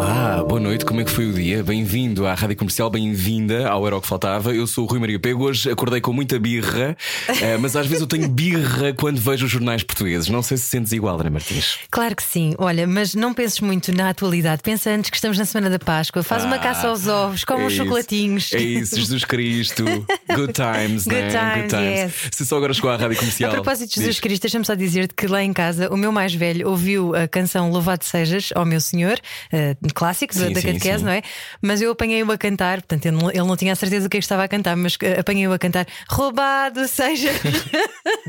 Olá, boa noite, como é que foi o dia? Bem-vindo à Rádio Comercial, bem-vinda ao Era o que Faltava. Eu sou o Rui Maria Pego, hoje acordei com muita birra, eh, mas às vezes eu tenho birra quando vejo os jornais portugueses. Não sei se sentes igual, Ana Martins. Claro que sim. Olha, mas não penses muito na atualidade. Pensa antes que estamos na semana da Páscoa. Faz uma Ah, caça aos ovos, come é uns isso. chocolatinhos. É isso, Jesus Cristo. Good times, Good né? times, yes. Se só agora chegou à Rádio Comercial. A propósito de Jesus diz. Cristo, deixa-me só dizer-te que lá em casa o meu mais velho ouviu a canção Louvado Sejas ao meu Senhor, eh, clássico da, Sim, da sim, catequese, sim. não é? Mas eu apanhei-o a cantar, portanto, ele não, ele não tinha a certeza do que é que estava a cantar, mas eh, apanhei-o a cantar Roubado Sejas.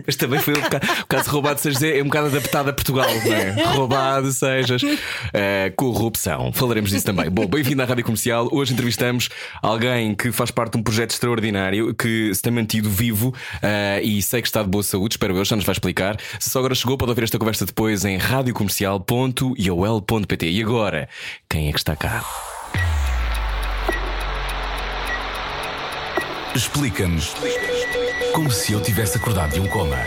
Mas também foi um bocado, o caso de roubado sejas é um bocado adaptado a Portugal, não é? Roubado sejas. Eh, corrupção. Falaremos disso também. Bom, bem-vindo à Rádio Comercial. Hoje entrevistamos alguém que faz parte de um projeto extraordinário que se tem mantido vivo eh, e sei que está de boa saúde, espero eu, já nos vai explicar. Se só agora chegou, pode ouvir esta conversa depois em radiocomercial.iol.pt. E agora, quem é que está cá? Explica-nos como se eu tivesse acordado de um coma.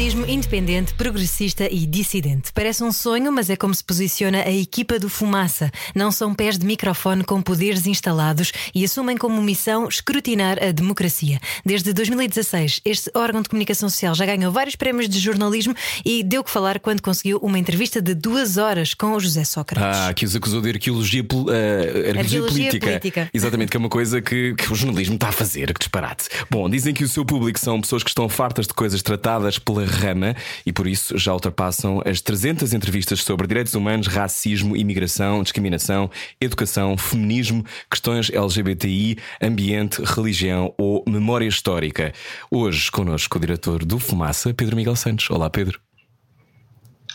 Jornalismo independente, progressista e dissidente. Parece um sonho, mas é como se posiciona a equipa do Fumaça. Não são pés de microfone com poderes instalados e assumem como missão escrutinar a democracia. Desde 2016, este órgão de comunicação social já ganhou vários prémios de jornalismo e deu que falar quando conseguiu uma entrevista de duas horas com o José Sócrates. Ah, que os acusou de arqueologia, arqueologia Arqueologia política. política. Exatamente, que é uma coisa que, que o jornalismo está a fazer, que disparate. Bom, dizem que o seu público são pessoas que estão fartas de coisas tratadas pela rama e por isso já ultrapassam as 300 entrevistas sobre direitos humanos, racismo, imigração, discriminação, educação, feminismo, questões LGBTI, ambiente, religião ou memória histórica. Hoje, connosco, o diretor do Fumaça, Pedro Miguel Santos. Olá, Pedro.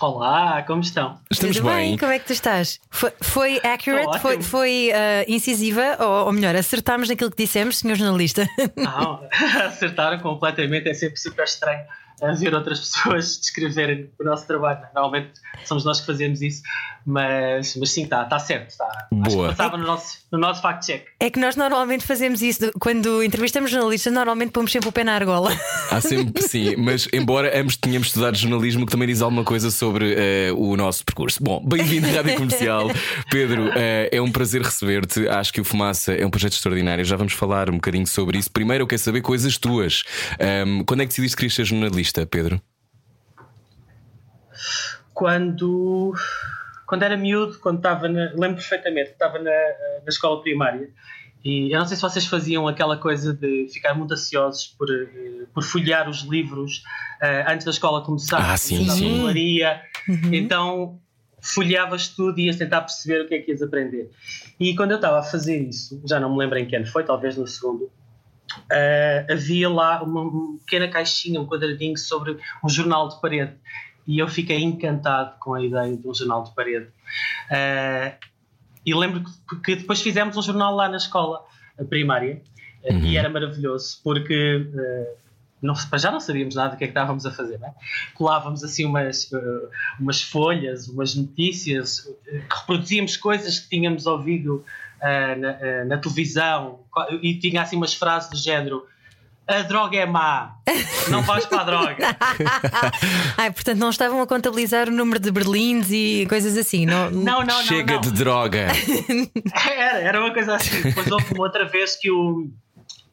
Olá, como estão? Estamos Tudo bem. Como é que tu estás? Foi, foi accurate? Foi, foi ah, incisiva? Ou, ou melhor, acertámos naquilo que dissemos, senhor jornalista? Não, acertaram completamente, é sempre super estranho a ver outras pessoas descreverem o nosso trabalho. Normalmente somos nós que fazemos isso, mas, mas sim, está tá certo. Tá. Acho Boa. que passava no nosso, no nosso fact-check. É que nós normalmente fazemos isso quando entrevistamos jornalistas, normalmente pomos sempre o pé na argola. Há sempre, sim, mas embora ambos tenhamos estudado jornalismo, que também diz alguma coisa sobre eh, o nosso percurso. Bom, bem-vindo à Rádio Comercial. Pedro, eh, é um prazer receber-te. Acho que o Fumaça é um projeto extraordinário. Já vamos falar um bocadinho sobre isso. Primeiro, eu quero saber coisas tuas. Ahm, quando é que decidiste que querias ser jornalista, Pedro? Quando, quando era miúdo, quando estava na, lembro perfeitamente, estava na, na escola primária e eu não sei se vocês faziam aquela coisa de ficar muito ansiosos por, eh, por folhear os livros eh, antes da escola começar. Ah, sim, Na sim. papelaria. Então folheavas tudo e ias tentar perceber o que é que ias aprender. E quando eu estava a fazer isso, já não me lembro em que ano foi, talvez no segundo, eh, havia lá uma, uma pequena caixinha, um quadradinho sobre um jornal de parede. E eu fiquei encantado com a ideia de um jornal de parede. Eh, e lembro que, que depois fizemos um jornal lá na escola primária eh, e era maravilhoso porque eh, não, já não sabíamos nada do que é que estávamos a fazer. É? Colávamos assim umas, eh, umas folhas, umas notícias, reproduzíamos coisas que tínhamos ouvido na, na televisão e tinha assim umas frases do género. A droga é má, não vais para a droga. Ai, portanto, não estavam a contabilizar o número de berlins e coisas assim. Não, Não, não, não. Chega não. de droga. Era, era uma coisa assim. Depois houve uma outra vez que o,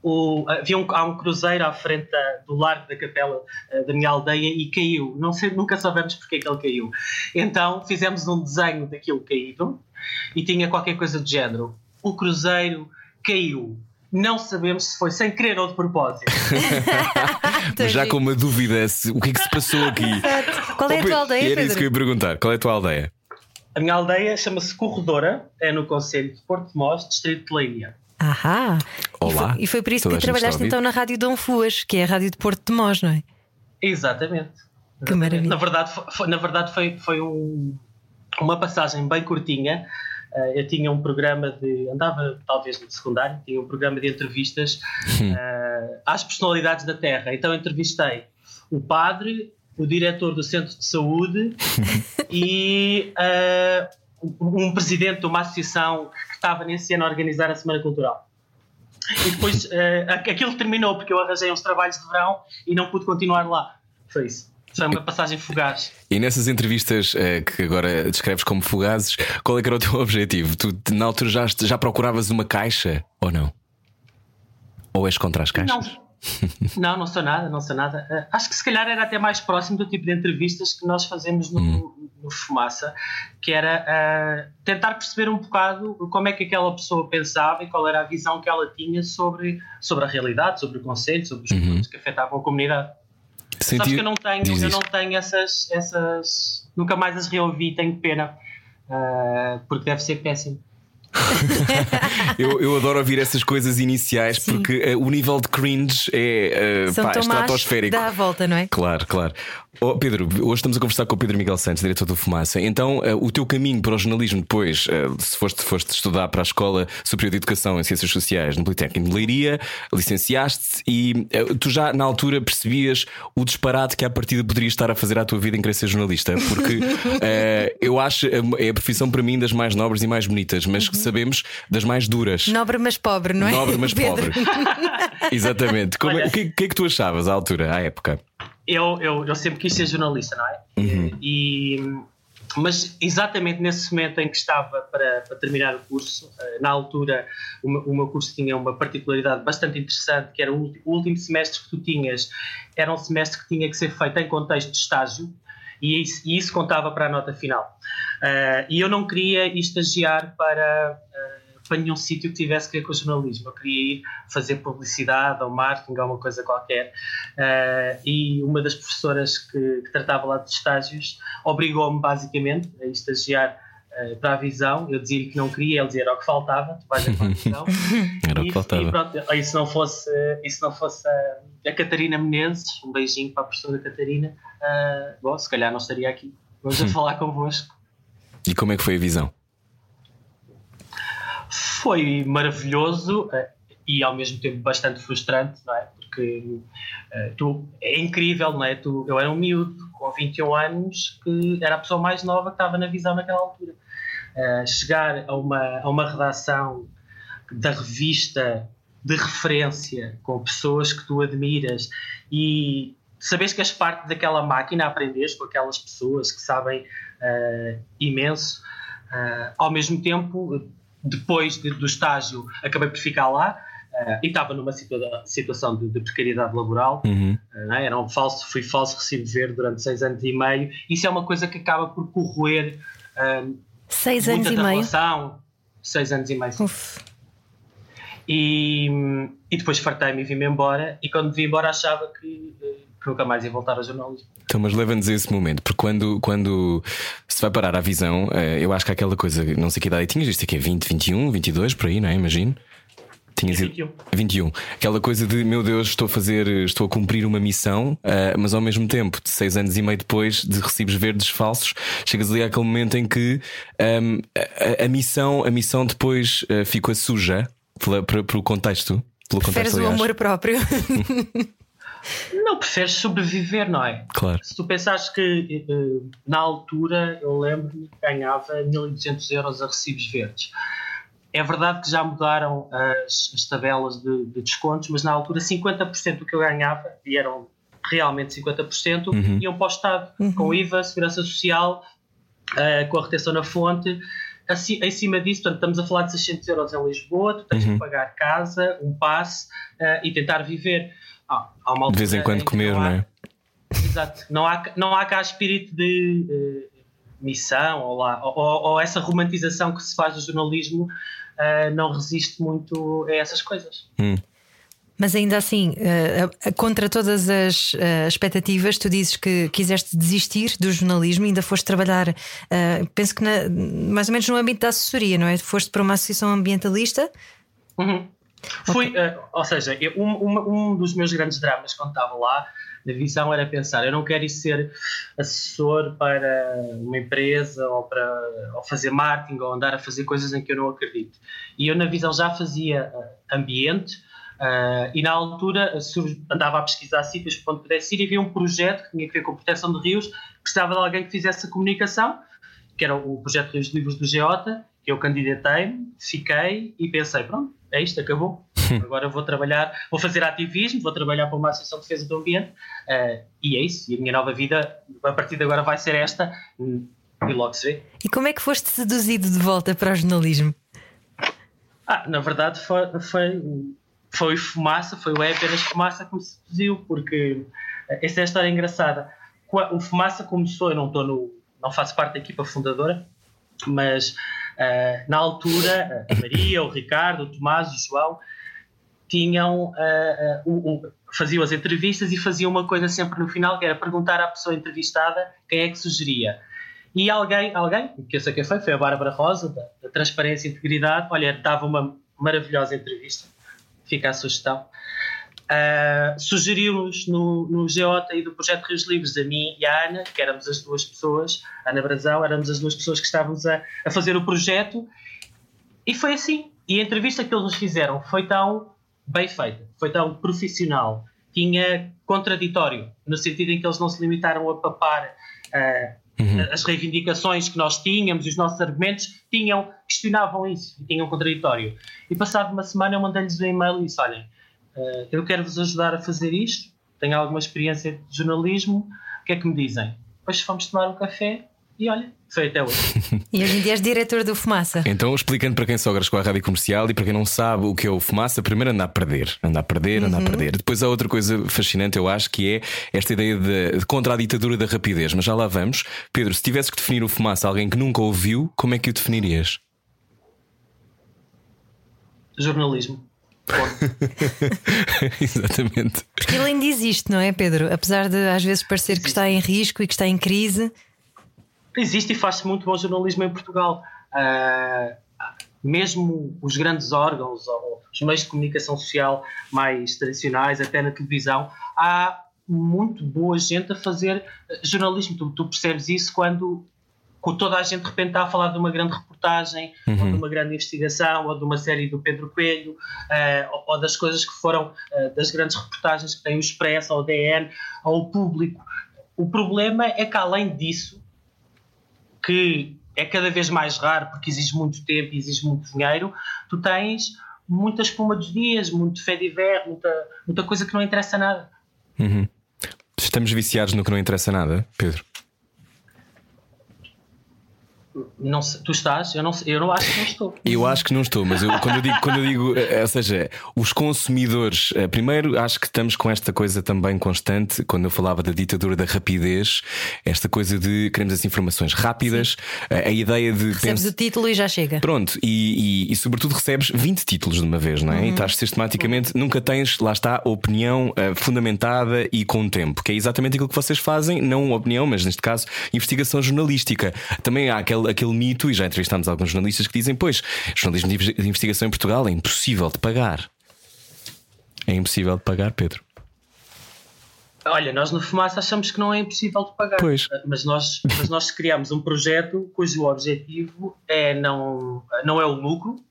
o, havia um, há um cruzeiro à frente da- do largo da capela eh, da minha aldeia e caiu. Não sei, nunca soubemos porque é que ele caiu. Então fizemos um desenho daquilo caído e tinha qualquer coisa do género. O cruzeiro caiu. Não sabemos se foi sem querer ou de propósito. Mas já com uma dúvida, o que é que se passou aqui? Qual é a Oh, tua Pedro, aldeia, Era isso que eu Pedro? ia perguntar. Qual é a tua aldeia? A minha aldeia chama-se Corredora, é no Conselho de Porto de Mós, Distrito de Leiria. Ahá. Olá. E foi, e foi por isso Toda que trabalhaste então na Rádio Dom Fuas, que é a Rádio de Porto de Mós, não é? Exatamente. Que maravilha. Na verdade, foi, foi- na verdade foi, foi um- uma passagem bem curtinha. Eh, eu tinha um programa de. andava talvez no secundário, tinha um programa de entrevistas eh, às personalidades da Terra. Então entrevistei o padre, o diretor do centro de saúde e uh, um presidente de uma associação que estava nesse ano a organizar a Semana Cultural. E depois uh, aquilo terminou porque eu arranjei uns trabalhos de verão e não pude continuar lá. Foi isso. Foi uma passagem fugaz. E nessas entrevistas uh, que agora descreves como fugazes, qual é que era o teu objetivo? Tu na altura já, já procuravas uma caixa ou não? Ou és contra as caixas? Não. não, não sou nada, não sou nada. Uh, acho que se calhar era até mais próximo do tipo de entrevistas que nós fazemos no, hum. no Fumaça, que era uh, tentar perceber um bocado como é que aquela pessoa pensava e qual era a visão que ela tinha sobre, sobre a realidade, sobre o conceito, sobre os uhum. problemas que afetavam a comunidade. Senti... Sabes que eu não tenho, eu não tenho essas, essas. Nunca mais as reouvi, tenho pena. Uh, porque deve ser péssimo. Eu, eu adoro ouvir essas coisas iniciais Sim. porque uh, o nível de cringe é uh, pá, estratosférico. Dá a volta, não é? Claro, claro. Oh, Pedro, hoje estamos a conversar com o Pedro Miguel Santos, diretor do Fumaça. Então, uh, o teu caminho para o jornalismo depois, uh, se foste, foste estudar para a Escola Superior de Educação em Ciências Sociais no Politécnico de Leiria, licenciaste e tu já na altura percebias o disparate que à partida poderias estar a fazer à tua vida em querer ser jornalista, porque eu acho é a profissão para mim das mais nobres e mais bonitas, mas uhum. Sabemos das mais duras. Nobre mas pobre, não é? Nobre mas pobre. Exatamente. Como, é, o que, que é que tu achavas à altura, à época? eu, eu, eu sempre quis ser jornalista, não é? Uhum. E, mas exatamente nesse momento em que estava para, para terminar o curso, eh, na altura o meu, o meu, curso tinha uma particularidade bastante interessante, que era o, o, último semestre que tu tinhas, era um semestre que tinha que ser feito em contexto de estágio, e isso, e isso contava para a nota final. Uh, e eu não queria estagiar para... Uh, para nenhum sítio que tivesse que ver com jornalismo. Eu queria ir fazer publicidade ou marketing, alguma coisa qualquer. Uh, e uma das professoras que, que, tratava lá de estágios obrigou-me basicamente a estagiar uh, para a visão. Eu dizia que não queria, ele dizia era o que faltava, tu vais a visão. era o que faltava. E pronto, e se não fosse, e se não fosse a, a Catarina Menezes, um beijinho para a professora Catarina, uh, bom, se calhar não estaria aqui. Vamos a falar convosco. E como é que foi a visão? foi maravilhoso uh, e ao mesmo tempo bastante frustrante, não é? Porque uh, tu, é incrível, não é? Tu, eu era um miúdo com 21 anos que era a pessoa mais nova que estava na visão naquela altura. Uh, chegar a uma, a uma redação da revista de referência com pessoas que tu admiras e sabes que és parte daquela máquina a aprender com aquelas pessoas que sabem uh, imenso, uh, ao mesmo tempo depois de, do estágio, acabei por ficar lá. Uh, e estava numa situa situação de, de, precariedade laboral, uhum. uh, era um falso, fui falso recibo verde durante seis anos e meio. Isso é uma coisa que acaba por corroer seis anos e meio. Seis anos e meio. E, e depois fartei-me e vim-me embora. E quando vim embora achava que que nunca mais ia voltar ao jornalismo. Então, mas leva-nos a esse momento, porque quando, quando se vai parar à visão, eh, eu acho que aquela coisa, não sei que idade tinhas, isto aqui é 20, 21, 22, por aí, não é? Imagino. Tinhas 21. 21. Aquela coisa de, meu Deus, estou a fazer, estou a cumprir uma missão, uh, mas ao mesmo tempo, de seis anos e meio depois de recibos verdes falsos, chegas ali àquele momento em que um, a, a, missão, a missão depois uh, ficou suja pela, pelo contexto. Pelo Preferes contexto, o amor próprio. Não, preferes sobreviver, não é? Claro. Se tu pensares que uh, na altura eu lembro-me que ganhava 1200 euros a recibos verdes. É verdade que já mudaram as, as tabelas de, de, descontos, mas na altura 50% do que eu ganhava, e eram realmente 50%, uhum. iam para o Estado, uhum. com IVA, Segurança Social, uh, com a retenção na fonte. Assim, acima disso, portanto, estamos a falar de 600 euros em Lisboa, tu tens uhum. que pagar casa, um passe uh, e tentar viver há uma de vez em quando comer, não, há, não, é? Exato. Não há, não há cá espírito de uh, missão ou, lá, ou, ou, essa romantização que se faz do jornalismo uh, não resiste muito a essas coisas. Hum. Mas ainda assim, uh, contra todas as expectativas, tu dizes que quiseste desistir do jornalismo e ainda foste trabalhar, penso que na, mais ou menos no âmbito da assessoria, não é? Foste para uma associação ambientalista. Uhum. Fui, okay. uh, ou seja, eu, um, um, dos meus grandes dramas quando estava lá na visão era pensar: eu não quero ir ser assessor para uma empresa ou para ou fazer marketing ou andar a fazer coisas em que eu não acredito. E eu na visão já fazia uh, ambiente, Uh, e na altura andava a pesquisar sítios para onde pudesse ir e havia um projeto que tinha que ver com proteção de rios, precisava de alguém que fizesse a comunicação, que era o projeto Rios Livros do Geota, que eu candidatei-me, fiquei e pensei, pronto, é isto, acabou. Agora vou trabalhar, vou fazer ativismo, vou trabalhar para uma associação de defesa do ambiente uh, e é isso. E a minha nova vida, a partir de agora, vai ser esta e logo se vê. E como é que foste seduzido de volta para o jornalismo? Ah, na verdade foi, foi, foi fumaça, foi o É apenas fumaça que me seduziu, porque essa é a história engraçada. O fumaça começou, eu não estou no, não faço parte da equipa fundadora, mas uh, na altura a Maria, o Ricardo, o Tomás, o João tinham uh, uh, faziam as entrevistas e faziam uma coisa sempre no final que era perguntar à pessoa entrevistada quem é que sugeria. E alguém, alguém, que eu sei quem foi, foi a Bárbara Rosa, da, da Transparência e Integridade, olha, dava uma maravilhosa entrevista, fica a sugestão. Uh, Sugeriu-nos no, no Geota e do Projeto Rios Livres, a mim e a Ana, que éramos as duas pessoas, Ana Brazão, éramos as duas pessoas que estávamos a, a fazer o projeto, e foi assim. E a entrevista que eles nos fizeram foi tão bem feita, foi tão profissional, tinha contraditório, no sentido em que eles não se limitaram a papar. Uh, Uhum. As reivindicações que nós tínhamos, os nossos argumentos, tinham, questionavam isso e tinham contraditório. E passado uma semana eu mandei-lhes um e-mail e disse: Olhem, uh, eu quero vos ajudar a fazer isto, tenho alguma experiência de jornalismo, o que é que me dizem? Depois fomos tomar um café e olha, foi até hoje. e hoje em dia és diretor do Fumaça. Então, explicando para quem sogras com a rádio comercial e para quem não sabe o que é o Fumaça, primeiro anda a perder, anda a perder, anda uhum. a perder. Depois há outra coisa fascinante, eu acho, que é esta ideia de, de, contra a ditadura da rapidez. Mas já lá vamos. Pedro, se tivesse que definir o Fumaça a alguém que nunca ouviu, como é que o definirias? Jornalismo. Exatamente. Porque ele ainda existe, não é, Pedro? Apesar de às vezes parecer que está em risco e que está em crise existe e faz-se muito bom jornalismo em Portugal. Uh, mesmo os grandes órgãos ou os meios de comunicação social mais tradicionais, até na televisão, há muito boa gente a fazer jornalismo. Tu, tu percebes isso quando, quando toda a gente de repente está a falar de uma grande reportagem, uhum. ou de uma grande investigação, ou de uma série do Pedro Coelho, uh, ou, ou, das coisas que foram uh, das grandes reportagens que tem o Expresso, ou o DN, ou o Público. O problema é que, além disso, que é cada vez mais raro porque exige muito tempo e exige muito dinheiro, tu tens muita espuma dos dias, muito fé de inverno, muita, muita coisa que não interessa nada. Uhum. Estamos viciados no que não interessa nada, Pedro. Não, tu estás? Eu não, eu não acho que não estou. Eu acho que não estou, mas eu, quando, eu digo, quando eu digo, eh, ou seja, os consumidores, eh, primeiro acho que estamos com esta coisa também constante, quando eu falava da ditadura da rapidez, esta coisa de queremos as informações rápidas, a, eh, a, ideia de. Recebes o título e já chega. Pronto, e, e, e, sobretudo recebes 20 títulos de uma vez, não é? Uhum. E estás sistematicamente, nunca tens, lá está, opinião uh, fundamentada e com tempo, que é exatamente aquilo que vocês fazem, não opinião, mas neste caso, investigação jornalística. Também há aquele aquele, aquele mito, e já entrevistámos alguns jornalistas que dizem: pois, jornalismo de investigação em Portugal é impossível de pagar. É impossível de pagar, Pedro. Olha, nós no Fumaça achamos que não é impossível de pagar. Pois. Mas nós, mas nós criamos um projeto cujo objetivo é não, não é o lucro,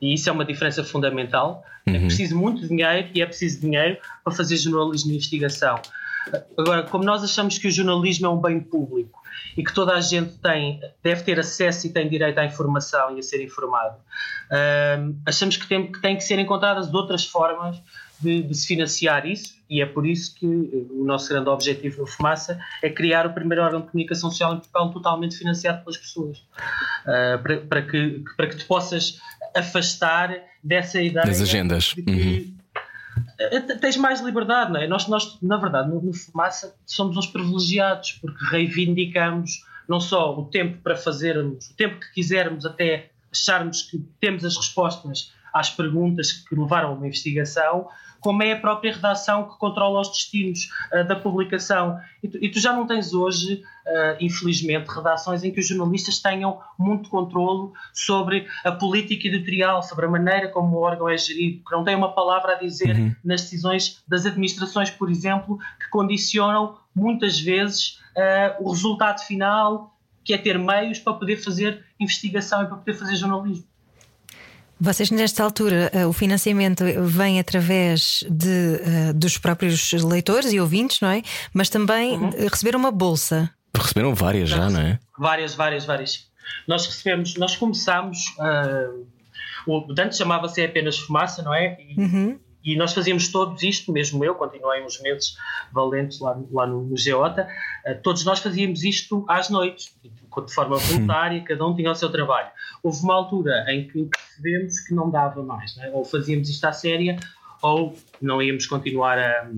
e isso é uma diferença fundamental. É uhum. É preciso muito dinheiro e é preciso dinheiro para fazer jornalismo de investigação. Agora, como nós achamos que o jornalismo é um bem público e que toda a gente tem, deve ter acesso e tem direito à informação e a ser informado. achamos que tem, que tem que ser encontradas outras formas de, de, se financiar isso e é por isso que o nosso grande objetivo no Fumaça é criar o primeiro órgão de comunicação social em Portugal totalmente financiado pelas pessoas uh, para, para, que, para que te possas afastar dessa ideia das agendas. De que, uhum eh, tens mais liberdade, não é? Nós, nós na verdade, no, no Fumaça somos uns privilegiados porque reivindicamos não só o tempo para fazermos, o tempo que quisermos até acharmos que temos as respostas às perguntas que levaram a uma investigação, como é a própria redação que controla os destinos uh, da publicação. E tu, e tu, já não tens hoje, uh, infelizmente, redações em que os jornalistas tenham muito controlo sobre a política editorial, sobre a maneira como o órgão é gerido, que não têm uma palavra a dizer uhum. nas decisões das administrações, por exemplo, que condicionam muitas vezes uh, o resultado final, que é ter meios para poder fazer investigação e para poder fazer jornalismo. Vocês, nesta altura, o financiamento vem através de, dos próprios leitores e ouvintes, não é? Mas também uhum. receberam uma bolsa. Receberam várias já, não é? Várias, várias, várias. Nós recebemos, nós começámos. Uh, o, antes chamava-se apenas fumaça, não é? E, uhum. e, nós fazíamos todos isto, mesmo eu, continuei uns meses valentes lá, lá no, no Geota, uh, todos nós fazíamos isto às noites, de forma voluntária, cada um tinha o seu trabalho. Houve uma altura em que percebemos que não dava mais, não é? ou fazíamos isto à séria, ou não íamos continuar a,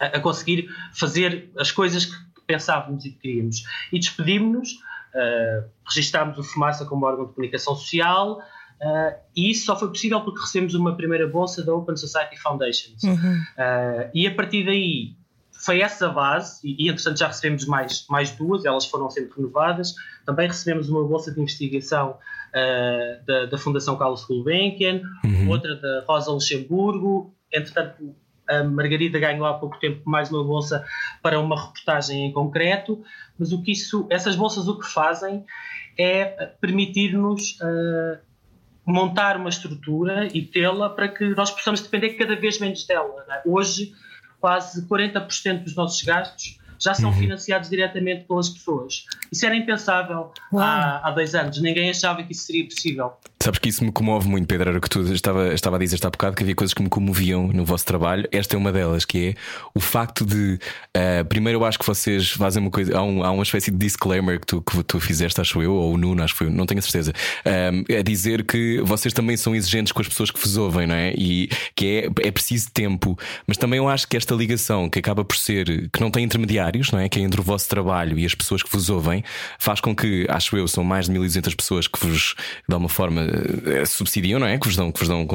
a, conseguir fazer as coisas que pensávamos e que queríamos. E despedimos-nos, uh, registámos o Fumaça como órgão de comunicação social, uh, e isso só foi possível porque recebemos uma primeira bolsa da Open Society Foundations. Uhum. Uh, e a partir daí foi essa base, e, e entretanto já recebemos mais, mais duas, elas foram sempre renovadas. Também recebemos uma bolsa de investigação uh, da, da, Fundação Carlos Gulbenkian, uhum. outra da Rosa Luxemburgo. Entretanto, a Margarida ganhou há pouco tempo mais uma bolsa para uma reportagem em concreto, mas o que isso, essas bolsas o que fazem é permitir-nos uh, montar uma estrutura e tê-la para que nós possamos depender cada vez menos dela. É? Hoje, quase 40% dos nossos gastos já são uhum. financiados diretamente pelas pessoas. Isso era impensável há, há, dois anos, ninguém achava que isso seria possível. Sabes que isso me comove muito, Pedro. Era o que tu estava, estava a dizer há bocado que havia coisas que me comoviam no vosso trabalho. Esta é uma delas, que é o facto de. Uh, primeiro, eu acho que vocês fazem uma coisa. Há, um, há uma espécie de disclaimer que tu, que tu fizeste, acho eu, ou o Nuno, acho que foi, não tenho a certeza. Uh, a dizer que vocês também são exigentes com as pessoas que vos ouvem, não é? E que é, é preciso tempo. Mas também eu acho que esta ligação, que acaba por ser. que não tem intermediários, não é? Que é entre o vosso trabalho e as pessoas que vos ouvem, faz com que, acho eu, são mais de 1200 pessoas que vos, de alguma forma subsidiam, não é? Que vos dão, que vos dão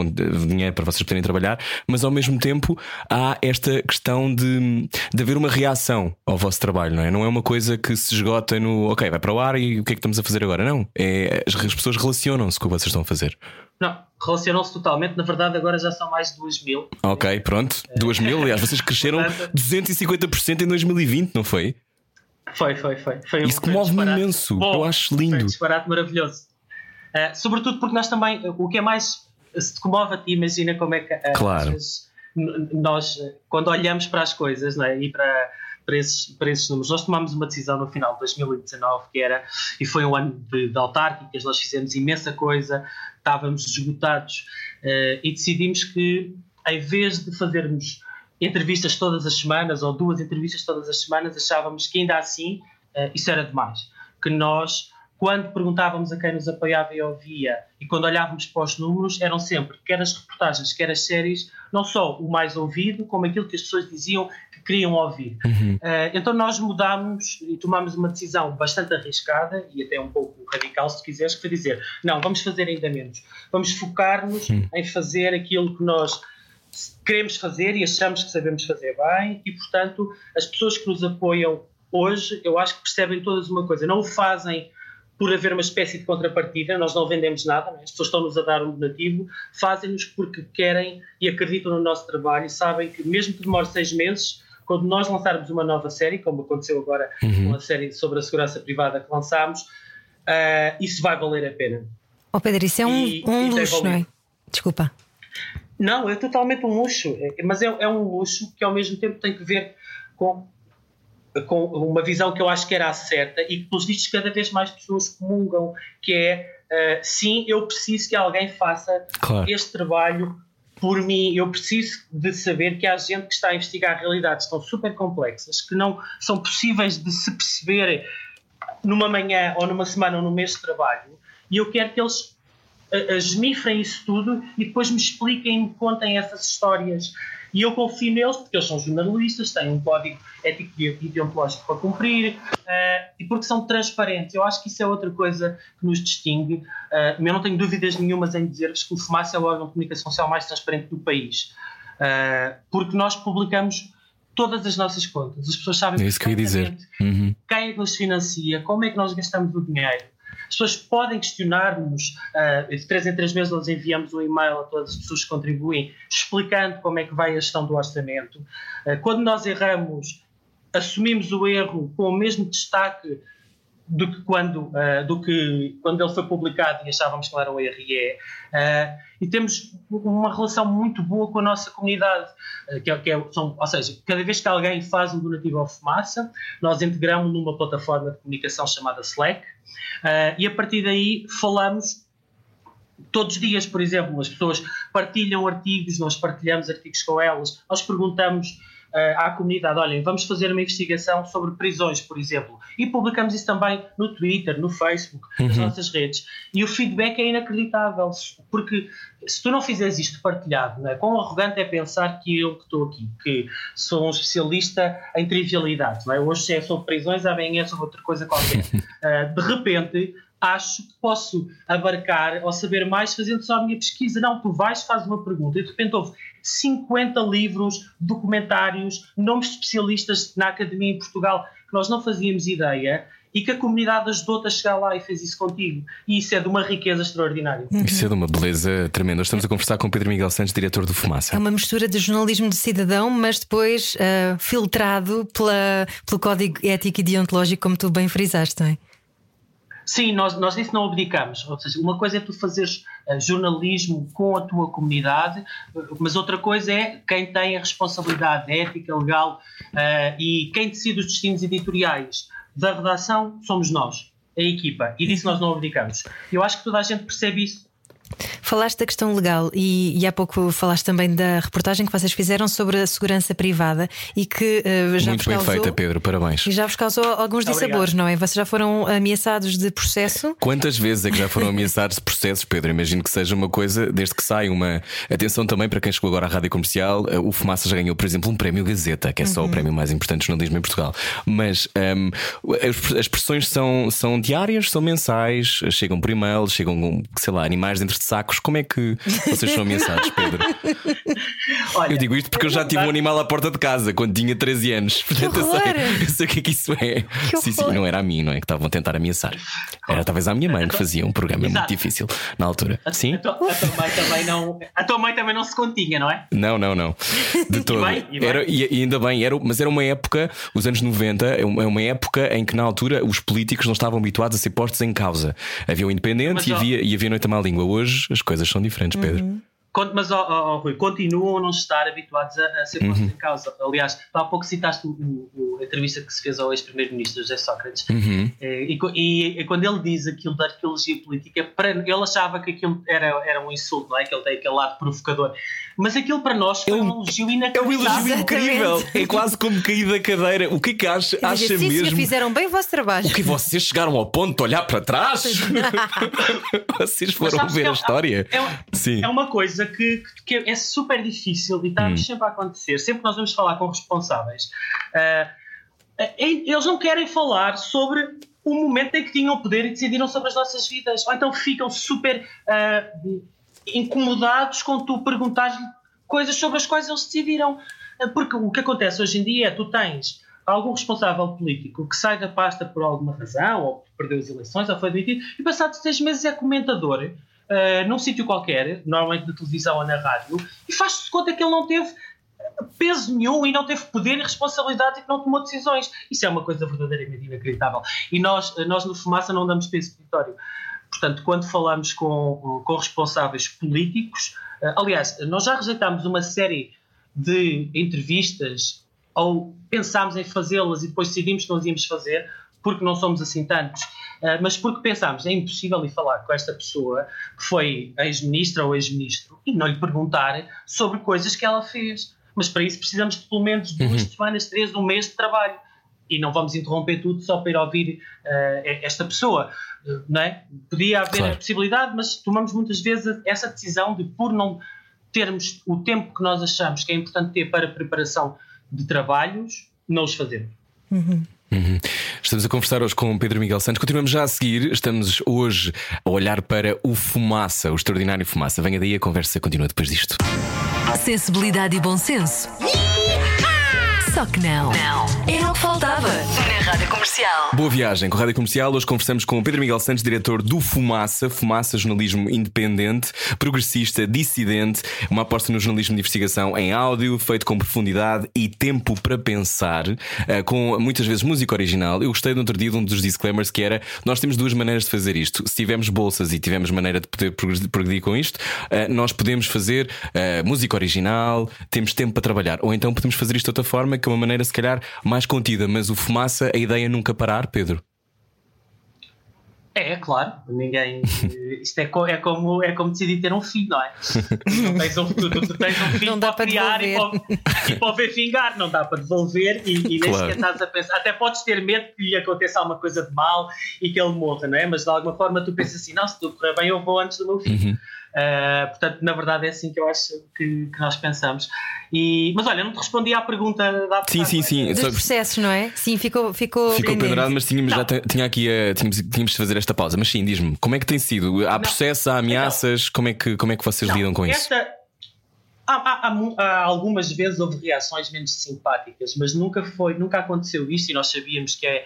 dinheiro para vocês poderem trabalhar, mas ao mesmo tempo há esta questão de, de haver uma reação ao vosso trabalho, não é? Não é uma coisa que se esgota no ok, vai para o ar e o que é que estamos a fazer agora? Não. É, as, as pessoas relacionam-se com o que vocês estão a fazer. Não, relacionam-se totalmente. Na verdade, agora já são mais de 2 mil. Ok, pronto. 2 mil, aliás, vocês cresceram 250% em 2020, não foi? Foi, foi, foi. foi Isso comove-me imenso. Bom, Eu acho lindo. Foi um disparate maravilhoso. Uh, sobretudo porque nós também, o que é mais se te comove a ti, imagina como é que uh, claro. vezes, nós, quando olhamos para as coisas é? e para, para, esses, para esses números, nós tomámos uma decisão no final de 2019 que era, e foi um ano de, de autárquicas, nós fizemos imensa coisa, estávamos esgotados uh, e decidimos que, em vez de fazermos entrevistas todas as semanas ou duas entrevistas todas as semanas, achávamos que ainda assim uh, isso era demais. Que nós quando perguntávamos a quem nos apoiava e ouvia, e quando olhávamos para os números, eram sempre, quer as reportagens, quer as séries, não só o mais ouvido, como aquilo que as pessoas diziam que queriam ouvir. Uhum. Uh, então nós mudámos e tomámos uma decisão bastante arriscada e até um pouco radical, se quiseres, que foi dizer: não, vamos fazer ainda menos. Vamos focar-nos uhum. em fazer aquilo que nós queremos fazer e achamos que sabemos fazer bem, e portanto, as pessoas que nos apoiam hoje, eu acho que percebem todas uma coisa, não o fazem por haver uma espécie de contrapartida, nós não vendemos nada, é? as pessoas estão-nos a dar um donativo, fazem-nos porque querem e acreditam no nosso trabalho e sabem que, mesmo que demore seis meses, quando nós lançarmos uma nova série, como aconteceu agora uhum. com a série sobre a segurança privada que lançámos, uh, isso vai valer a pena. Oh Pedro, isso é um, e, um luxo, não é? Desculpa. Não, é totalmente um luxo, é, mas é, é um luxo que ao mesmo tempo tem que ver com com uma visão que eu acho que era a certa e que, pelos vistos, cada vez mais pessoas comungam, que é uh, sim, eu preciso que alguém faça claro. este trabalho por mim. Eu preciso de saber que há gente que está a investigar realidades que são super complexas, que não são possíveis de se perceber numa manhã ou numa semana ou num mês de trabalho. E eu quero que eles esmifrem isso tudo e depois me expliquem, me contem essas histórias e eu confio neles porque eles são jornalistas, têm um código ético e ideológico para cumprir uh, e porque são transparentes. Eu acho que isso é outra coisa que nos distingue. Uh, eu não tenho dúvidas nenhumas em dizer-vos que o FUMAS é o órgão de comunicação social mais transparente do país. Uh, porque nós publicamos todas as nossas contas. As pessoas sabem é isso que eu ia dizer. Uhum. quem é que nos financia, como é que nós gastamos o dinheiro. As pessoas podem questionar-nos, uh, de três em três meses nós enviamos um e-mail a todas as pessoas que contribuem, explicando como é que vai a gestão do orçamento. Uh, quando nós erramos, assumimos o erro com o mesmo destaque do que quando, uh, do que quando ele foi publicado e achávamos que era um erro e é. Uh, e temos uma relação muito boa com a nossa comunidade, uh, que, é, que é, são, ou seja, cada vez que alguém faz um donativo ao Fumaça, nós integramos numa plataforma de comunicação chamada Slack e a partir daí falamos todos os dias, por exemplo, as pessoas partilham artigos, nós partilhamos artigos com elas, nós perguntamos à comunidade: olhem, vamos fazer uma investigação sobre prisões, por exemplo. E publicamos isso também no Twitter, no Facebook, uhum. nas nossas redes. E o feedback é inacreditável, porque se tu não fizeres isto partilhado, não é? quão arrogante é pensar que eu que estou aqui, que sou um especialista em trivialidades, não é? hoje é sobre prisões, amanhã é sobre outra coisa qualquer. Uh, de repente acho que posso abarcar ou saber mais fazendo só a minha pesquisa. Não, tu vais, fazes uma pergunta e de repente houve 50 livros, documentários, nomes de especialistas na academia em Portugal que nós não fazíamos ideia e que a comunidade ajudou-te a chegar lá e fez isso contigo. E isso é de uma riqueza extraordinária. Isso é de uma beleza tremenda. Estamos a conversar com Pedro Miguel Santos, diretor do Fumaça. É uma mistura de jornalismo de cidadão, mas depois uh, filtrado pela, pelo código ético e deontológico, como tu bem frisaste, não é? Sim, nós, nós disso não abdicamos. Ou seja, uma coisa é tu fazeres uh, jornalismo com a tua comunidade, mas outra coisa é quem tem a responsabilidade ética, legal uh, e quem decide os destinos editoriais da redação somos nós, a equipa. E disso nós não abdicamos. Eu acho que toda a gente percebe isso Falaste da questão legal e, e, há pouco falaste também da reportagem que vocês fizeram sobre a segurança privada e que uh, já Muito vos bem causou, feita, Pedro, parabéns. E já vos causou alguns dissabores, não é? Vocês já foram ameaçados de processo? Quantas vezes é que já foram ameaçados de processos, Pedro? Imagino que seja uma coisa, desde que sai uma. Atenção também para quem chegou agora à rádio comercial, o Fumaça já ganhou, por exemplo, um prémio Gazeta, que é só uhum. o prémio mais importante de jornalismo em Portugal. Mas um, as, as pressões são, são diárias, são mensais, chegam por e-mail, chegam, sei lá, animais dentro de sacos. Como é que vocês são ameaçados, Pedro? Olha, eu digo isto porque eu já tive um animal à porta de casa quando tinha 13 anos. Portanto, eu sei, eu sei o que é que isso é. Que sim, sim, não era a mim, não é? Que estavam a tentar ameaçar. Era talvez a minha mãe que fazia um programa Exato. muito difícil na altura. A, sim? A tua, a tua, mãe também não. A tua mãe também não se continha, não é? Não, não, não. De todo. E, bem, e, era, e, e, ainda bem, era, mas era uma época, os anos 90, é, é uma época em que na altura os políticos não estavam habituados a ser postos em causa. Havia o independente mas, e, havia, e havia noite à má língua. Hoje as coisas são diferentes, Pedro. Uhum. Mas, oh, oh, Rui, continuam a não estar habituados a, a ser postos uhum. em causa. Aliás, há pouco citaste o, o, a entrevista que se fez ao ex-primeiro-ministro José Sócrates, uhum. Eh, e, e, e, quando ele diz aquilo da arqueologia política, para, ele achava que aquilo era, era um insulto, não é? Que ele tem aquele lado provocador. Mas aquilo para nós foi é um, elogio inacreditável. É um elogio incrível. É quase como cair da cadeira. O que é que acha, acha sim, mesmo? Sim, fizeram bem o vosso trabalho. O que vocês chegaram ao ponto de olhar para trás? vocês foram ver a é história. É, sim. é uma coisa que, que é super difícil e está hum. sempre a acontecer. Sempre que nós vamos falar com responsáveis, uh, eles não querem falar sobre o momento em que tinham poder e decidiram sobre as nossas vidas. Ou então ficam super uh, incomodados com tu perguntares coisas sobre as quais eles decidiram. Porque o que acontece hoje em dia é tu tens algum responsável político que sai da pasta por alguma razão, ou perdeu as eleições, ou foi demitido, e passados seis meses é comentador uh, num sítio qualquer, normalmente na televisão ou na rádio, e faz-se conta que ele não teve peso nenhum e não teve poder e responsabilidade e que não tomou decisões. Isso é uma coisa verdadeiramente inacreditável. E nós, nós no Fumaça não damos peso escritório. Portanto, quando falamos com, com responsáveis políticos, uh, aliás, nós já rejeitámos uma série de entrevistas ou pensámos em fazê-las e depois decidimos que não as íamos fazer, porque não somos assim tantos, uh, mas porque pensámos é impossível ir falar com esta pessoa que foi ex-ministra ou ex-ministro e não lhe perguntar sobre coisas que ela fez. Mas para isso precisamos de pelo menos duas uhum. semanas, três, um mês de trabalho. E não vamos interromper tudo só para ir ouvir uh, esta pessoa. Não é? Podia haver claro. a possibilidade, mas tomamos muitas vezes essa decisão de, por não termos o tempo que nós achamos que é importante ter para a preparação de trabalhos, não os fazemos. Uhum. Uhum. Estamos a conversar hoje com Pedro Miguel Santos. Continuamos já a seguir. Estamos hoje a olhar para o Fumaça, o extraordinário Fumaça. Venha daí, a conversa continua depois disto. Sensibilidade e bom senso. Só que não. Não. Era o que faltava. Rádio Comercial. Boa viagem com a Rádio Comercial. Hoje conversamos com o Pedro Miguel Santos, diretor do Fumaça. Fumaça, jornalismo independente, progressista, dissidente, uma aposta no jornalismo de investigação em áudio, feito com profundidade e tempo para pensar, eh, com muitas vezes música original. Eu gostei no outro dia de um dos disclaimers que era: nós temos duas maneiras de fazer isto. Se tivermos bolsas e tivermos maneira de poder progredir com isto, eh, nós podemos fazer eh, música original, temos tempo para trabalhar. Ou então podemos fazer isto de outra forma, que é uma maneira, se calhar, mais contida. Mas o Fumaça, a ideia nunca parar, Pedro? É, claro, ninguém. Isto é, co, é, como, é como decidir ter um filho, não é? Não tens um, tu, tu tens um filho para, para criar e para, e para ver vingar, não dá para devolver e, e nem sequer estás a pensar. Até podes ter medo que lhe aconteça alguma coisa de mal e que ele morra, não é? Mas de alguma forma tu pensas assim: não, se tudo correr bem, eu vou antes do meu filho. Uhum. Uh, portanto, na verdade, é assim que eu acho que, que, nós pensamos. E, mas olha, não te respondi à pergunta da Sim, sim, sim. Dos processos, não é? Sim, ficou Ficou, ficou pendurado, mas tínhamos, já tinha aqui a, tínhamos, tínhamos de fazer esta pausa. Mas sim, diz-me, como é que tem sido? Há não. processo, há ameaças? Não. Como, é que, como é que vocês não. lidam com esta, isso? Há, há, há, algumas vezes houve reações menos simpáticas, mas nunca foi, nunca aconteceu isto e nós sabíamos que é,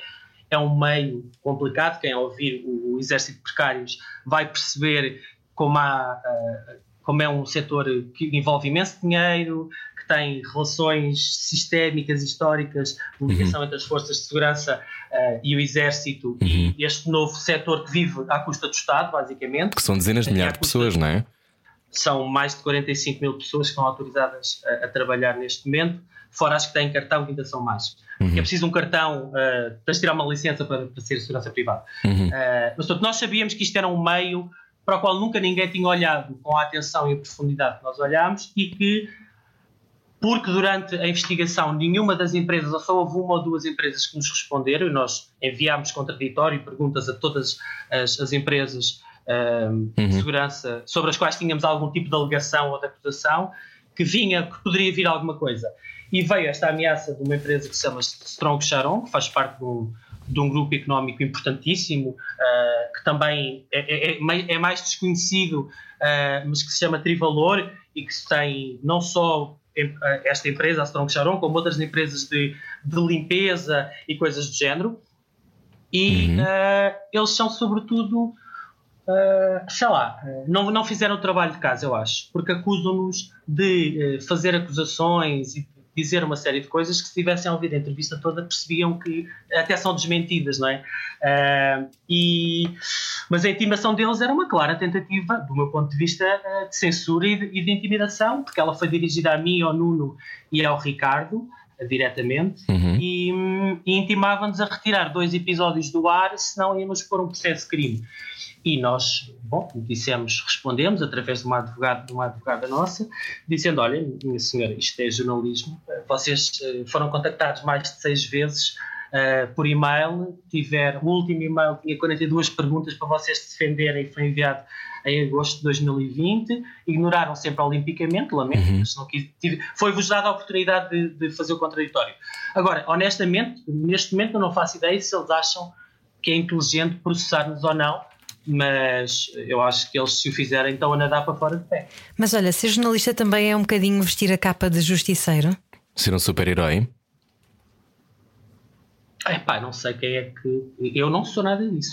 é um meio complicado. Quem ouvir o, o Exército de Precários vai perceber como há uh, como é um setor que envolve imenso dinheiro, que tem relações sistémicas, históricas, ligação uhum. entre as forças de segurança uh, e o exército, uhum. e este novo setor que vive à custa do Estado, basicamente. Que são dezenas de milhares de pessoas, não é? São mais de 45 mil pessoas que estão autorizadas a, a trabalhar neste momento, fora as que têm cartão, que ainda são mais. Uhum. É preciso um cartão, uh, tens de tirar uma licença para, para ser segurança privada. Uhum. Uh, mas, portanto, nós sabíamos que isto era um meio para o qual nunca ninguém tinha olhado com a atenção e a profundidade que nós olhámos e que, porque durante a investigação nenhuma das empresas, ou só houve uma ou duas empresas que nos responderam, e nós enviámos contraditório e perguntas a todas as, as empresas um, uhum. de segurança sobre as quais tínhamos algum tipo de alegação ou de acusação, que vinha, que poderia vir alguma coisa. E veio esta ameaça de uma empresa que se chama Strong Sharon, que faz parte do de um grupo económico importantíssimo, uh, que também é, é, é, é mais desconhecido, uh, mas que se chama Trivalor e que tem não só esta empresa, a Strong Sharon, como outras empresas de, de limpeza e coisas do género. E uhum. uh, eles são, sobretudo, sei lá, não, não fizeram o trabalho de casa, eu acho, porque acusam-nos de fazer acusações e dizer uma série de coisas que se tivessem ouvido a entrevista toda percebiam que até são desmentidas, não é? Uh, e, mas a intimação deles era uma clara tentativa, do meu ponto de vista, uh, de censura e de, e de, intimidação, porque ela foi dirigida a mim, ao Nuno e ao Ricardo, uh, diretamente, uhum. e, um, e intimavam-nos a retirar dois episódios do ar, senão íamos pôr um processo de crime. E nós, bom, dissemos, respondemos através de uma advogada, de uma advogada nossa, dizendo: Olha, minha senhora, isto é jornalismo. Vocês eh, foram contactados mais de seis vezes uh, por e-mail. Tiver, o último e-mail tinha 42 perguntas para vocês se defenderem e foi enviado em agosto de 2020. Ignoraram sempre olimpicamente, lamento, uhum. mas não quis, foi-vos dada a oportunidade de, de fazer o contraditório. Agora, honestamente, neste momento eu não faço ideia se eles acham que é inteligente processar-nos ou não mas eu acho que eles, se o fizerem, estão a nadar para fora de pé. Mas olha, ser jornalista também é um bocadinho vestir a capa de justiceiro? Ser um super-herói? Epá, não sei quem é que. Eu não sou nada disso.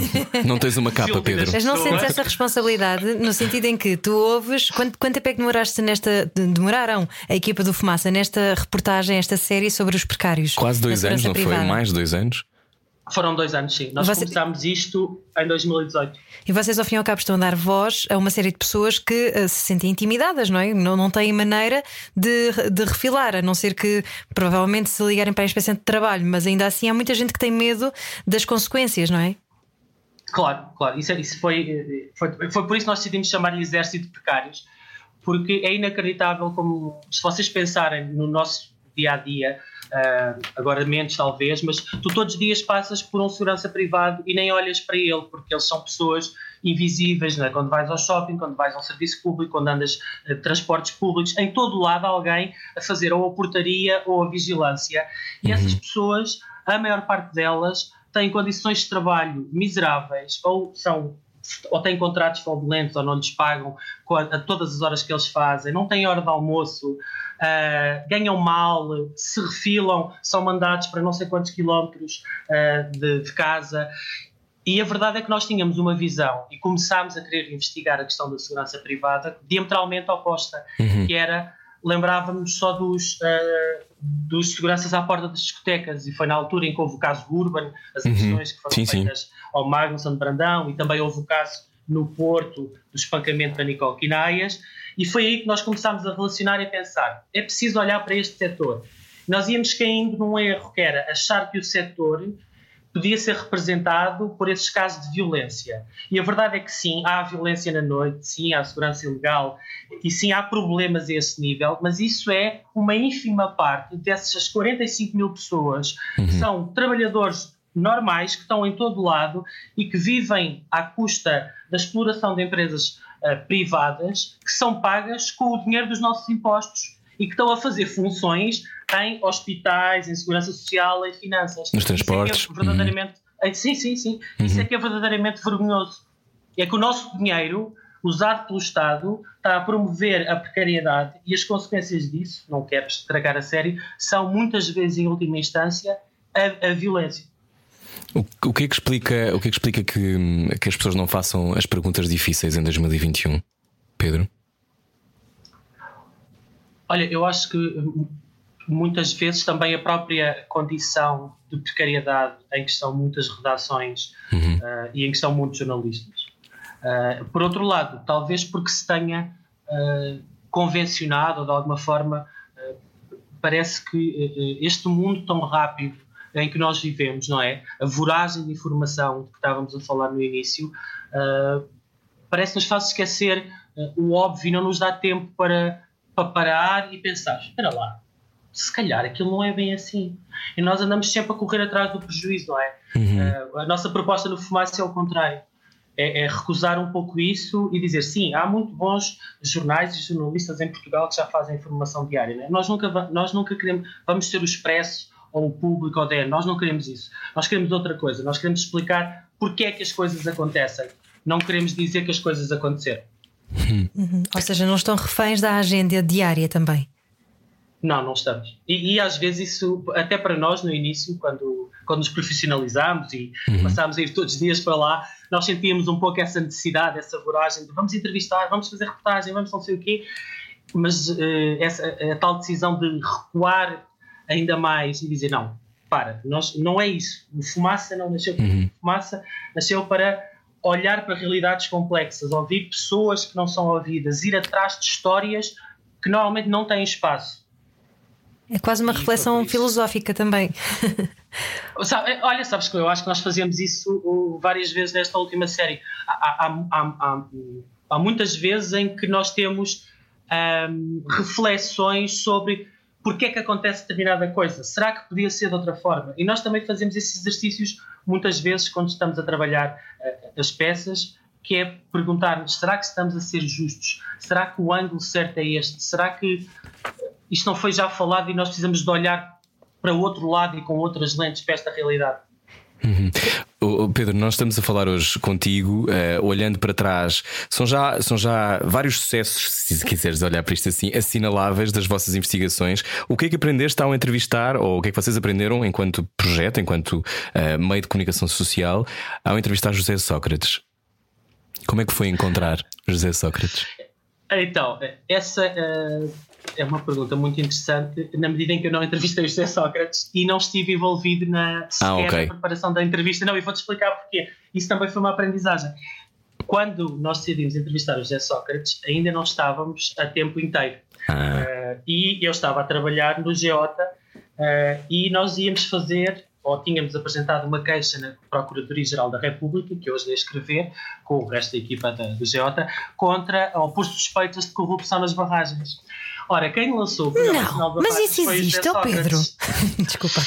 não tens uma capa, Pedro. Mas não sentes essa responsabilidade no sentido em que tu ouves. Quanto, quanto tempo é que demoraste nesta. Demoraram a equipa do Fumaça nesta reportagem, esta série sobre os precários? Quase dois anos, não privada. foi? Mais de dois anos? Foram dois anos, sim. Nós Você... começámos isto em 2018. E vocês, ao fim e ao cabo, estão a dar voz a uma série de pessoas que uh, se sentem intimidadas, não é? Não, não têm maneira de, de refilar, a não ser que provavelmente se ligarem para a inspeção de trabalho, mas ainda assim há muita gente que tem medo das consequências, não é? Claro, claro. Isso, isso foi, foi, foi por isso que nós decidimos chamar-lhe Exército de Precários, porque é inacreditável como, se vocês pensarem no nosso dia a dia uh, agora menos talvez, mas tu todos os dias passas por um segurança privado e nem olhas para ele, porque eles são pessoas invisíveis, né? quando vais ao shopping, quando vais ao serviço público, quando andas uh, transportes públicos, em todo lado há alguém a fazer ou a portaria ou a vigilância. E uhum. essas pessoas, a maior parte delas, têm condições de trabalho miseráveis ou são ou têm contratos fraudulentos ou não lhes pagam a todas as horas que eles fazem, não têm hora de almoço, uh, ganham mal, se refilam, são mandados para não sei quantos quilómetros uh, de, de casa. E a verdade é que nós tínhamos uma visão e começámos a querer investigar a questão da segurança privada diametralmente oposta, uhum. que era lembrávamos só dos, uh, dos seguranças à porta das discotecas e foi na altura em que houve o caso Urban, as uhum. agressões que foram sim, feitas sim. ao Magnusson de Brandão e também houve o caso no Porto do espancamento da Nicole Quinaias e foi aí que nós começámos a relacionar e a pensar é preciso olhar para este setor. Nós íamos caindo num erro que era achar que o setor podia ser representado por esses casos de violência. E a verdade é que sim, há violência na noite, sim, há segurança ilegal e sim, há problemas a esse nível, mas isso é uma ínfima parte dessas 45 mil pessoas uhum. que são trabalhadores normais, que estão em todo lado e que vivem à custa da exploração de empresas uh, privadas que são pagas com o dinheiro dos nossos impostos e que estão a fazer funções em hospitais, em segurança social, em finanças. Nos transportes. Isso é, é verdadeiramente. Uhum. Sim, sim, sim. Uhum. Isso é que é verdadeiramente vergonhoso. É que o nosso dinheiro, usado pelo Estado, está a promover a precariedade e as consequências disso, não quero estragar a sério, são muitas vezes, em última instância, a, a violência. O, o, que é que explica, o que, é que, explica que, que as pessoas não façam as perguntas difíceis em 2021, Pedro? Olha, eu acho que muitas vezes também a própria condição de precariedade em que estão muitas redações uhum. uh, e em que estão muitos jornalistas. Uh, por outro lado, talvez porque se tenha uh, convencionado ou de alguma forma parece que este mundo tão rápido em que nós vivemos, não é? A voragem de informação de que estávamos a falar no início parece-nos faz esquecer o óbvio e não nos dá tempo para para parar e pensar: espera lá, se calhar aquilo não é bem assim. E nós andamos sempre a correr atrás do prejuízo, não é? Uhum. Uh, a nossa proposta no Fumaça é o contrário. É, é, recusar um pouco isso e dizer sim, há muito bons jornais e jornalistas em Portugal que já fazem informação diária. Né? Nós, nunca, nós nunca queremos, vamos ser o Expresso ou o Público ou o DN, nós não queremos isso. Nós queremos outra coisa, nós queremos explicar porque é que as coisas acontecem. Não queremos dizer que as coisas aconteceram. Uhum. Ou seja, não estão reféns da agenda diária também. Não, não estamos. E, e, às vezes isso, até para nós no início, quando, quando nos profissionalizámos e uhum. passámos a ir todos os dias para lá, nós sentíamos um pouco essa necessidade, essa voragem de vamos entrevistar, vamos fazer reportagem, vamos não sei o quê, mas uh, essa, a tal decisão de recuar ainda mais e dizer não, para, nós, não é isso. O Fumaça não nasceu para uhum. Fumaça, nasceu para olhar para realidades complexas, ouvir pessoas que não são ouvidas, ir atrás de histórias que normalmente não têm espaço. É quase uma e reflexão filosófica também. Olha, sabes que eu acho que nós fazemos isso várias vezes nesta última série. Há, há, há, há muitas vezes em que nós temos hum, reflexões sobre porque é que acontece determinada coisa. Será que podia ser de outra forma? E nós também fazemos esses exercícios muitas vezes quando estamos a trabalhar uh, as peças, que é perguntar-nos: será que estamos a ser justos? Será que o ângulo certo é este? Será que isto não foi já falado e nós precisamos de olhar para outro lado e com outras lentes para esta realidade? Uhum. Pedro, nós estamos a falar hoje contigo, uh, olhando para trás. São já, são já vários sucessos, se quiseres olhar para isto assim, assinaláveis das vossas investigações. O que é que aprendeste ao entrevistar, ou o que é que vocês aprenderam enquanto projeto, enquanto uh, meio de comunicação social, ao entrevistar José Sócrates? Como é que foi encontrar José Sócrates? Então, essa. Uh é uma pergunta muito interessante, na medida em que eu não entrevistei o José Sócrates e não estive envolvido na, ah, okay. na preparação da entrevista. Não, e vou-te explicar porquê. Isso também foi uma aprendizagem. Quando nós decidimos entrevistar o José Sócrates, ainda não estávamos a tempo inteiro. Ah. Uh, e eu estava a trabalhar no Geota uh, e nós íamos fazer ou tínhamos apresentado uma queixa na Procuradoria-Geral da República, que hoje ia escrever, com o resto da equipa da, do Geota, contra ou por suspeitas de corrupção nas barragens. Ora, quem lançou o Programa de Mas isso existe, oh Pedro? Desculpa.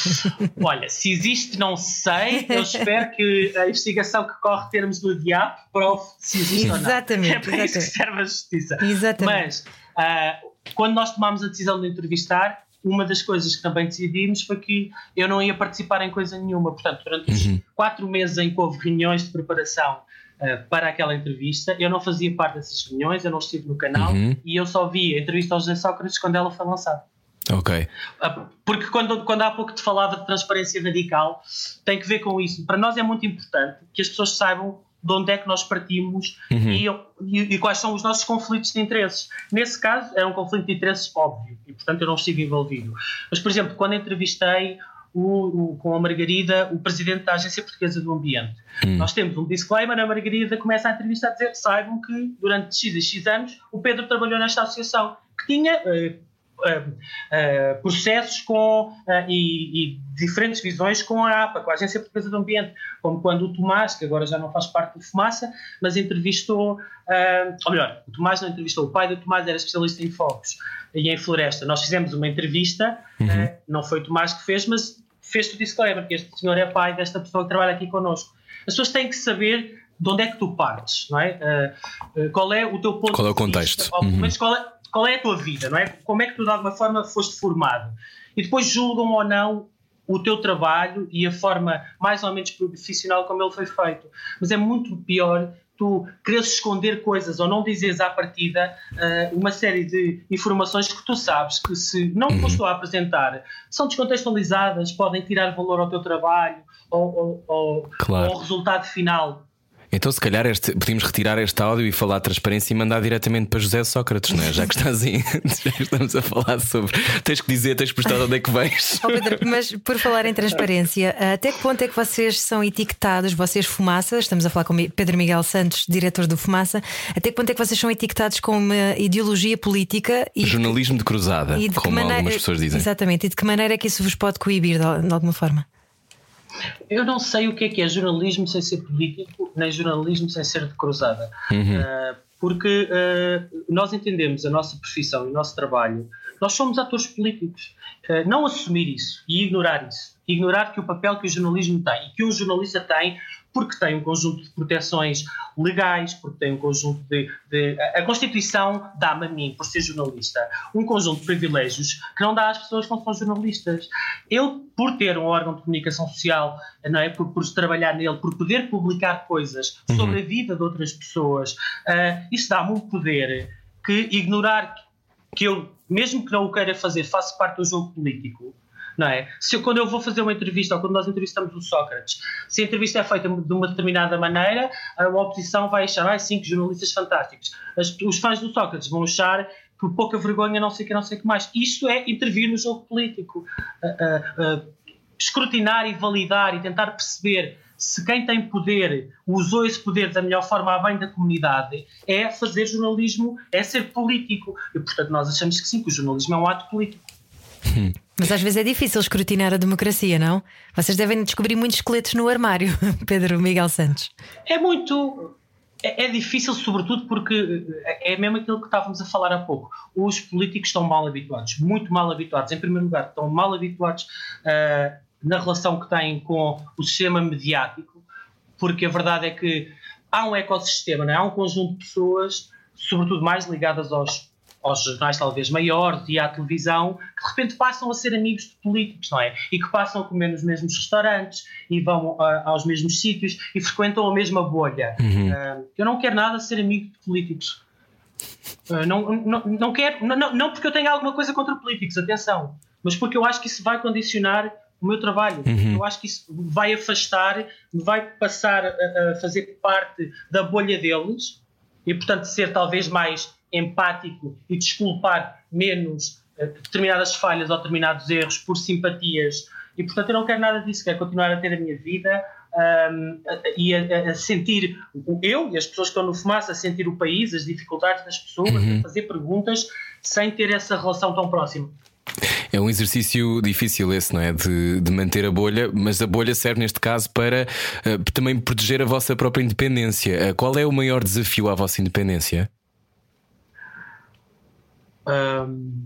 Olha, se existe, não sei. Eu espero que a investigação que corre termos do DIAP prove se existe exatamente, ou não. Exatamente. É para isso que serve a justiça. Exatamente. Mas, uh, quando nós tomámos a decisão de entrevistar, uma das coisas que também decidimos foi que eu não ia participar em coisa nenhuma. Portanto, durante os uhum. quatro meses em que houve reuniões de preparação uh, para aquela entrevista. Eu não fazia parte dessas reuniões, eu não estive no canal Uhum. e eu só vi a entrevista ao José Sócrates quando ela foi lançada. Ok. Uh, Porque quando, quando há pouco te falava de transparência radical, tem que ver com isso. Para nós é muito importante que as pessoas saibam de onde é que nós partimos e, e- e quais são os nossos conflitos de interesses. Nesse caso, era um conflito de interesses óbvio e, portanto, eu não estive envolvido. Mas, por exemplo, quando entrevistei o- o- com a Margarida, o presidente da Agência Portuguesa do Ambiente, nós temos um disclaimer, a Margarida começa a entrevista a dizer saibam que durante X e X anos o Pedro trabalhou nesta associação, que tinha eh, eh, eh, processos com eh, e, e diferentes visões com a APA, com a Agência Portuguesa do Ambiente, como quando o Tomás, que agora já não faz parte do Fumaça, mas entrevistou, ou melhor, o Tomás não entrevistou, o pai do Tomás era especialista em fogos e em floresta. Nós fizemos uma entrevista, eh, não foi o Tomás que fez, mas fez o disclaimer, que este senhor é pai desta pessoa que trabalha aqui connosco. As pessoas têm que saber de onde é que tu partes, não é? Qual é o teu ponto Qual é o de vista, contexto? pelo Uhum. qual é, qual é a tua vida, não é? Como é que tu de alguma forma foste formado? E depois julgam ou não o teu trabalho e a forma mais ou menos profissional como ele foi feito. Mas é muito pior tu quereres esconder coisas ou não dizeres à partida eh, uma série de informações que tu sabes que se não Uhum. tu a apresentar são descontextualizadas, podem tirar valor ao teu trabalho ou, ou- ou- Claro. ou ao resultado final. Então, se calhar, este, podíamos retirar este áudio e falar de transparência e mandar diretamente para José Sócrates, não é? Já que estás aí, já estamos a falar sobre. Tens que dizer, tens que prestar de onde é que vens. Ó Pedro, mas por falar em transparência, até que ponto é que vocês são etiquetados, vocês Fumaça, estamos a falar com Pedro Miguel Santos, diretor do Fumaça, até que ponto é que vocês são etiquetados com uma ideologia política e Jornalismo de cruzada, e de como maneira- algumas pessoas dizem. Exatamente, e de que maneira é que isso vos pode coibir de, de alguma forma? Eu não sei o que é que é jornalismo sem ser político, nem jornalismo sem ser de cruzada. Uh, porque uh, nós entendemos a nossa profissão e o nosso trabalho, nós somos atores políticos. Uh, não assumir isso e ignorar isso, ignorar que o papel que o jornalismo tem e que um jornalista tem, porque tem um conjunto de proteções legais, porque tem um conjunto de. de a Constituição dá-me a mim, por ser jornalista, um conjunto de privilégios que não dá às pessoas que não são jornalistas. Eu, por ter um órgão de comunicação social, não é? por, por trabalhar nele, por poder publicar coisas sobre a vida de outras pessoas, ah, isso dá-me um poder que ignorar que eu, mesmo que não o queira fazer, faço parte do jogo político. Não é? Se eu, quando eu vou fazer uma entrevista ou quando nós entrevistamos o Sócrates, se a entrevista é feita de uma determinada maneira, a oposição vai achar, ah, cinco jornalistas fantásticos. As- os fãs do Sócrates vão achar que pouca vergonha, não sei o que, não sei o que mais. Isto é intervir no jogo político. Ah, ah, ah, escrutinar e validar e tentar perceber se quem tem poder usou esse poder da melhor forma a bem da comunidade é fazer jornalismo, é ser político. E, portanto, nós achamos que sim, que o jornalismo é um ato político. Mas às vezes é difícil escrutinar a democracia, não? Vocês devem descobrir muitos esqueletos no armário, Pedro Miguel Santos. É muito. É, é difícil, sobretudo porque é é mesmo aquilo que estávamos a falar há pouco. Os políticos estão mal habituados, muito mal habituados. Em primeiro lugar, estão mal habituados ah, na relação que têm com o sistema mediático, porque a verdade é que há um ecossistema, é? há um conjunto de pessoas, sobretudo mais ligadas aos, aos jornais talvez maiores e à televisão, que de repente passam a ser amigos de políticos, não é? E que passam a comer nos mesmos restaurantes e vão ah, aos mesmos sítios e frequentam a mesma bolha. Ah, eu não quero nada ser amigo de políticos. Ah, não, não, não quero, não, não- porque eu tenha alguma coisa contra políticos, atenção, mas porque eu acho que isso vai condicionar o meu trabalho. Eu acho que isso vai afastar, vai passar a, a fazer parte da bolha deles e, portanto, ser talvez mais empático e desculpar menos eh, determinadas falhas ou determinados erros por simpatias. E, portanto, eu não quero nada disso, quero continuar a ter a minha vida a- e a, a sentir, eu e as pessoas que estão no fumaça, a sentir o país, as dificuldades das pessoas, a fazer perguntas sem ter essa relação tão próxima. É um exercício difícil esse, não é? De, de manter a bolha, mas a bolha serve neste caso para eh, também proteger a vossa própria independência. Eh, qual é o maior desafio à vossa independência? Hum,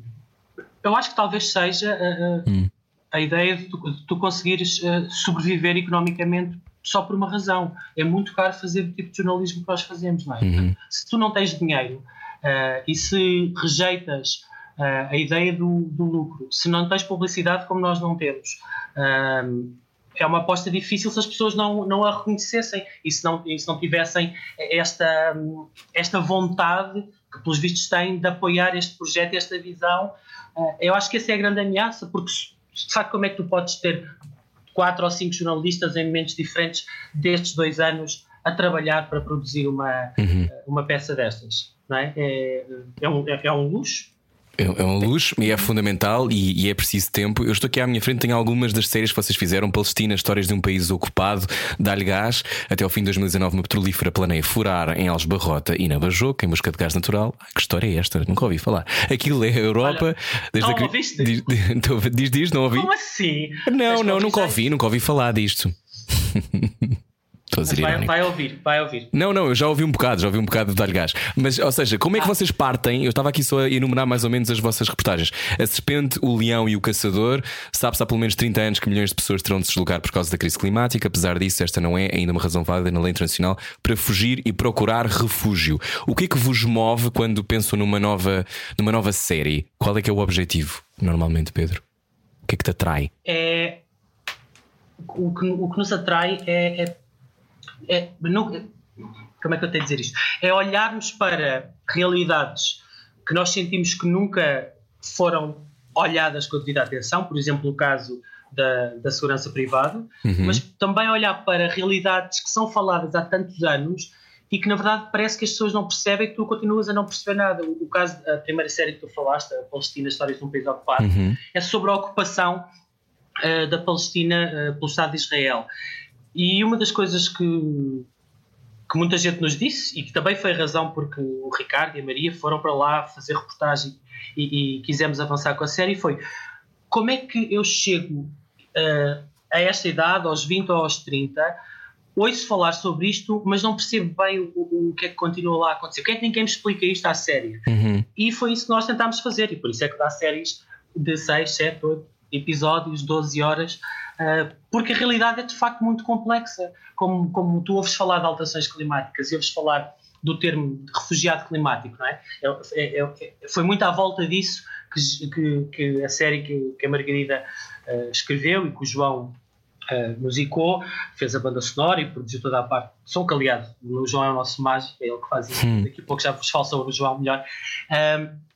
eu acho que talvez seja uh, uh, a ideia de tu, de tu conseguires uh, sobreviver economicamente só por uma razão. É muito caro fazer o tipo de jornalismo que nós fazemos, não é? Se tu não tens dinheiro uh, e se rejeitas uh, a ideia do, do lucro, se não tens publicidade como nós não temos, um, é uma aposta difícil se as pessoas não, não a reconhecessem e se não, e se não tivessem esta, esta vontade que, pelos vistos, têm de apoiar este projeto, esta visão. Eh, eu acho que essa é a grande ameaça, porque sabe como é que tu podes ter quatro ou cinco jornalistas em momentos diferentes destes dois anos a trabalhar para produzir uma, uhum. uma peça destas? Não é? É, é, um, é, é um luxo, é, é um luxo e é fundamental e, e, é preciso tempo. Eu estou aqui à minha frente, tenho algumas das séries que vocês fizeram: Palestina, Histórias de um País Ocupado, Dá-lhe Gás. Até ao fim de 2019, uma petrolífera planeia furar em Algesbarrota e na Bajoca, em busca de gás natural. Ah, que história é esta? Nunca ouvi falar. Aquilo é a Europa. Olha, desde não a... ouviste? Diz, diz, diz, não ouvi? Como assim? Não, não, nunca ouvi, nunca ouvi falar disto. Estou a vai, vai, ouvir, vai ouvir. Não, não, eu já ouvi um bocado, já ouvi um bocado do Dar Gás. Mas, ou seja, como é que ah. vocês partem? Eu estava aqui só a enumerar mais ou menos as vossas reportagens. A Serpente, o Leão e o Caçador. Sabe-se há pelo menos 30 anos que milhões de pessoas terão de se deslocar por causa da crise climática. Apesar disso, esta não é ainda uma razão válida na lei internacional para fugir e procurar refúgio. O que é que vos move quando pensam numa nova, numa nova série? Qual é que é o objetivo, normalmente, Pedro? O que é que te atrai? É. O que, o que nos atrai é, é é, não, como é que eu tenho a dizer isto? É olharmos para realidades que nós sentimos que nunca foram olhadas com a devida atenção, por exemplo, o caso da, da segurança privada, uhum. mas também olhar para realidades que são faladas há tantos anos e que na verdade parece que as pessoas não percebem que tu continuas a não perceber nada. O, o caso da primeira série que tu falaste, a Palestina, Histórias de um País Ocupado, uhum. é sobre a ocupação uh, da Palestina uh, pelo Estado de Israel. E uma das coisas que, que muita gente nos disse, e que também foi a razão porque o Ricardo e a Maria foram para lá fazer reportagem e, e quisemos avançar com a série, foi como é que eu chego uh, a esta idade, aos 20 ou aos 30, ouço falar sobre isto, mas não percebo bem o, o, o, que é que continua lá a acontecer. Quem é que ninguém me explica isto à série? Uhum. E foi isso que nós tentámos fazer, e por isso é que dá séries de 6, 7, 8 episódios, 12 horas, porque a realidade é de facto muito complexa. Como, como tu ouves falar de alterações climáticas e ouves falar do termo refugiado climático, não é? É, é? é, é, foi muito à volta disso que, que, que a série que, que a Margarida uh, escreveu e que o João uh, musicou, fez a banda sonora e produziu toda a parte. Som que, aliás, o João é o nosso mágico, é ele que faz isso. Hum. Daqui a pouco já vos falo sobre o João melhor. Um,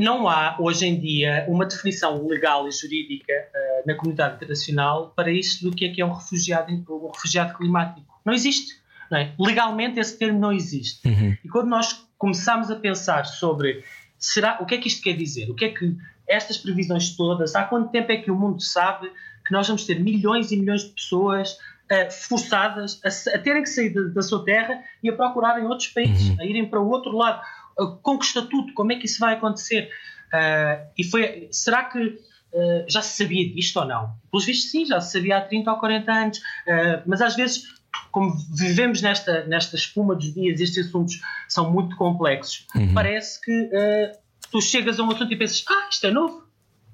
não há, hoje em dia, uma definição legal e jurídica uh, na comunidade internacional para isso do que é que é um refugiado, um refugiado climático. Não existe. Não é? Legalmente esse termo não existe. Uhum. E quando nós começamos a pensar sobre será, o que é que isto quer dizer, o que é que estas previsões todas, há quanto tempo é que o mundo sabe que nós vamos ter milhões e milhões de pessoas uh, forçadas a, a, terem que sair da, da, sua terra e a procurarem outros países, uhum. a irem para o outro lado com que estatuto, como é que isso vai acontecer? Uh, e foi, será que uh, já se sabia disto ou não? Pelos vistos, sim, já se sabia há 30 ou 40 anos, uh, mas às vezes, como vivemos nesta, nesta espuma dos dias, estes assuntos são muito complexos, uhum. parece que tu chegas a um assunto e pensas, ah, isto é novo,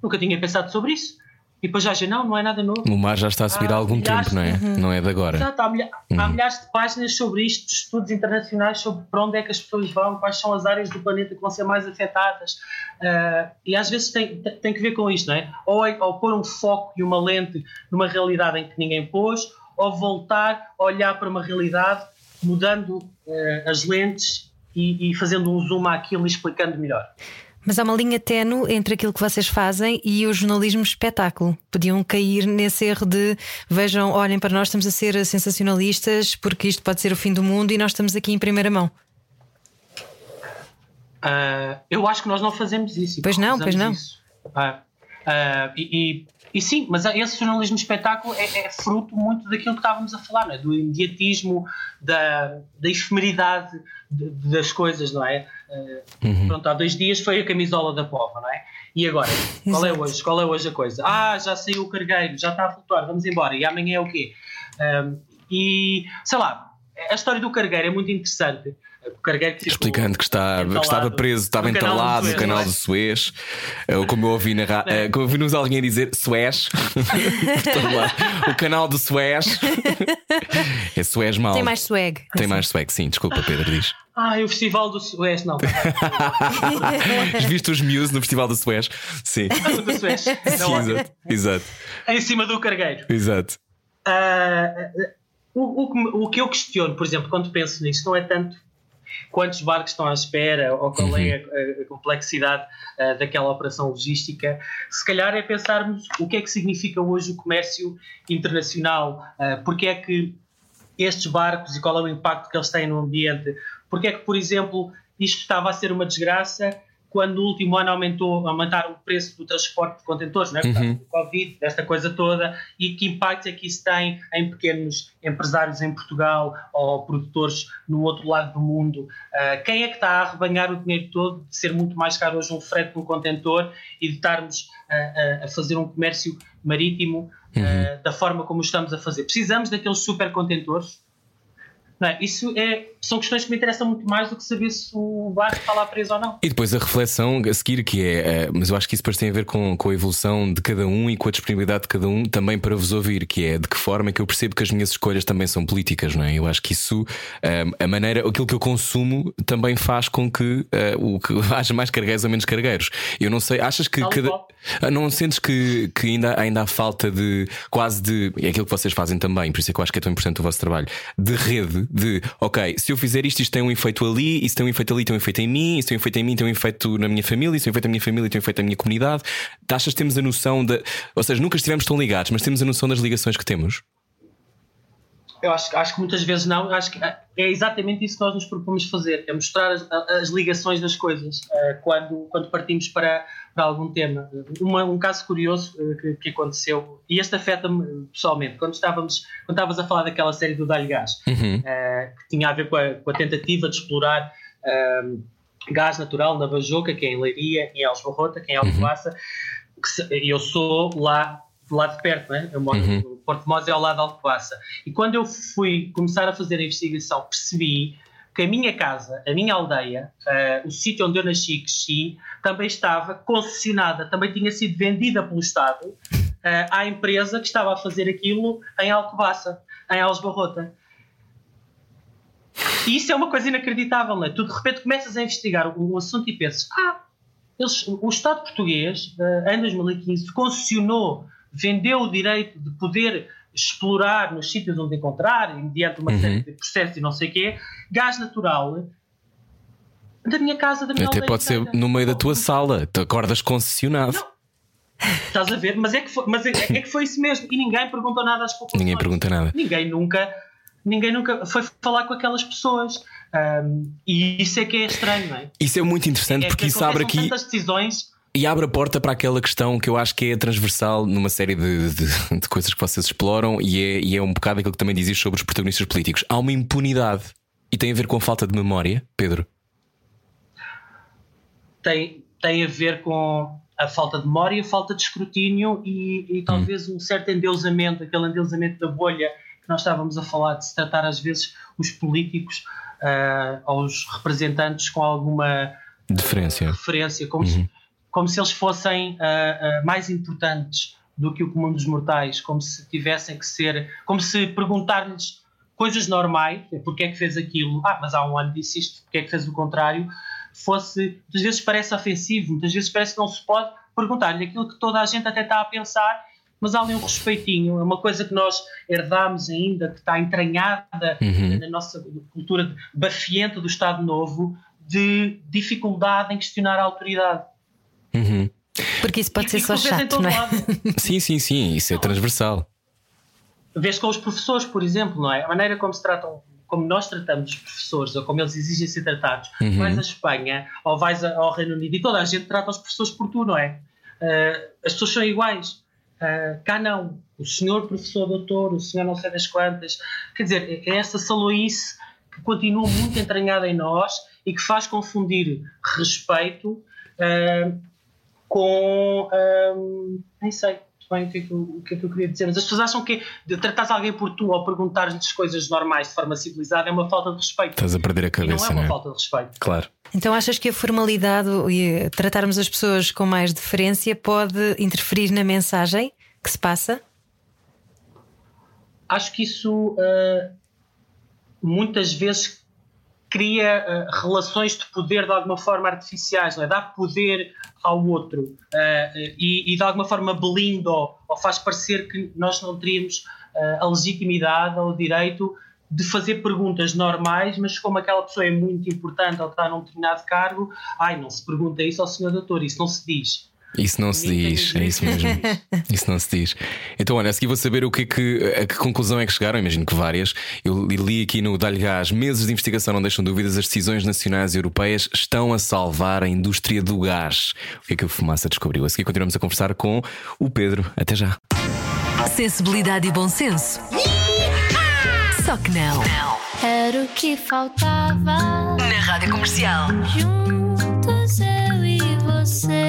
nunca tinha pensado sobre isso. E depois já não, não é nada novo. O mar já está a subir há, há algum tempo, não é? Uhum. Não é de agora. Exato, há, milha uhum. há, milhares de páginas sobre isto, estudos internacionais sobre para onde é que as pessoas vão, quais são as áreas do planeta que vão ser mais afetadas. Uh, e às vezes tem, tem que ver com isto, não é? Ou, é, ou pôr um foco e uma lente numa realidade em que ninguém pôs, ou voltar a olhar para uma realidade mudando uh, as lentes e, e fazendo um zoom àquilo e explicando melhor. Mas há uma linha tenue entre aquilo que vocês fazem e o jornalismo espetáculo. Podiam cair nesse erro de vejam, olhem para nós, estamos a ser sensacionalistas porque isto pode ser o fim do mundo e nós estamos aqui em primeira mão. Uh, eu acho que nós não fazemos isso. Pois não, pois não. Uh, uh, e, e sim, mas esse jornalismo espetáculo é, é, fruto muito daquilo que estávamos a falar, é? do imediatismo, da, da efemeridade de, das coisas, não é? Uh, uhum. Pronto, há dois dias foi a camisola da pova, não é? E agora? Qual é hoje? Qual é hoje a coisa? Ah, já saiu o cargueiro, já está a flutuar, vamos embora. E amanhã é o quê? Um, e sei lá, a história do cargueiro é muito interessante. Que Explicando que, está, que estava preso, estava no entalado do no canal é? do Suez. Eh, Como eu ouvi na ra- eh, como ouvimos alguém a dizer Suez. Lá, o canal do Suez. É Suez mal. Tem mais swag. Tem mais swag, sim, desculpa, Pedro, diz. Ah, e o Festival do Suez, não. Viste os Muse no Festival do Suez? Sim. do Suez. Sim, exato, exato, em cima do cargueiro. exato. Ah, o, o que o que eu questiono, por exemplo, quando penso nisso, não é tanto quantos barcos estão à espera? Ou qual é a, a complexidade ah, daquela operação logística. Se calhar é pensarmos o que é que significa hoje o comércio internacional, ah, porque é que estes barcos e qual é o impacto que eles têm no ambiente, porque é que, por exemplo, isto estava a ser uma desgraça quando no último ano aumentou, aumentaram o preço do transporte de contentores, é? Por causa do Covid, desta coisa toda, e que impacto é que isso tem em pequenos empresários em Portugal ou produtores no outro lado do mundo? Ah, quem é que está a arrebanhar o dinheiro todo de ser muito mais caro hoje um frete um contentor e de estarmos a, a- a fazer um comércio marítimo ah, da forma como estamos a fazer? Precisamos daqueles super contentores? Não é? Isso é, são questões que me interessam muito mais do que saber se o barco está lá preso ou não. E depois a reflexão a seguir, que é, eh, mas eu acho que isso depois tem a ver com, com a evolução de cada um e com a disponibilidade de cada um também para vos ouvir, que é de que forma é que eu percebo que as minhas escolhas também são políticas, não é? Eu acho que isso, eh, a maneira, aquilo que eu consumo também faz com que, eh, o, que haja mais cargueiros ou menos cargueiros. Eu não sei, achas que Tal e cada. Ah, Não sentes que, que ainda, ainda há falta de quase de. É aquilo que vocês fazem também, por isso é que eu acho que é tão importante o vosso trabalho. De rede, de ok, se eu fizer isto, isto tem um efeito ali, isso tem um efeito ali, tem um efeito em mim, isso tem um efeito em mim, tem um efeito na minha família, isso tem um efeito na minha família, tem um efeito na minha comunidade. Achas que temos a noção de. Ou seja, nunca estivemos tão ligados, mas temos a noção das ligações que temos? Eu acho, acho que muitas vezes não. Acho que é exatamente isso que nós nos propomos fazer: é mostrar as, as ligações das coisas eh, quando, quando partimos para, para algum tema. Uma- um caso curioso eh, que, que aconteceu, e este afeta-me eh, pessoalmente, quando, estávamos, quando estavas a falar daquela série do Dalho Gás, eh, que tinha a ver com a, com a tentativa de explorar eh, gás natural na Bajoca, que é em Leiria, em Elsbarrota, que é em Alcobaça, que se- eu sou lá, lá de perto, né? eu moro no Porto Mós é ao lado de Alcobaça. E quando eu fui começar a fazer a investigação, percebi que a minha casa, a minha aldeia, eh, o sítio onde eu nasci e cresci, também estava concessionada, também tinha sido vendida pelo Estado eh, à empresa que estava a fazer aquilo em Alcobaça, em Alsbarrota. E isso é uma coisa inacreditável, não é? Tu de repente começas a investigar o, o assunto e pensas: ah, eles, o Estado português, eh, em 2015, concessionou, vendeu o direito de poder explorar nos sítios onde encontrar, mediante uma série de processos e não sei o quê, gás natural da minha casa, da minha Até pode ser no meio da tua sala, tu acordas concessionado. Estás a ver? Mas é que foi, mas é, é que foi isso mesmo. E ninguém perguntou nada às populações. Ninguém pergunta nada. Ninguém nunca, ninguém nunca foi falar com aquelas pessoas. Ahm, e isso é que é estranho, não é? Isso é muito interessante é porque que isso abre aqui. tantas decisões. E abre a porta para aquela questão que eu acho que é transversal numa série de, de- de coisas que vocês exploram e é, e é um bocado aquilo que também dizes sobre os protagonistas políticos. Há uma impunidade e tem a ver com a falta de memória, Pedro. tem, tem a ver com a falta de memória, a falta de escrutínio e, e talvez um certo endeusamento, aquele endeusamento da bolha que nós estávamos a falar, de se tratar às vezes os políticos ah, ou os representantes com alguma Diferença. referência, como, se, como se eles fossem ah, ah, mais importantes do que o comum dos mortais, como se tivessem que ser, como se perguntar-lhes coisas normais, porque é que fez aquilo, ah, mas há um ano disse isto, porque é que fez o contrário, fosse, muitas vezes parece ofensivo, muitas vezes parece que não se pode perguntar-lhe aquilo que toda a gente até está a pensar, mas há ali um respeitinho, é uma coisa que nós herdámos ainda, que está entranhada na nossa cultura bafienta do Estado Novo, de dificuldade em questionar a autoridade. Uhum. Porque isso pode E- ser só chato, não é? lado. Sim, sim, sim, isso é transversal. Vês com os professores, por exemplo, não é? A maneira como se tratam, como nós tratamos os professores, ou como eles exigem ser tratados. Vais à Espanha ou vais ao Reino Unido e toda a gente trata os professores por tu, não é? Ah, as pessoas são iguais. Ah, cá não. O senhor professor doutor, o senhor não sei das quantas. Quer dizer, é essa saloice que continua muito entranhada em nós e que faz confundir respeito ah, com. ah, nem sei. bem o que, é que, eu, o que é que eu queria dizer, mas as pessoas acham que tratares alguém por tu ou perguntar-lhes coisas normais de forma civilizada é uma falta de respeito. Estás a perder a cabeça, e não é uma não é? falta de respeito. Claro. Então achas que a formalidade e tratarmos as pessoas com mais deferência pode interferir na mensagem que se passa? Acho que isso uh, muitas vezes cria uh, relações de poder de alguma forma artificiais, não é? dá poder ao outro uh, e, e, de alguma forma blinda ou, faz parecer que nós não teríamos a legitimidade ou o direito de fazer perguntas normais, mas como aquela pessoa é muito importante ou está num determinado cargo, ai, não se pergunta isso ao senhor doutor, isso não se diz. Isso não se diz, é isso mesmo. isso não se diz. Então, olha, a seguir vou saber o que é que, a que conclusão é que chegaram. Imagino que várias. Eu li aqui no Dá-lhe Gás: meses de investigação não deixam dúvidas, as decisões nacionais e europeias estão a salvar a indústria do gás. O que é que a fumaça descobriu? A seguir continuamos a conversar com o Pedro. Até já. Sensibilidade e bom senso. Só que não. Era o que faltava. Na rádio comercial. Juntos eu e você.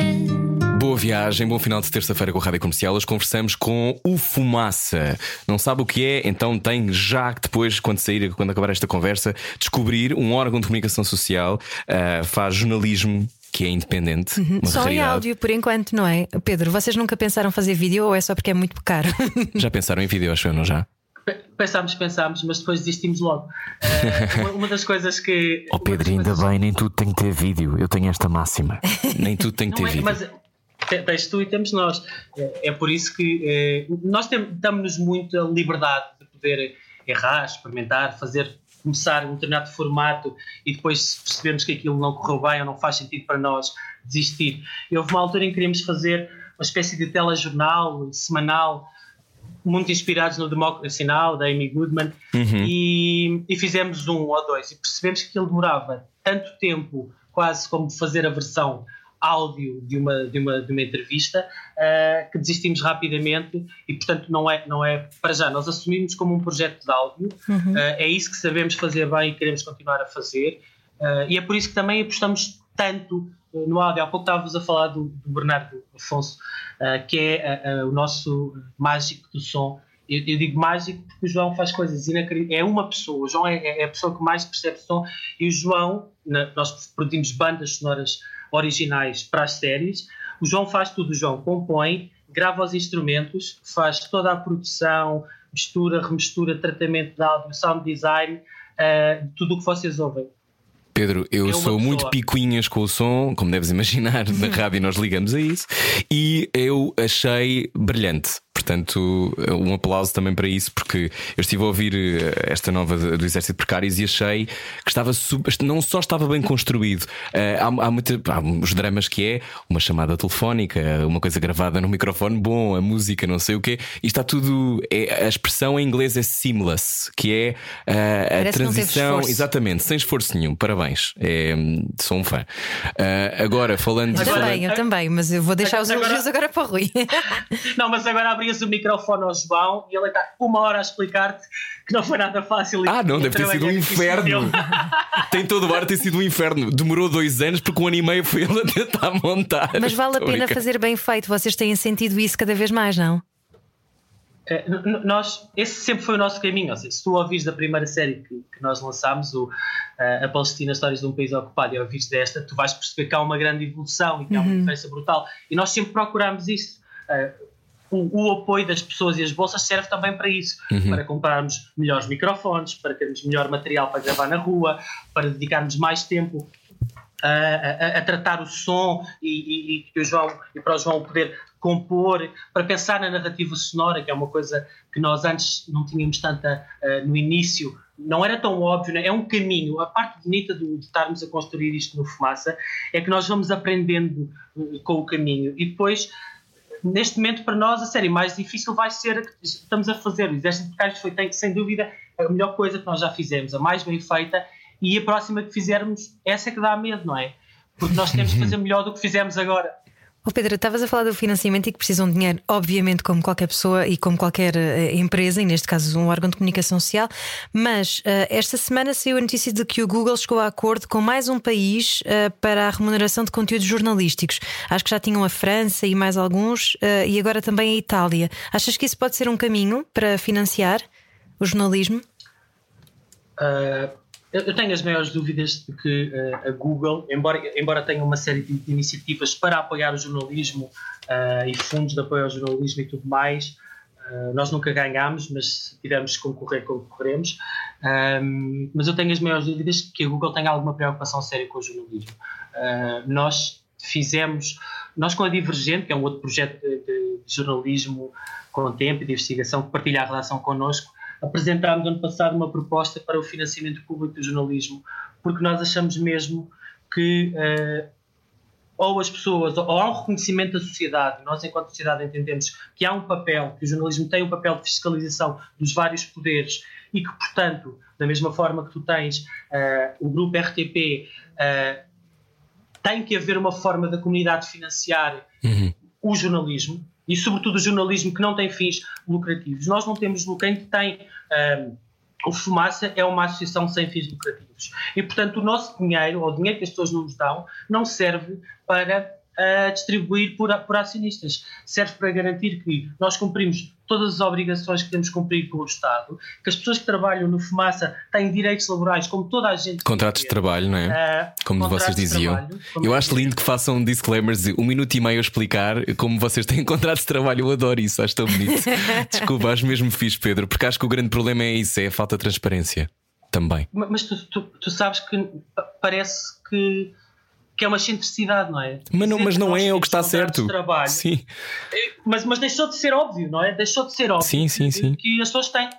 Boa viagem, bom final de terça-feira com a Rádio Comercial. Hoje conversamos com o Fumaça. Não sabe o que é? Então tem já que depois, quando sair, quando acabar esta conversa, descobrir um órgão de comunicação social, uh, faz jornalismo que é independente. Uhum. Só raridade. em áudio, por enquanto, não é? Pedro, vocês nunca pensaram fazer vídeo ou é só porque é muito caro? já pensaram em vídeo, acho eu, não já? Pensámos, pensámos, mas depois desistimos logo. Uh, uma, uma, das coisas que. Oh Pedro, ainda coisas... bem, nem tudo tem que ter vídeo. Eu tenho esta máxima. nem tudo tem que ter é, vídeo. Mas tens tu e temos nós. É, é por isso que é, nós damos-nos muita liberdade de poder errar, experimentar, fazer, começar um determinado formato e depois, se percebermos que aquilo não correu bem ou não faz sentido para nós, desistir. E houve uma altura em que queríamos fazer uma espécie de telejornal semanal muito inspirados no Democracy Now, da Amy Goodman, uhum. e, e, fizemos um ou dois e percebemos que aquilo demorava tanto tempo, quase como fazer a versão áudio de uma, de uma, de uma entrevista, uh, que desistimos rapidamente e, portanto, não é, não é para já. Nós assumimos como um projeto de áudio, uhum. uh, é isso que sabemos fazer bem e queremos continuar a fazer, uh, e é por isso que também apostamos tanto no áudio. Há pouco estávamos a falar do, do Bernardo Afonso, que é o nosso mágico do som. Eu, eu, digo mágico porque o João faz coisas inacreditáveis. É uma pessoa, o João é, é, a pessoa que mais percebe som e o João, na, nós produzimos bandas sonoras originais para as séries. O João faz tudo, o João compõe, grava os instrumentos, faz toda a produção, mistura, remistura, tratamento de áudio, sound design, uh, tudo o que vocês ouvem. Pedro, eu é sou muito picuinhas com o som, como deves imaginar, na rádio nós ligamos a isso, e eu achei brilhante. Portanto, um aplauso também para isso, porque eu estive a ouvir eh, esta nova do Exército Precários e achei que estava não só estava bem construído, eh, há, há, muita, há uns dramas que é uma chamada telefónica, uma coisa gravada no microfone bom, a música, não sei o quê, e está tudo. É, a expressão em inglês é seamless, que é uh, a transição. Exatamente, sem esforço nenhum. Parabéns. É, sou um fã. Uh, agora, falando. Eu também, eu também, mas eu vou deixar os elogios agora para o Rui. não, mas agora abrias o microfone ao João e ele está uma hora a explicar-te que não foi nada fácil. Ah, não, deve ter sido um inferno. Tem todo o ar ter sido um inferno. Demorou dois anos porque um ano e meio foi ele a tentar montar. Mas vale a pena fazer bem feito. Vocês têm sentido isso cada vez mais, não? É, nós, esse sempre foi o nosso caminho. Ou seja, se tu ouvires da primeira série que, que nós lançámos, o, a Palestina Histórias de um País Ocupado, e ouvires desta, tu vais perceber que há uma grande evolução e que há uma uhum. diferença brutal. E nós sempre procurámos isso. Uh, o, o, apoio das pessoas e as bolsas serve também para isso, uhum. para comprarmos melhores microfones, para termos melhor material para gravar na rua, para dedicarmos mais tempo a, a, a tratar o som e, e, e, o João, e para o João poder compor, para pensar na narrativa sonora, que é uma coisa que nós antes não tínhamos tanta uh, no início, não era tão óbvio, né? é um caminho. A parte bonita de, de estarmos a construir isto no Fumaça é que nós vamos aprendendo uh, com o caminho e depois neste momento, para nós, a série mais difícil vai ser a que estamos a fazer. O Exército de foi, tem, sem dúvida, a melhor coisa que nós já fizemos, a mais bem feita, e a próxima que fizermos, essa é que dá medo, não é? Porque nós temos que fazer melhor do que fizemos agora. Oh Pedro, estavas a falar do financiamento e que precisam de dinheiro, obviamente, como qualquer pessoa e como qualquer uh, empresa, e neste caso um órgão de comunicação social, mas uh, esta semana saiu a notícia de que o Google chegou a acordo com mais um país uh, para a remuneração de conteúdos jornalísticos. Acho que já tinham a França e mais alguns, e agora também a Itália. Achas que isso pode ser um caminho para financiar o jornalismo? Uh, eu tenho as maiores dúvidas de que uh, a Google, embora, embora tenha uma série de iniciativas para apoiar o jornalismo uh, e fundos de apoio ao jornalismo e tudo mais, uh, nós nunca ganhámos, mas se tivermos concorrer, concorremos. Um, mas eu tenho as maiores dúvidas que a Google tenha alguma preocupação séria com o jornalismo. nós fizemos, nós com a Divergente, que é um outro projeto de, de jornalismo com tempo e de investigação, que partilha a relação connosco, apresentámos ano passado uma proposta para o financiamento público do jornalismo, porque nós achamos mesmo que uh, ou as pessoas, ou há um reconhecimento da sociedade, nós enquanto sociedade entendemos que há um papel, que o jornalismo tem um papel de fiscalização dos vários poderes e que, portanto, da mesma forma que tu tens uh, o grupo RTP, uh, eh, tem que haver uma forma da comunidade financiar uhum. o jornalismo, e sobretudo o jornalismo que não tem fins lucrativos. Nós não temos quem tem um, o Fumaça é uma associação sem fins lucrativos e portanto o nosso dinheiro, ou o dinheiro que as pessoas não nos dão, não serve para a distribuir por, por acionistas. Serve para garantir que nós cumprimos todas as obrigações que temos que cumprir com o Estado, que as pessoas que trabalham no Fumaça têm direitos laborais, como toda a gente. Contratos de trabalho, não é? Uh, como vocês diziam. Trabalho, eu acho lindo que façam disclaimers de um minuto e meio a explicar como vocês têm contratos de trabalho. Eu adoro isso, acho tão bonito. Desculpa, acho mesmo fixe, Pedro, porque acho que o grande problema é isso, é a falta de transparência também. Mas tu, tu, tu sabes que parece que que é uma excentricidade, não é? Mas não, mas não é o que está certo. Trabalho, sim. É, mas, mas deixou de ser óbvio, não é? Deixou de ser óbvio. Sim, sim, sim. Que as pessoas têm.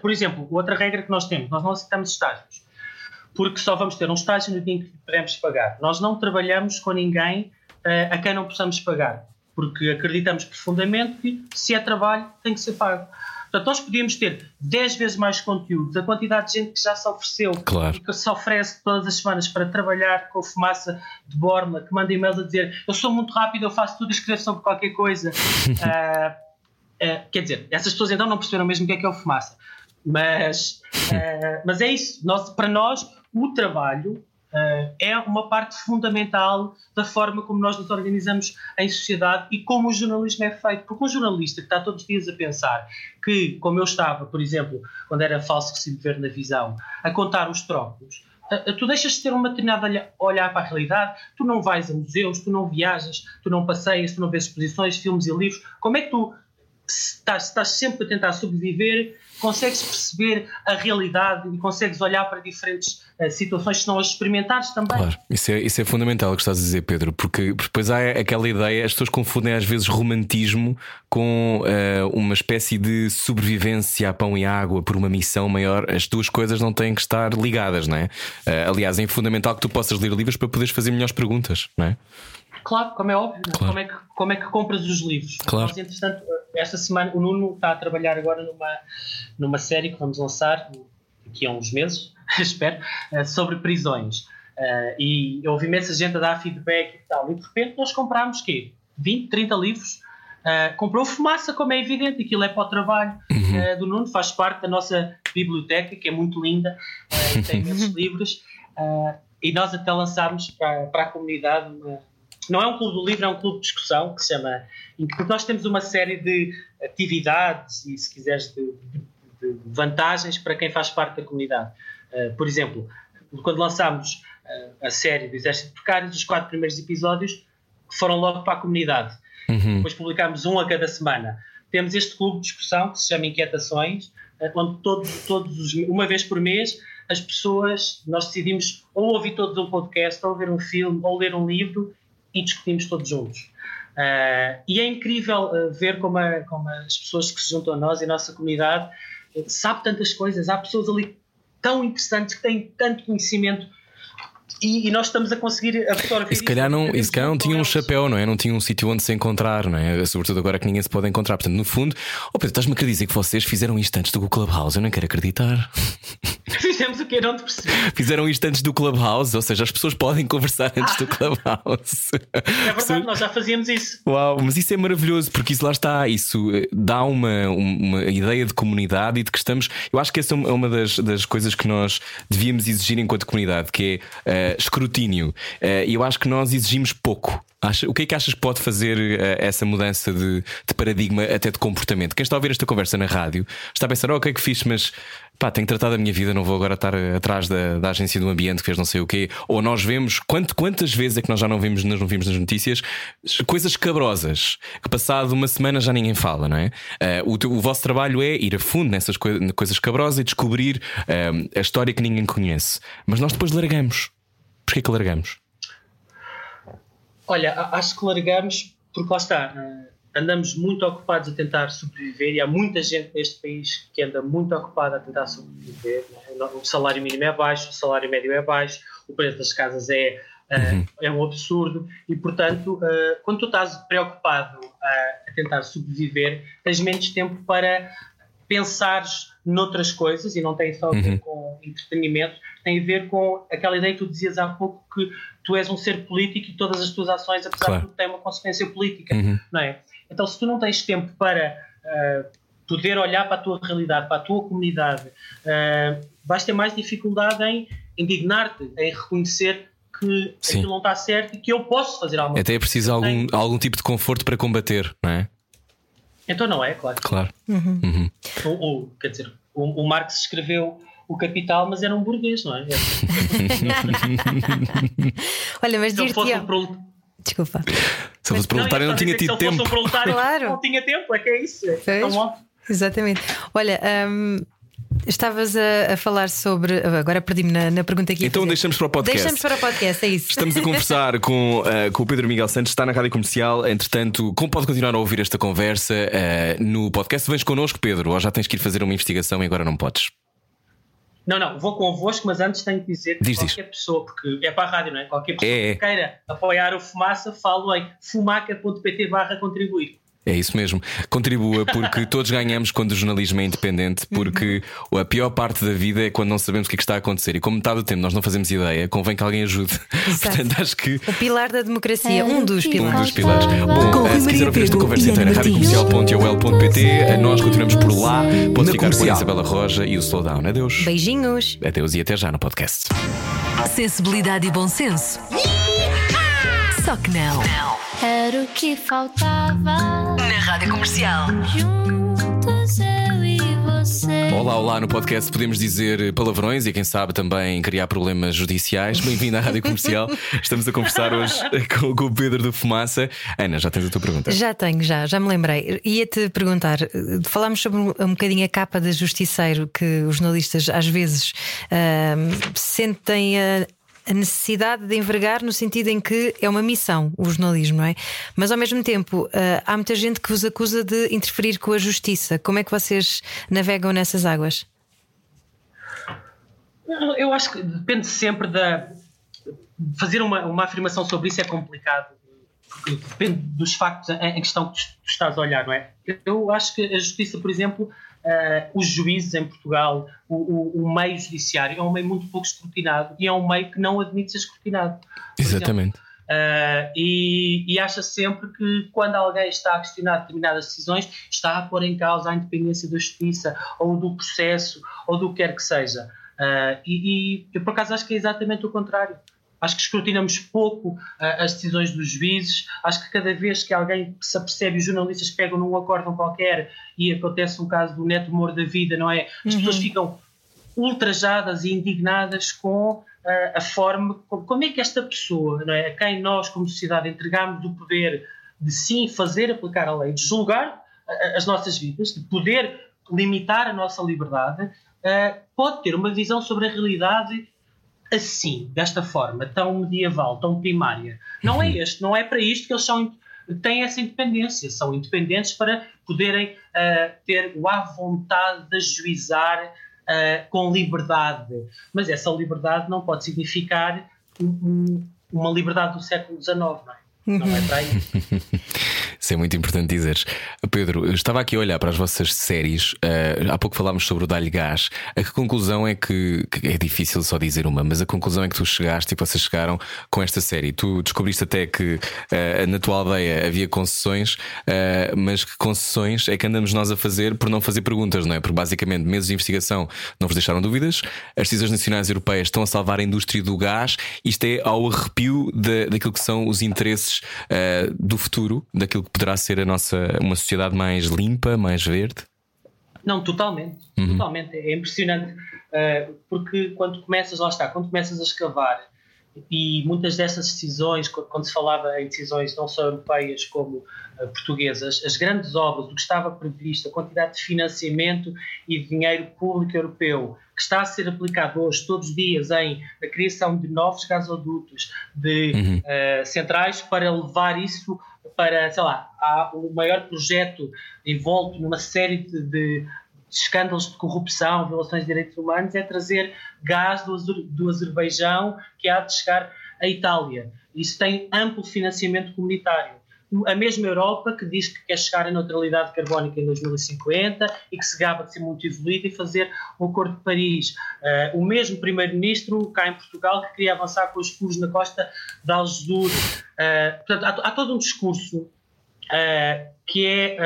Por exemplo, outra regra que nós temos, nós não aceitamos estágios. Porque só vamos ter um estágio no dia em que podemos pagar. Nós não trabalhamos com ninguém uh, a quem não possamos pagar. Porque acreditamos profundamente que se é trabalho, tem que ser pago. Portanto, nós podíamos ter 10 vezes mais conteúdos, a quantidade de gente que já se ofereceu claro. e que se oferece todas as semanas para trabalhar com fumaça de borla, que manda e-mails a dizer eu sou muito rápido, eu faço tudo, escrevo sobre qualquer coisa. uh, uh, quer dizer, essas pessoas então não perceberam mesmo o que é que é o fumaça. Mas, uh, mas é isso. Nós, para nós, o trabalho é uma parte fundamental da forma como nós nos organizamos em sociedade e como o jornalismo é feito. Porque um jornalista que está todos os dias a pensar que, como eu estava, por exemplo, quando era falso recibo de ver na visão, a contar os trocos, tu deixas de ter uma determinada olhar para a realidade, tu não vais a museus, tu não viajas, tu não passeias, tu não vês exposições, filmes e livros. Como é que tu estás, estás sempre a tentar sobreviver consegues perceber a realidade e consegues olhar para diferentes uh, situações se não as experimentares também. Claro, isso é, isso é fundamental o que estás a dizer, Pedro, porque depois há aquela ideia, as pessoas confundem às vezes romantismo com uh, uma espécie de sobrevivência a pão e água por uma missão maior. As duas coisas não têm que estar ligadas, não é? Uh, aliás, é fundamental que tu possas ler livros para poderes fazer melhores perguntas, não é? Claro, como é óbvio. É? Claro. Como, é que, como é que compras os livros? Claro. Nós, entretanto, esta semana o Nuno está a trabalhar agora numa, numa série que vamos lançar daqui a uns meses, espero, eh, sobre prisões. Uh, e eu ouvi imensa gente a dar feedback e tal. E de repente nós comprámos quê? 20, 30 livros. Uh, comprou fumaça, como é evidente, aquilo é para o trabalho uhum. uh, do Nuno, faz parte da nossa biblioteca, que é muito linda, tem imensos livros. e nós até lançámos para, para a comunidade uma, não é um clube do livro, é um clube de discussão que se chama. Em que nós temos uma série de atividades e, se quiseres, de, de, de vantagens para quem faz parte da comunidade. Uh, por exemplo, quando lançámos uh, a série do Exército Precário, os quatro primeiros episódios foram logo para a comunidade. Uhum. Depois publicámos um a cada semana. Temos este clube de discussão que se chama Inquietações, uh, onde todos, todos os, uma vez por mês as pessoas, nós decidimos ou ouvir todos um podcast, ou ver um filme, ou ler um livro e discutimos todos juntos. Uh, e é incrível uh, ver como, a, como, as pessoas que se juntam a nós e a nossa comunidade uh, tantas coisas. Há pessoas ali tão interessantes que têm tanto conhecimento e, e, nós estamos a conseguir absorver. E se calhar não, e se calhar não tinha um chapéu, não é? Não tinha um sítio onde se encontrar, não é? Sobretudo agora que ninguém se pode encontrar. Portanto, no fundo, oh Pedro, estás-me a dizer que vocês fizeram isto antes do Clubhouse? Eu não quero acreditar. Fizemos o que? Não te percebi. Fizeram isto antes do Clubhouse, ou seja, as pessoas podem conversar antes do Clubhouse. É verdade, nós já fazíamos isso. Uau, mas isso é maravilhoso porque isso lá está, isso eh, dá uma, uma ideia de comunidade e de que estamos. Eu acho que essa é uma das, das coisas que nós devíamos exigir enquanto comunidade, que é uh, escrutínio. Uh, e eu acho que nós exigimos pouco. Acha, o que é que achas que pode fazer uh, essa mudança de, de, paradigma, até de comportamento? Quem está a ouvir esta conversa na rádio está a pensar: oh, ok, que fixe, mas pá, tenho tratado a minha vida, não vou agora estar atrás da, da agência do ambiente que fez não sei o quê. Ou nós vemos, quanto, quantas vezes é que nós já não vimos, não vimos nas notícias coisas cabrosas que passado uma semana já ninguém fala, não é? Uh, o, o, vosso trabalho é ir a fundo nessas coi coisas cabrosas e descobrir uh, a história que ninguém conhece. Mas nós depois largamos. Porquê que largamos? Olha, acho que largamos porque lá está. Andamos muito ocupados a tentar sobreviver e há muita gente neste país que anda muito ocupada a tentar sobreviver. É? O salário mínimo é baixo, o salário médio é baixo, o preço das casas é, uhum. é um absurdo e, portanto, quando tu estás preocupado a tentar sobreviver, tens menos tempo para pensares noutras coisas e não tem só a ver uhum. com entretenimento, tem a ver com aquela ideia que tu dizias há pouco que tu és um ser político e todas as tuas ações, apesar claro. de tudo, têm uma consequência política, uhum. não é? Então, se tu não tens tempo para uh, poder olhar para a tua realidade, para a tua comunidade, uh, vais ter mais dificuldade em indignar-te, em reconhecer que Sim. aquilo não está certo e que eu posso fazer alguma Até é preciso algum, algum tipo de conforto para combater, não é? Então não é, claro. Claro. Uhum. Uhum. Ou, ou, quer dizer, o, o Marx escreveu o capital, mas era um burguês, não é? Olha, mas dir te pro... Desculpa. Se fosse proletário, não, não tinha tido tempo. Um claro. Não tinha tempo, é que é isso. É Exatamente. Olha, um, Estavas a, a, falar sobre. Agora perdi-me na, na, pergunta aqui. Então deixamos para o podcast. Deixamos para o podcast, é isso. Estamos a conversar com, uh, com o Pedro Miguel Santos, está na rádio comercial. Entretanto, como pode continuar a ouvir esta conversa uh, no podcast? Vens connosco, Pedro, ou já tens que ir fazer uma investigação e agora não podes? Não, não, vou convosco, mas antes tenho que dizer que diz, qualquer diz. pessoa, porque é para a rádio, não é? Qualquer pessoa é, que queira apoiar o Fumaça, falo em fumaca.pt barra contribuir. É isso mesmo. Contribua, porque todos ganhamos quando o jornalismo é independente, porque a pior parte da vida é quando não sabemos o que, é que está a acontecer. E como metade do tempo nós não fazemos ideia, convém que alguém ajude. Portanto, acho que. O pilar da democracia, um dos pilares. Um dos pilares. Bom, se quiser ouvir esta conversa inteira, radiocomercial.ol.pt, nós continuamos por lá. Pode ficar com a Isabela Roja e o Slowdown. Adeus. Beijinhos. Adeus e até já no podcast. Sensibilidade e bom senso. Só que não. Era o que faltava. Na Rádio Comercial. Juntos eu e você. Olá, olá, no podcast podemos dizer palavrões e quem sabe também criar problemas judiciais. Bem-vindo à Rádio Comercial. Estamos a conversar hoje com, o Pedro do Fumaça. Ana, já tens a tua pergunta? Já tenho, já, já me lembrei. Ia-te perguntar, falámos sobre um, um bocadinho a capa de justiceiro que os jornalistas às vezes uh, sentem a a necessidade de envergar no sentido em que é uma missão o jornalismo, não é? Mas ao mesmo tempo uh, há muita gente que vos acusa de interferir com a justiça. Como é que vocês navegam nessas águas? Eu acho que depende sempre da. Fazer uma, uma afirmação sobre isso é complicado, porque depende dos factos em questão que tu estás a olhar, não é? Eu acho que a justiça, por exemplo, os juízes em Portugal, o, o, o, meio judiciário é um meio muito pouco escrutinado e é um meio que não admite ser escrutinado. Exatamente. Uh, e, e, acha sempre que quando alguém está a questionar determinadas decisões, está a pôr em causa a independência da justiça ou do processo ou do que quer que seja. Uh, e, e eu, por acaso, acho que é exatamente o contrário. Acho que escrutinamos pouco uh, as decisões dos juízes. Acho que cada vez que alguém se apercebe, os jornalistas pegam num acórdão qualquer e acontece um caso do neto mor da vida, não é? As uhum. pessoas ficam ultrajadas e indignadas com uh, a forma, como, como é que esta pessoa, não é? A quem nós, como sociedade, entregamos o poder de sim fazer aplicar a lei, de julgar uh, as nossas vidas, de poder limitar a nossa liberdade, pode ter uma visão sobre a realidade assim, desta forma, tão medieval, tão primária. Não é uhum. este, não é para isto que eles são, têm essa independência. São independentes para poderem uh, ter a vontade de ajuizar uh, com liberdade. Mas essa liberdade não pode significar um, uma liberdade do século XIX, não é? Não é para aí. Isso é muito importante dizeres. Pedro, eu estava aqui a olhar para as vossas séries. Uh, há pouco falámos sobre o Dá-lhe Gás. A que conclusão é que, que, é difícil só dizer uma, mas a conclusão é que tu chegaste e que vocês chegaram com esta série. Tu descobriste até que uh, na tua aldeia havia concessões, uh, mas que concessões é que andamos nós a fazer por não fazer perguntas, não é? Porque basicamente meses de investigação não vos deixaram dúvidas, as decisões nacionais europeias estão a salvar a indústria do gás. Isto é ao arrepio de, daquilo que são os interesses do futuro, daquilo que poderá ser a nossa uma sociedade mais limpa, mais verde? Não, totalmente. Uhum. Totalmente. É impressionante. Uh, porque quando começas, lá está, quando começas a escavar e muitas dessas decisões, quando se falava em decisões não só europeias como uh, portuguesas, as grandes obras, o que estava previsto, a quantidade de financiamento e de dinheiro público europeu que está a ser aplicado hoje, todos os dias, em a criação de novos gasodutos, de uhum. uh, centrais para levar isso para, sei lá, o maior projeto envolto numa série de, de escândalos de corrupção, violações de direitos humanos, é trazer gás do, do Azerbaijão que há de chegar à Itália. Isso tem amplo financiamento comunitário a mesma Europa que diz que quer chegar à neutralidade carbónica em 2050 e que se gaba de ser muito evoluída e fazer o Acordo de Paris. Uh, o mesmo Primeiro-Ministro cá em Portugal que queria avançar com os furos na costa de Algesur. Uh, portanto, há, há, todo um discurso uh, que é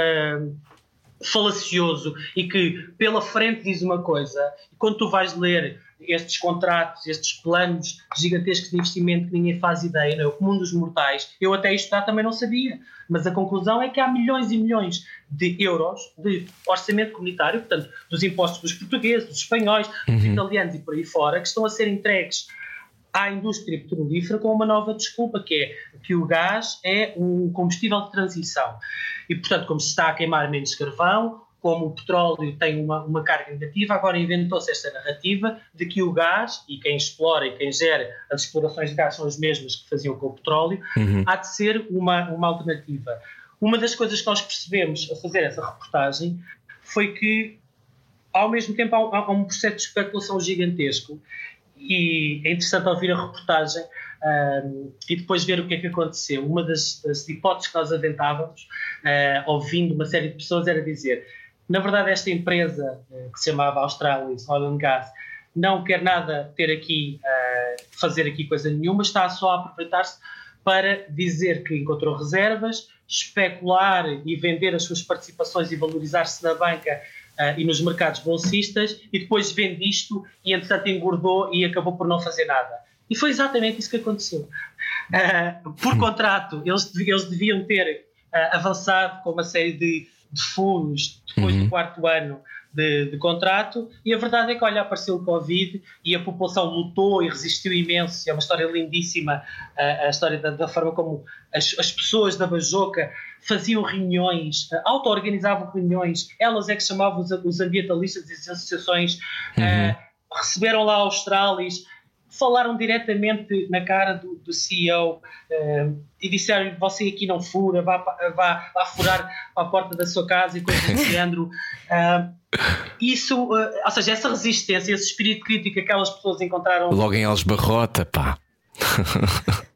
falacioso e que pela frente diz uma coisa e quando tu vais ler estes contratos, estes planos gigantescos de investimento que ninguém faz ideia, não é? o comum dos mortais, eu até estudar também não sabia. Mas a conclusão é que há milhões e milhões de euros de orçamento comunitário, portanto, dos impostos dos portugueses, dos espanhóis, dos uhum. italianos e por aí fora, que estão a ser entregues à indústria petrolífera com uma nova desculpa, que é que o gás é um combustível de transição. E, portanto, como se está a queimar menos carvão, como o petróleo tem uma, uma carga negativa, agora inventou-se esta narrativa de que o gás, e quem explora e quem gera as explorações de gás são as mesmas que faziam com o petróleo, uhum. há de ser uma, uma alternativa. Uma das coisas que nós percebemos a fazer essa reportagem foi que, ao mesmo tempo, há, há um processo de especulação gigantesco e é interessante ouvir a reportagem um, e depois ver o que é que aconteceu. Uma das, das hipóteses que nós aventávamos, uh, ouvindo uma série de pessoas, era dizer na verdade, esta empresa, eh, que se chamava Australis Oil and Gas, não quer nada ter aqui, uh, fazer aqui coisa nenhuma, está só a aproveitar-se para dizer que encontrou reservas, especular e vender as suas participações e valorizar-se na banca uh, e nos mercados bolsistas e depois vende isto e, entretanto, engordou e acabou por não fazer nada. E foi exatamente isso que aconteceu. Uh, por contrato, eles, eles deviam ter uh, avançado com uma série de de furos depois uhum. do quarto ano de, de, contrato, e a verdade é que, olha, apareceu o Covid e a população lutou e resistiu imenso. É uma história lindíssima, a, a história da, da, forma como as, as, pessoas da Bajoca faziam reuniões, auto-organizavam reuniões, elas é que chamavam os, os ambientalistas e as associações, uhum. uh, receberam lá Australis, falaram diretamente na cara do, do CEO uh, eh, e disseram você aqui não fura, vá, vá, vá furar a porta da sua casa e coisas do género. Uh, isso, uh, ou seja, essa resistência, esse espírito crítico que aquelas pessoas encontraram. Logo em Eles Barrota, pá.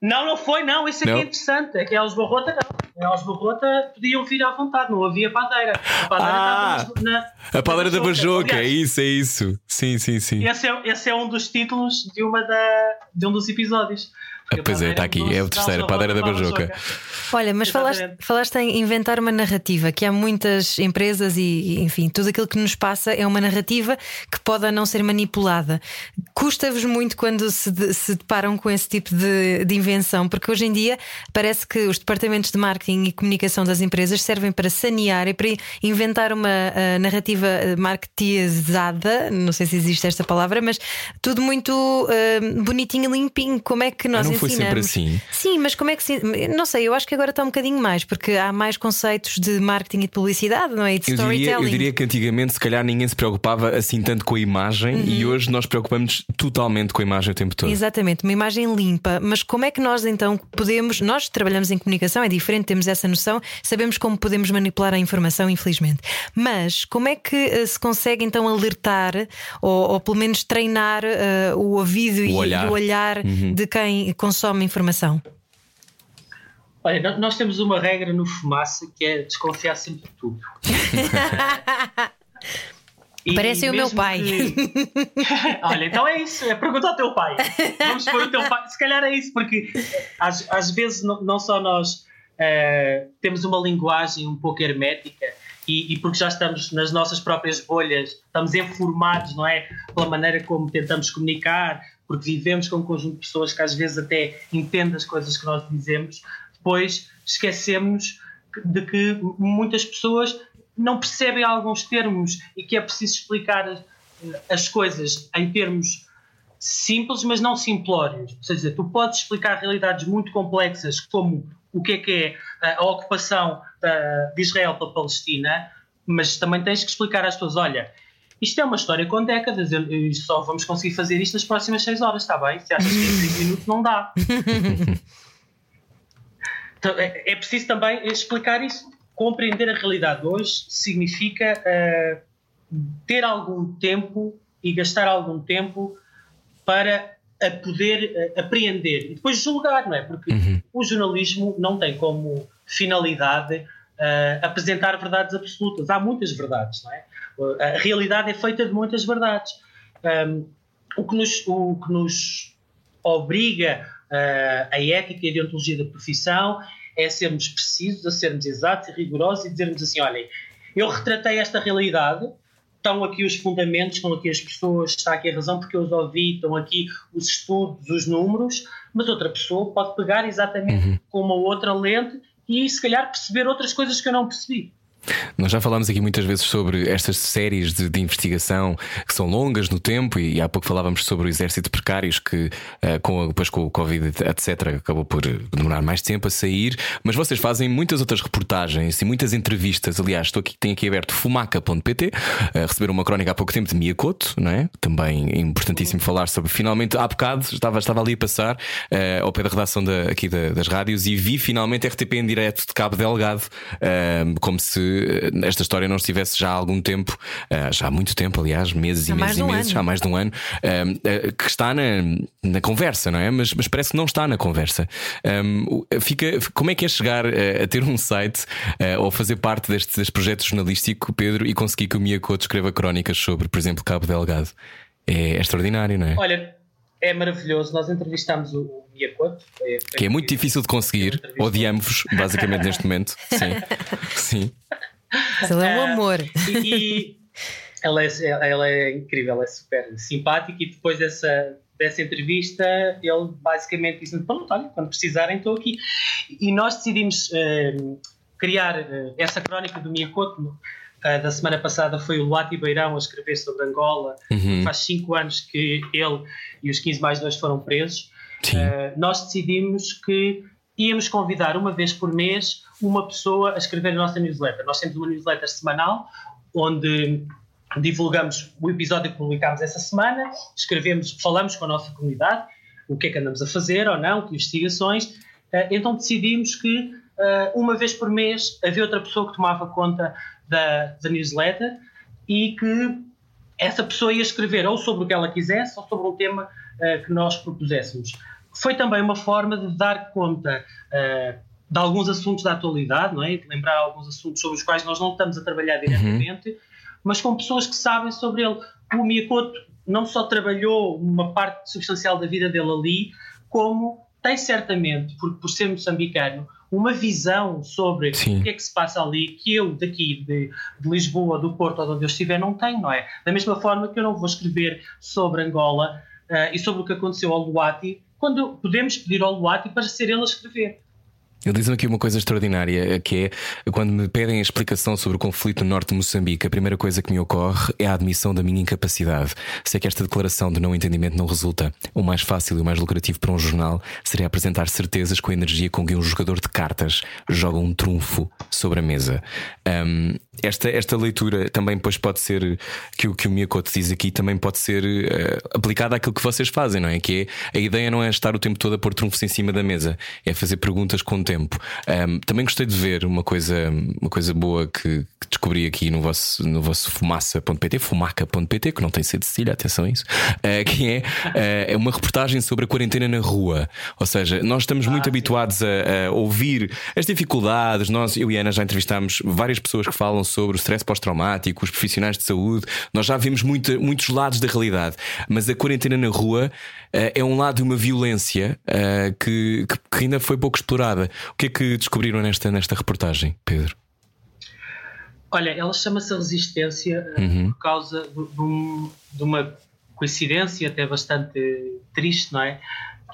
não, não foi, não. Isso aqui não. é interessante. É que Eles Barrota não. Eles Barrota podiam vir à vontade, não havia padeira. A padeira ah, estava na, A padeira da Bajoca, é isso, é isso. Sim, sim, sim. Esse é, esse é um dos títulos de, uma da, de um dos episódios. Ah, pois é, está aqui, é o terceiro, a padeira da Bajoca. Olha, mas falaste, falaste em inventar uma narrativa, que há muitas empresas e, enfim, tudo aquilo que nos passa é uma narrativa que pode não ser manipulada. Custa-vos muito quando se, de, se deparam com esse tipo de, de, invenção, porque hoje em dia parece que os departamentos de marketing e comunicação das empresas servem para sanear e para inventar uma uh, narrativa marketizada, não sei se existe esta palavra, mas tudo muito uh, bonitinho e limpinho. Como é que nós foi sempre assim. Sim, mas como é que se. Não sei, eu acho que agora está um bocadinho mais, porque há mais conceitos de marketing e de publicidade, não é? E de eu storytelling. Diria, eu diria que antigamente, se calhar, ninguém se preocupava assim tanto com a imagem uhum. e hoje nós preocupamos totalmente com a imagem o tempo todo. Exatamente, uma imagem limpa. Mas como é que nós então podemos. Nós trabalhamos em comunicação, é diferente, temos essa noção, sabemos como podemos manipular a informação, infelizmente. Mas como é que uh, se consegue então alertar ou, ou pelo menos treinar uh, o ouvido o e, olhar. e, o olhar uhum. de quem consome informação? Olha, nós temos uma regra no Fumaça que é desconfiar sempre de tudo. Parece o meu pai. Que... Olha, então é isso. É pergunta ao teu pai. Vamos pôr o teu pai. Se calhar é isso, porque às, às vezes não, não só nós uh, temos uma linguagem um pouco hermética e, e, porque já estamos nas nossas próprias bolhas, estamos informados, não é? Pela maneira como tentamos comunicar, porque vivemos com um conjunto de pessoas que às vezes até entendem as coisas que nós dizemos, depois esquecemos de que muitas pessoas não percebem alguns termos e que é preciso explicar as, as coisas em termos simples, mas não simplórios. Ou seja, tu podes explicar realidades muito complexas, como o que é que é a ocupação de Israel pela Palestina, mas também tens que explicar às pessoas: olha, isto é uma história com décadas, e só vamos conseguir fazer isto nas próximas 6 horas, está bem? Se achas que em 5 minutos não dá. então, é, é preciso também explicar isso compreender a realidade hoje significa uh, ter algum tempo e gastar algum tempo para a poder uh, apreender e depois julgar, não é? Porque uhum. o jornalismo não tem como finalidade uh, apresentar verdades absolutas. Há muitas verdades, não é? A realidade é feita de muitas verdades. Um, o, que nos, o que nos obriga a ética e a deontologia da profissão é sermos precisos, a sermos exatos e rigorosos e dizermos assim: olhem, eu retratei esta realidade, estão aqui os fundamentos, estão aqui as pessoas, está aqui a razão porque eu os ouvi, estão aqui os estudos, os números, mas outra pessoa pode pegar exatamente uhum. com uma outra lente e se calhar perceber outras coisas que eu não percebi. Nós já falámos aqui muitas vezes sobre estas séries de, de investigação que são longas no tempo, e, há pouco falávamos sobre o exército de precários que, uh, com, depois com o Covid, etc., acabou por demorar mais tempo a sair. Mas vocês fazem muitas outras reportagens e muitas entrevistas. Aliás, estou aqui, tenho aqui aberto fumaca.pt, uh, receberam uma crónica há pouco tempo de Miyakoto, não é? Também é importantíssimo falar sobre. Finalmente, há bocado, estava, estava ali a passar uh, ao pé da redação da, aqui da, das rádios e vi finalmente RTP em direto de Cabo Delgado, como se esta história não estivesse já há algum tempo, uh, já há muito tempo, aliás, meses há e meses e meses, um há mais de um ano, uh, que está na, na conversa, não é? Mas, mas parece que não está na conversa. Um, fica, como é que é chegar a ter um site ou fazer parte deste, deste projeto jornalístico, Pedro, e conseguir que o Miyakoto escreva crónicas sobre, por exemplo, Cabo Delgado? É, é extraordinário, não é? Olha, é maravilhoso. Nós entrevistámos o Miyakoto. que é muito difícil de conseguir. Odiamos-vos, basicamente, neste momento. Sim. Sim. Ele é um ah, amor. E, e ela, é, ela é incrível, ela é super simpática. E depois dessa, dessa entrevista, ele basicamente disse-me: Pronto, olha, quando precisarem, estou aqui. E nós decidimos uh, criar uh, essa crónica do Miyakoto. Uh, da semana passada foi o Luati Beirão a escrever sobre Angola. Uhum. Faz 5 anos que ele e os 15 mais 2 foram presos. nós decidimos que íamos convidar uma vez por mês uma pessoa a escrever a nossa newsletter. Nós temos uma newsletter semanal onde divulgamos o episódio que publicámos essa semana, escrevemos, falamos com a nossa comunidade, o que é que andamos a fazer ou não, que investigações. Eh, então decidimos que eh, uma vez por mês havia outra pessoa que tomava conta da, da newsletter e que essa pessoa ia escrever ou sobre o que ela quisesse ou sobre um tema eh, que nós propuséssemos. Foi também uma forma de dar conta de alguns assuntos da atualidade, não é? de lembrar alguns assuntos sobre os quais nós não estamos a trabalhar diretamente, uhum. mas com pessoas que sabem sobre ele. O Miyakoto não só trabalhou uma parte substancial da vida dele ali, como tem certamente, por, por ser moçambicano, uma visão sobre Sim. o que é que se passa ali que eu daqui de, de, Lisboa, do Porto ou de onde eu estiver não tenho, não é? Da mesma forma que eu não vou escrever sobre Angola uh, e sobre o que aconteceu ao Luati, quando podemos pedir ao Luati para ser ele a escrever. Ele diz-me aqui uma coisa extraordinária, que é quando me pedem a explicação sobre o conflito no norte de Moçambique, a primeira coisa que me ocorre é a admissão da minha incapacidade. Sei que esta declaração de não entendimento não resulta. O mais fácil e o mais lucrativo para um jornal seria apresentar certezas com a energia com que um jogador de cartas joga um trunfo sobre a mesa. Um, esta, esta leitura também depois pode ser que o que o Miyakoto diz aqui também pode ser uh, aplicada àquilo que vocês fazem, não é? Que é a ideia não é estar o tempo todo a pôr trunfos em cima da mesa, é fazer perguntas com tempo tempo. Um, também gostei de ver uma coisa, uma coisa boa que, que descobri aqui no vosso, no vosso fumaça.pt, fumaca.pt, que não tem sido de Cecília, atenção a isso, uh, que é, uh, é uma reportagem sobre a quarentena na rua. Ou seja, nós estamos muito ah, habituados a, a, ouvir as dificuldades. Nós, eu e Ana, já entrevistámos várias pessoas que falam sobre o stress pós-traumático, os profissionais de saúde. Nós já vimos muita, muitos lados da realidade, mas a quarentena na rua é um lado de uma violência que, que, que ainda foi pouco explorada. O que é que descobriram nesta, nesta reportagem, Pedro? Olha, ela chama-se Resistência uhum. por causa de, de, um, uma coincidência até bastante triste, não é?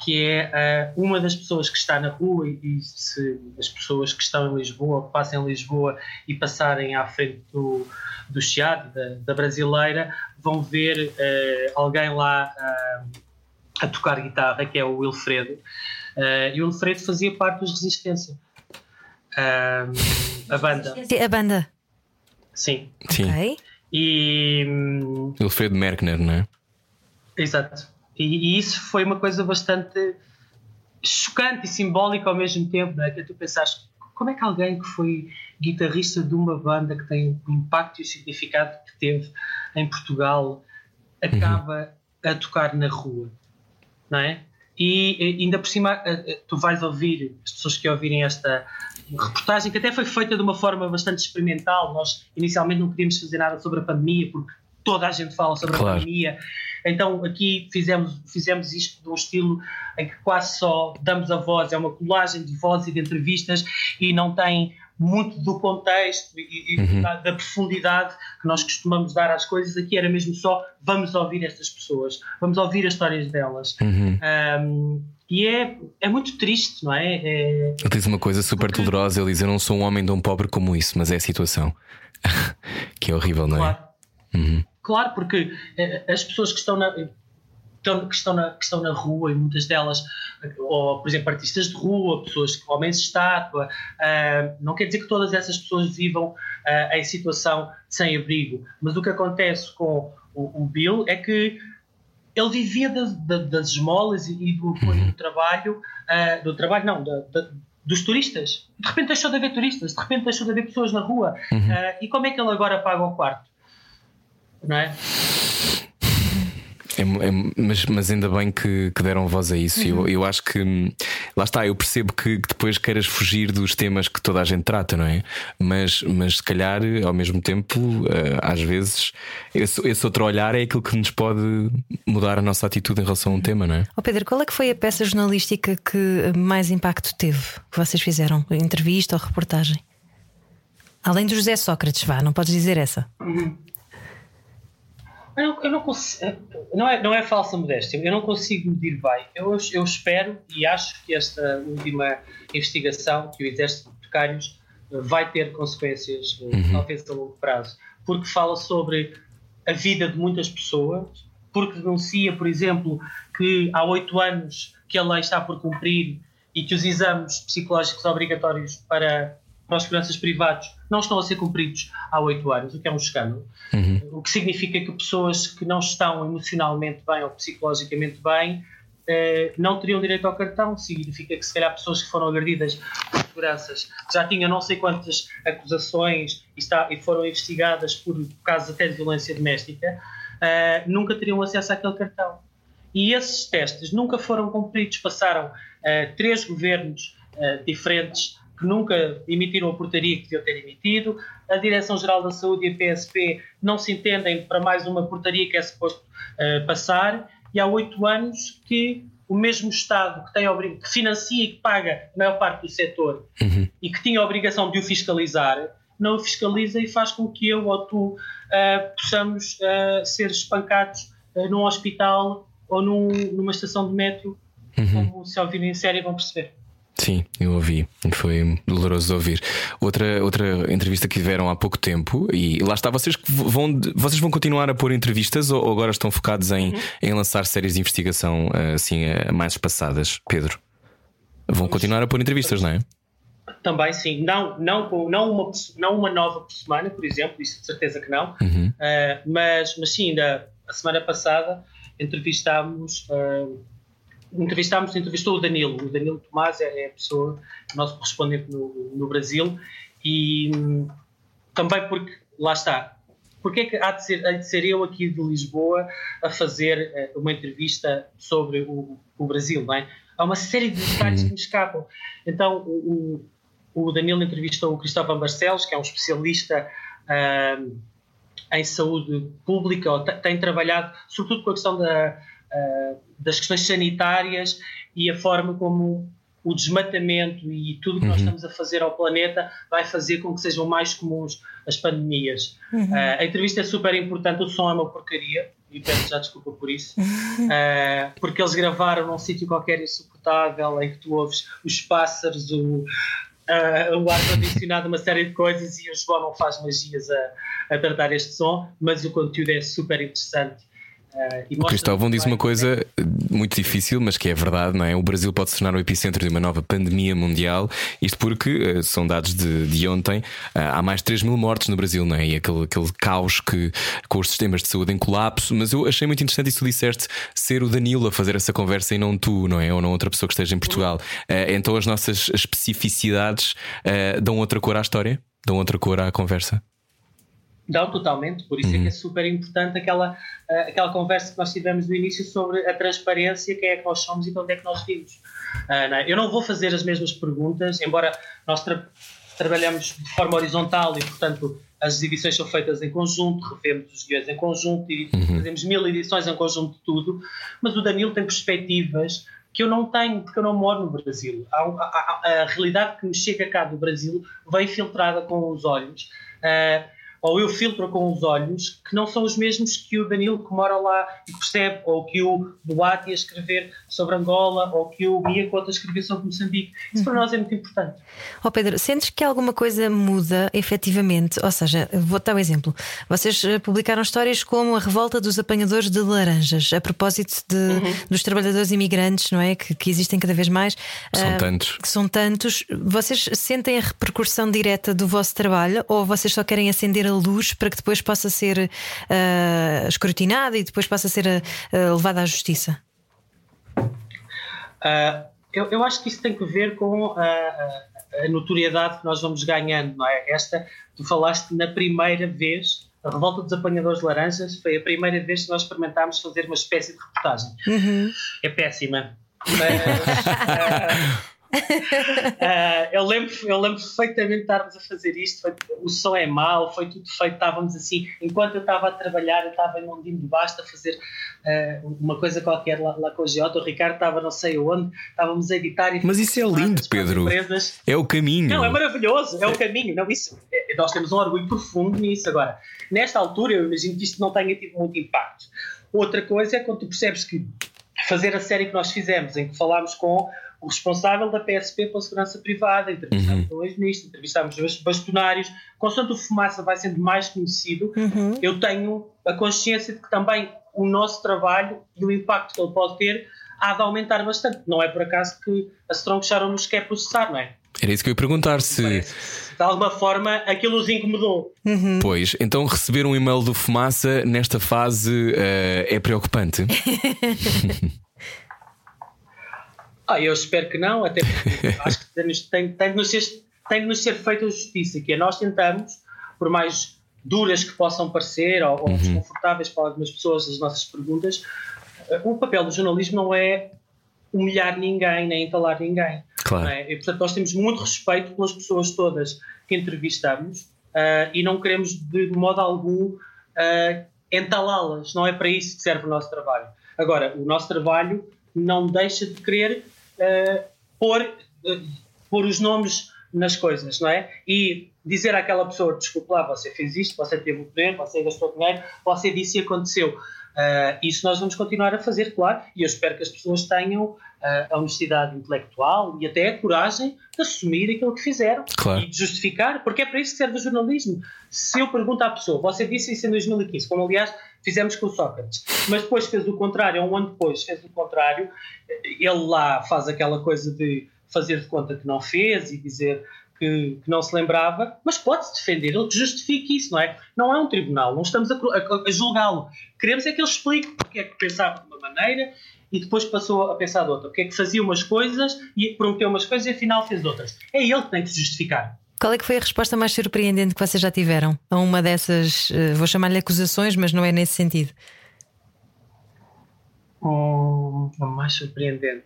Que é uh, uma das pessoas que está na rua e, e, se as pessoas que estão em Lisboa, que passam em Lisboa e passarem à frente do, do Chiado, da, da brasileira, vão ver uh, alguém lá uh, a tocar guitarra, que é o Wilfredo. e o Wilfredo fazia parte dos Resistência. a banda. A banda. Sim. Sim. Okay. E. Wilfredo Merkner, não é? Exato. E, e, isso foi uma coisa bastante chocante e simbólica ao mesmo tempo, não é? Que tu pensaste, como é que alguém que foi guitarrista de uma banda que tem o impacto e o significado que teve em Portugal acaba uhum. a tocar na rua, não é? E ainda por cima, tu vais ouvir, as pessoas que ouvirem esta reportagem, que até foi feita de uma forma bastante experimental. Nós inicialmente não queríamos fazer nada sobre a pandemia, porque toda a gente fala sobre claro. a pandemia. Então aqui fizemos, fizemos isto de um estilo em que quase só damos a voz, é uma colagem de vozes e de entrevistas e não tem muito do contexto e, uhum. da, da, profundidade que nós costumamos dar às coisas. Aqui era mesmo só vamos ouvir estas pessoas, vamos ouvir as histórias delas. Uhum. Um, e é, é muito triste, não é? é... Ele diz uma coisa super porque... dolorosa: ele diz, Eu não sou um homem tão pobre como isso, mas é a situação. que é horrível, não é? Claro, uhum. claro porque eh, as pessoas que estão na que estão na, que estão na rua e muitas delas, ou por exemplo, artistas de rua, pessoas que homens de estátua, uh, não quer dizer que todas essas pessoas vivam uh, em situação sem abrigo, mas o que acontece com o, o Bill é que ele vivia das, das esmolas e do apoio do trabalho, uh, do trabalho não, da, da, dos turistas. De repente deixou de haver turistas, de repente deixou de haver pessoas na rua. Uhum. e como é que ele agora paga o quarto? Não é? É, é, mas, mas ainda bem que, que deram voz a isso. Uhum. Eu, eu acho que lá está, eu percebo que, que, depois queiras fugir dos temas que toda a gente trata, não é? Mas, mas se calhar, ao mesmo tempo, uh, às vezes, esse, esse, outro olhar é aquilo que nos pode mudar a nossa atitude em relação a um tema, não é? Oh Pedro, qual é que foi a peça jornalística que mais impacto teve que vocês fizeram? Entrevista ou reportagem? Além do José Sócrates, vá, não podes dizer essa. Uhum. Eu não, eu não consigo. Não é, não é falsa modéstia. Eu não consigo medir bem. Eu, eu espero e acho que esta última investigação que o Exército de Precários eh, vai ter consequências, eh, uhum. talvez a longo prazo, porque fala sobre a vida de muitas pessoas, porque denuncia, por exemplo, que há oito anos que a lei está por cumprir e que os exames psicológicos obrigatórios para para os seguranças privados não estão a ser cumpridos há oito anos, o que é um escândalo. Uhum. O que significa que pessoas que não estão emocionalmente bem ou psicologicamente bem eh, não teriam direito ao cartão. Significa que, se calhar, pessoas que foram agredidas por seguranças já tinham não sei quantas acusações e, está, e foram investigadas por casos até de violência doméstica, eh, nunca teriam acesso àquele cartão. E esses testes nunca foram cumpridos. Passaram eh, três governos diferentes que nunca emitiram a portaria que deviam ter emitido, a Direção-Geral da Saúde e a PSP não se entendem para mais uma portaria que é suposto uh, passar, e há oito anos que o mesmo Estado que, tem que financia e que paga a maior parte do setor uhum. e que tinha a obrigação de o fiscalizar, não o fiscaliza e faz com que eu ou tu uh, possamos uh, ser espancados num hospital ou num, numa estação de metro, uhum. como se ouvirem em série vão perceber. Sim, eu ouvi. Foi doloroso ouvir. Outra, outra entrevista que tiveram há pouco tempo, e lá está, vocês vão, vocês vão continuar a pôr entrevistas ou agora estão focados em, uhum. em lançar séries de investigação assim mais espaçadas, Pedro? Vão continuar a pôr entrevistas, não é? Também sim, não, não, não, uma, não uma nova por semana, por exemplo, isso de certeza que não, uhum. uh, mas, mas sim, ainda a semana passada entrevistámos uh, entrevistámos, entrevistou o Danilo. O Danilo Tomás é, é a pessoa, nosso correspondente no, no Brasil, e hum, também porque, lá está, porque é que há de, ser, há de ser eu aqui de Lisboa a fazer uh, uma entrevista sobre o, o, Brasil, não é? Há uma série de detalhes que me escapam. Então, o, o, o Danilo entrevistou o Cristóvão Barcelos, que é um especialista uh, em saúde pública, ou tem trabalhado sobretudo com a questão da, das questões sanitárias e a forma como o desmatamento e tudo o que uhum. nós estamos a fazer ao planeta vai fazer com que sejam mais comuns as pandemias. Uhum. Uh, a entrevista é super importante, o som é uma porcaria, e peço já desculpa por isso, uh, porque eles gravaram num sítio qualquer insuportável em que tu ouves os pássaros, o, uh, o ar-condicionado, uma série de coisas, e o João não faz magias a, a tratar este som, mas o conteúdo é super interessante o Cristóvão diz uma coisa muito difícil, mas que é verdade, não é? O Brasil pode se tornar o epicentro de uma nova pandemia mundial, isto porque uh, são dados de, de ontem, uh, há mais de 3 mil mortes no Brasil, não é? E aquele, aquele caos que, com os sistemas de saúde em colapso. Mas eu achei muito interessante isso que disseste, ser o Danilo a fazer essa conversa e não tu, não é? Ou não outra pessoa que esteja em Portugal. então as nossas especificidades dão outra cor à história? Dão outra cor à conversa? Não, totalmente. Por isso uhum. é que é uhum. super importante aquela, uh, aquela conversa que nós tivemos no início sobre a transparência, quem é que nós somos e de onde é que nós vimos. Uh, não é? Eu não vou fazer as mesmas perguntas, embora nós tra trabalhamos de forma horizontal e, portanto, as edições são feitas em conjunto, revemos os guiões em conjunto e uhum. fazemos mil edições em conjunto de tudo, mas o Danilo tem perspectivas que eu não tenho, porque eu não moro no Brasil. A, a, a, a realidade que me chega cá do Brasil vem filtrada com os olhos. Uh, ou eu filtro com os olhos que não são os mesmos que o Danilo que mora lá e percebe, ou que o Duarte ia escrever sobre Angola, ou que o Mia Cota escrever sobre Moçambique. Isso para uhum. nós é muito importante. Oh Pedro, sentes que alguma coisa muda efetivamente? Ou seja, vou dar um exemplo. Vocês eh, publicaram histórias como a revolta dos apanhadores de laranjas, a propósito de, uhum. dos trabalhadores imigrantes, não é? Que, que existem cada vez mais. São uh, tantos. Que são tantos. Vocês sentem a repercussão direta do vosso trabalho ou vocês só querem acender a luz para que depois possa ser uh, escrutinada e depois possa ser uh, levada à justiça? Uh, eu, eu, acho que isso tem que ver com a, a, a, notoriedade que nós vamos ganhando, não é? Esta, tu falaste na primeira vez, a Revolta dos Apanhadores de Laranjas foi a primeira vez que nós experimentámos fazer uma espécie de reportagem. Uhum. É péssima. Mas, uh, eu, lembro, eu lembro perfeitamente de estarmos a fazer isto. Foi, o som é mau, foi tudo feito. Estávamos assim, enquanto eu estava a trabalhar, eu estava em Mondinho de Basta a fazer uma coisa qualquer lá, lá com o Giota. O Ricardo estava não sei onde, estávamos a editar. Mas isso é lindo, Pedro. É o caminho. Não, é maravilhoso, é o caminho. Não, isso, é, nós temos um orgulho profundo nisso. Agora, nesta altura, eu imagino que isto não tenha tido muito impacto. Outra coisa é quando tu percebes que fazer a série que nós fizemos, em que falámos com o responsável da PSP pela segurança privada, entrevistámos uhum. o ex-ministro, entrevistámos os bastonários. Constante o Fumaça vai sendo mais conhecido, uhum. eu tenho a consciência de que também o nosso trabalho e o impacto que ele pode ter há de aumentar bastante. Não é por acaso que a Strong Sharon nos quer processar, não é? Era isso que eu ia perguntar se. De alguma forma aquilo os incomodou. Uhum. Pois, então receber um e-mail do Fumaça nesta fase uh, é preocupante. Ah, eu espero que não, até porque acho que tem, tem, tem, de nos ser, tem de nos ser feita justiça, que é nós tentamos, por mais duras que possam parecer ou, ou uhum. desconfortáveis para algumas pessoas as nossas perguntas, eh, o papel do jornalismo não é humilhar ninguém, nem entalar ninguém. Claro. É? E, portanto, nós temos muito respeito pelas pessoas todas que entrevistamos uh, e não queremos de modo algum uh, entalá-las. Não é para isso que serve o nosso trabalho. Agora, o nosso trabalho não deixa de querer uh, pôr, pôr os nomes nas coisas, não é? E dizer àquela pessoa: desculpe lá, você fez isto, você teve o poder, você gastou dinheiro, você disse e aconteceu. Uh, isso nós vamos continuar a fazer, claro, e eu espero que as pessoas tenham uh, a honestidade intelectual e até a coragem de assumir aquilo que fizeram claro. e de justificar, porque é para isso que serve o jornalismo. Se eu pergunto à pessoa, você disse isso em 2015, como aliás fizemos com o Sócrates, mas depois fez o contrário, um ano depois fez o contrário, ele lá faz aquela coisa de fazer de conta que não fez e dizer que, que não se lembrava, mas pode-se defender, ele que justifique isso, não é? Não é um tribunal, não estamos a, a, a julgá-lo. Queremos é que ele explique porque é que pensava de uma maneira e depois passou a pensar de outra. Porque é que fazia umas coisas e prometeu umas coisas e afinal fez outras. É ele que tem que se justificar. Qual é que foi a resposta mais surpreendente que vocês já tiveram a uma dessas, uh, vou chamar-lhe acusações, mas não é nesse sentido? A mais surpreendente.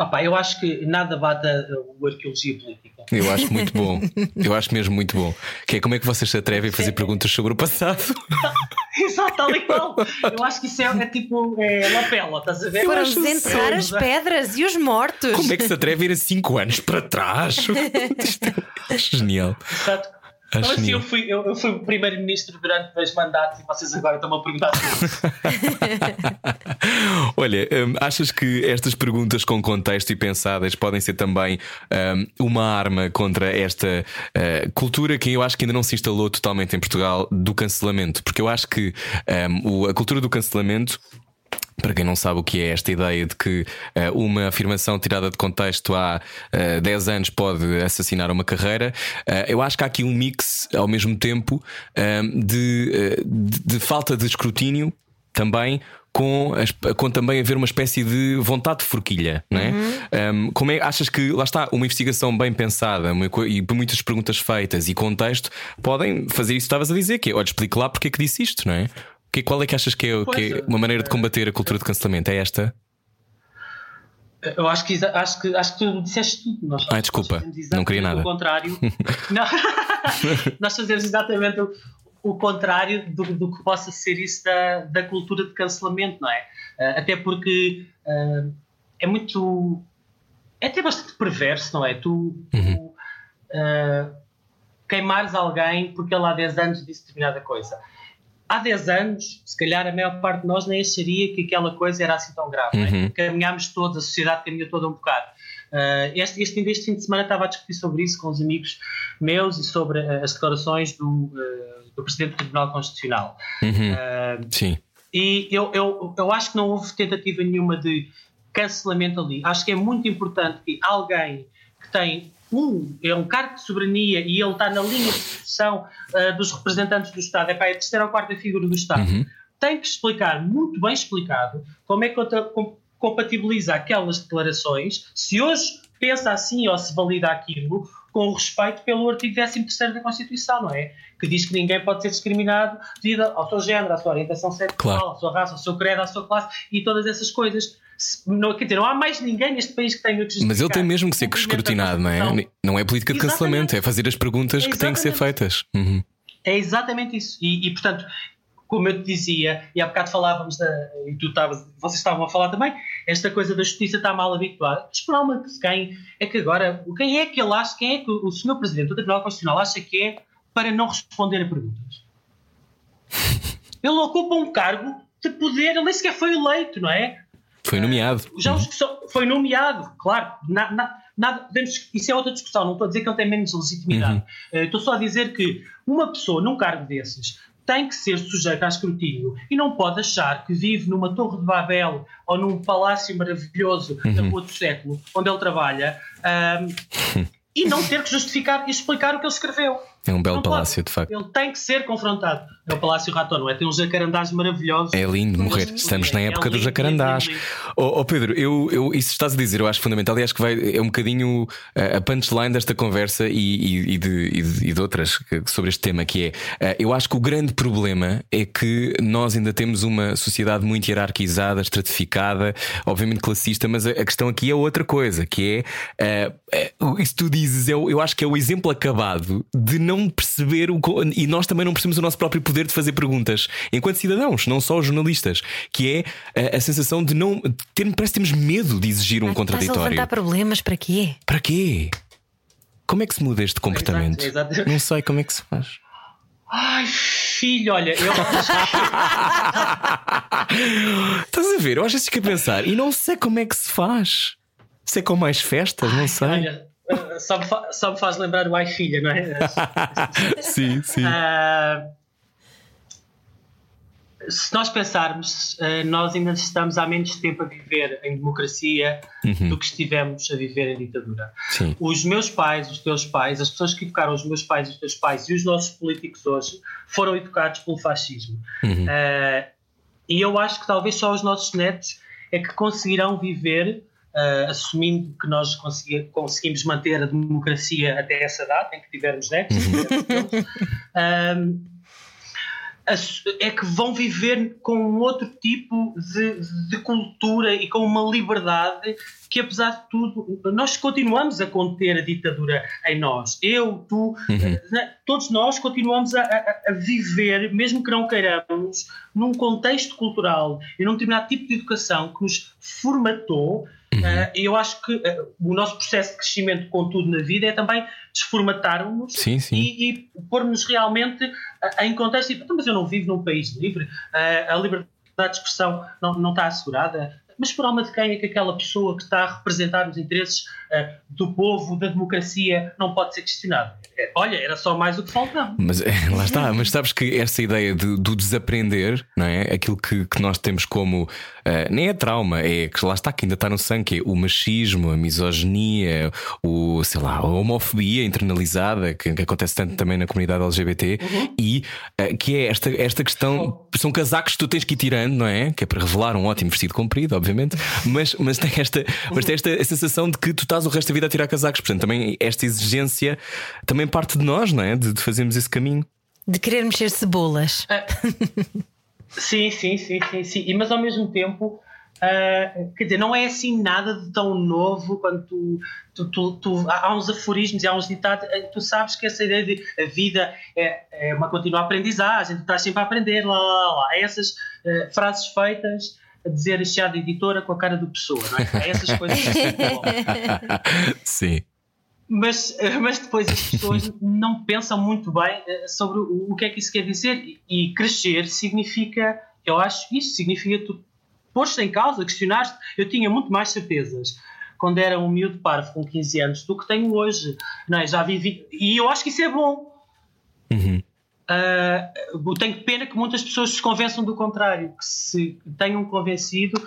Opa, eu acho que nada bate o arqueologia política. Eu acho muito bom. Eu acho mesmo muito bom. Que é como é que vocês se atrevem a fazer perguntas sobre o passado? Exato, tal e qual. Eu acho que isso é, é tipo é, lapela, estás a ver? Foram desenterrar as pedras e os mortos. Como é que se atreve a ir a 5 anos para trás? Isto é genial. Exato. Acho assim, eu fui, eu, eu fui primeiro-ministro durante dois mandatos e vocês agora estão a perguntar Olha, hum, achas que estas perguntas com contexto e pensadas podem ser também um, uma arma contra esta uh, cultura que eu acho que ainda não se instalou totalmente em Portugal do cancelamento? Porque eu acho que um, o, a cultura do cancelamento para quem não sabe o que é esta ideia de que uh, uma afirmação tirada de contexto há uh, eh, 10 anos pode assassinar uma carreira, uh, eu acho que há aqui um mix ao mesmo tempo de, de, de, falta de escrutínio também. Com, com também haver uma espécie de vontade de forquilha, não é? Uhum. Um, como é achas que lá está uma investigação bem pensada uma, e muitas perguntas feitas e contexto podem fazer isso que estavas a dizer, que é olha, explique lá porque é que disse isto, não é? Que, qual é que achas que é, que é uma maneira de combater a cultura de cancelamento? É esta? Eu acho que, acho que, acho que tu disseste tudo. Nós ah, desculpa, não queria nada. O contrário. não, nós fazemos exatamente o, o contrário do, do, que possa ser isso da, da cultura de cancelamento, não é? Uh, até porque uh, é muito. É até bastante perverso, não é? Tu, uhum. tu uh, queimares alguém porque ele há 10 anos disse determinada coisa há 10 anos, se calhar a maior parte de nós nem acharia que aquela coisa era assim tão grave. É? Uhum. Né? Caminhámos todos, a sociedade caminhou toda um bocado. Uh, este, este, este, fim de semana estava a discutir sobre isso com os amigos meus e sobre uh, as declarações do, uh, do Presidente do Tribunal Constitucional. Uhum. Sim. E eu, eu, eu acho que não houve tentativa nenhuma de cancelamento ali. Acho que é muito importante que alguém que tem um, é um cargo de soberania e ele está na linha de sucessão uh, dos representantes do Estado, é para a terceira ou quarta figura do Estado, uhum. tem que explicar, muito bem explicado, como é que compatibiliza aquelas declarações, se hoje pensa assim ou se valida aquilo, com respeito pelo artigo 13 da Constituição, não é? Que diz que ninguém pode ser discriminado devido ao seu género, à sua orientação sexual, claro. à sua raça, ao seu credo, à sua classe e todas essas coisas não, quer dizer, não há mais ninguém neste país que tenha que Mas ele tem mesmo que ser escrutinado, não é? Não é política de exatamente. cancelamento, é fazer as perguntas que têm que ser feitas. Uhum. É exatamente isso. E, e, portanto, como eu te dizia, e há bocado falávamos, da, e tu estavas, vocês estavam a falar também, esta coisa da justiça está mal habituada. Mas por alma de quem é que agora, quem é que ele acha, quem é que o senhor Presidente do Tribunal Constitucional acha que é para não responder a perguntas? Ele ocupa um cargo de poder, ele nem sequer foi eleito, não é? Foi nomeado. Já os foi nomeado, claro. Na, na, nada, isso é outra discussão. Não estou a dizer que ele tem menos legitimidade. Uhum. Eh, estou só a dizer que uma pessoa num cargo desses tem que ser sujeita a escrutínio e não pode achar que vive numa torre de Babel ou num palácio maravilhoso uhum. da rua do século onde ele trabalha um, e não ter que justificar e explicar o que ele escreveu. É um belo não palácio, pode. de facto. Ele tem que ser confrontado. É o Palácio Raton, não é? Tem uns jacarandás maravilhosos. É lindo morrer. Estamos na época é dos jacarandás. Oh, oh, Pedro, eu, eu, isso estás a dizer, eu acho fundamental e acho que vai, é um bocadinho eh, a punchline desta conversa e, e, e, de, e, de, de outras sobre este tema, que é eh, eu acho que o grande problema é que nós ainda temos uma sociedade muito hierarquizada, estratificada, obviamente classista, mas a, questão aqui é outra coisa, que é uh, isso tu dizes, eu, eu acho que é o exemplo acabado de não perceber o, e nós também não percebemos o nosso próprio poder de fazer perguntas enquanto cidadãos, não só os jornalistas, que é a, a sensação de não ter, parece que temos medo de exigir um contraditório. Mas levantar problemas para quê? Para quê? Como é que se muda este comportamento? Exato, exato. Não sei como é que se faz. Ai, filho, olha, eu. Estás a ver? Eu vezes fico a pensar e não sei como é que se faz. Se é com mais festas, não sei. Olha, só, me só me faz lembrar o Ai Filha, não é? sim, sim. Uh, se nós pensarmos, uh, nós ainda estamos há menos tempo a viver em democracia uhum. do que estivemos a viver em ditadura. Sim. Os meus pais, os teus pais, as pessoas que educaram os meus pais, os teus pais e os nossos políticos hoje foram educados pelo fascismo. Uhum. Uh, e eu acho que talvez só os nossos netos é que conseguirão viver Uh, assumindo que nós consegui, conseguimos manter a democracia até essa data em que tivermos netos, uh, é que vão viver com outro tipo de, de, cultura e com uma liberdade que, apesar de tudo, nós continuamos a conter a ditadura em nós. Eu, tu, uhum. Né, todos nós continuamos a, a, a, viver, mesmo que não queiramos, num contexto cultural e num determinado tipo de educação que nos formatou Uhum. Uh, eu acho que uh, o nosso processo de crescimento com tudo na vida é também desformatarmos sim, sim. e, e pôr-nos realmente uh, em contexto. Então, mas eu não vivo num país livre, a liberdade de expressão não, não está assegurada. Mas por alma de quem é que aquela pessoa que está a representar os interesses do povo, da democracia, não pode ser questionada? É, olha, era só mais o que faltava. Mas é, lá está, mas sabes que essa ideia de, do desaprender, não é? Aquilo que, que nós temos como uh, nem é trauma, é que lá está que ainda está no sangue, que é o machismo, a misoginia, o, sei lá, a homofobia internalizada, que, que acontece tanto também na comunidade LGBT, uhum. e uh, que é esta, esta questão, são casacos que tu tens que ir tirando, não é? Que é para revelar um ótimo vestido comprido, obviamente, mas, mas tem esta, mas tem esta sensação de que tu estás o resto da vida a tirar casacos, portanto, também esta exigência também parte de nós, não é? De, de fazermos esse caminho. De querer mexer cebolas. É. sim, sim, sim, sim, sim. E, mas ao mesmo tempo. Uh, quer dizer, não é assim nada de tão novo quando tu, tu, tu, tu, há uns aforismos e há uns ditados, eh, tu sabes que essa ideia de a vida é, é uma contínua aprendizagem, tu estás sempre a aprender, lá, lá, lá. É essas uh, frases feitas a dizer chá de editora com a cara do pessoa, não é? Essas coisas. Sim mas, mas depois as pessoas não pensam muito bem eh, sobre o, que é que isso quer dizer. E crescer significa, eu acho, isso significa tu pôs-te em causa, questionaste. Eu tinha muito mais certezas quando era um miúdo parvo com 15 anos do que tenho hoje. Não é? Já vivi. E eu acho que isso é bom. Uh, tenho pena que muitas pessoas se convençam do contrário, que se tenham convencido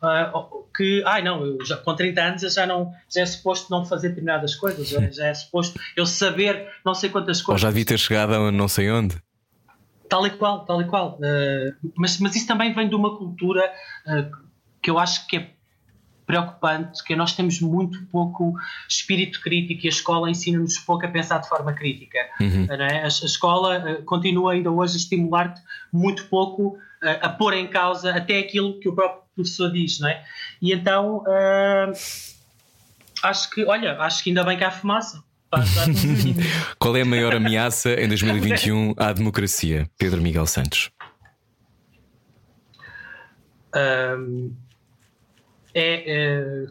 Uh, que, ai não, eu já, com 30 anos eu já, não, já é suposto não fazer determinadas coisas, já, já é suposto eu saber não sei quantas coisas. Ou já devia ter chegado a não sei onde. Tal e qual, tal e qual. Uh, mas, mas isso também vem de uma cultura que eu acho que é preocupante, que nós temos muito pouco espírito crítico e a escola ensina-nos pouco a pensar de forma crítica. Uhum. É? A, a, escola continua ainda hoje a estimular-te muito pouco a pôr em causa até aquilo que o próprio professor diz, não é? E então uh, acho que, olha, acho que ainda bem que há fumaça. Qual é a maior ameaça em 2021 à democracia? Pedro Miguel Santos. Um, é, é,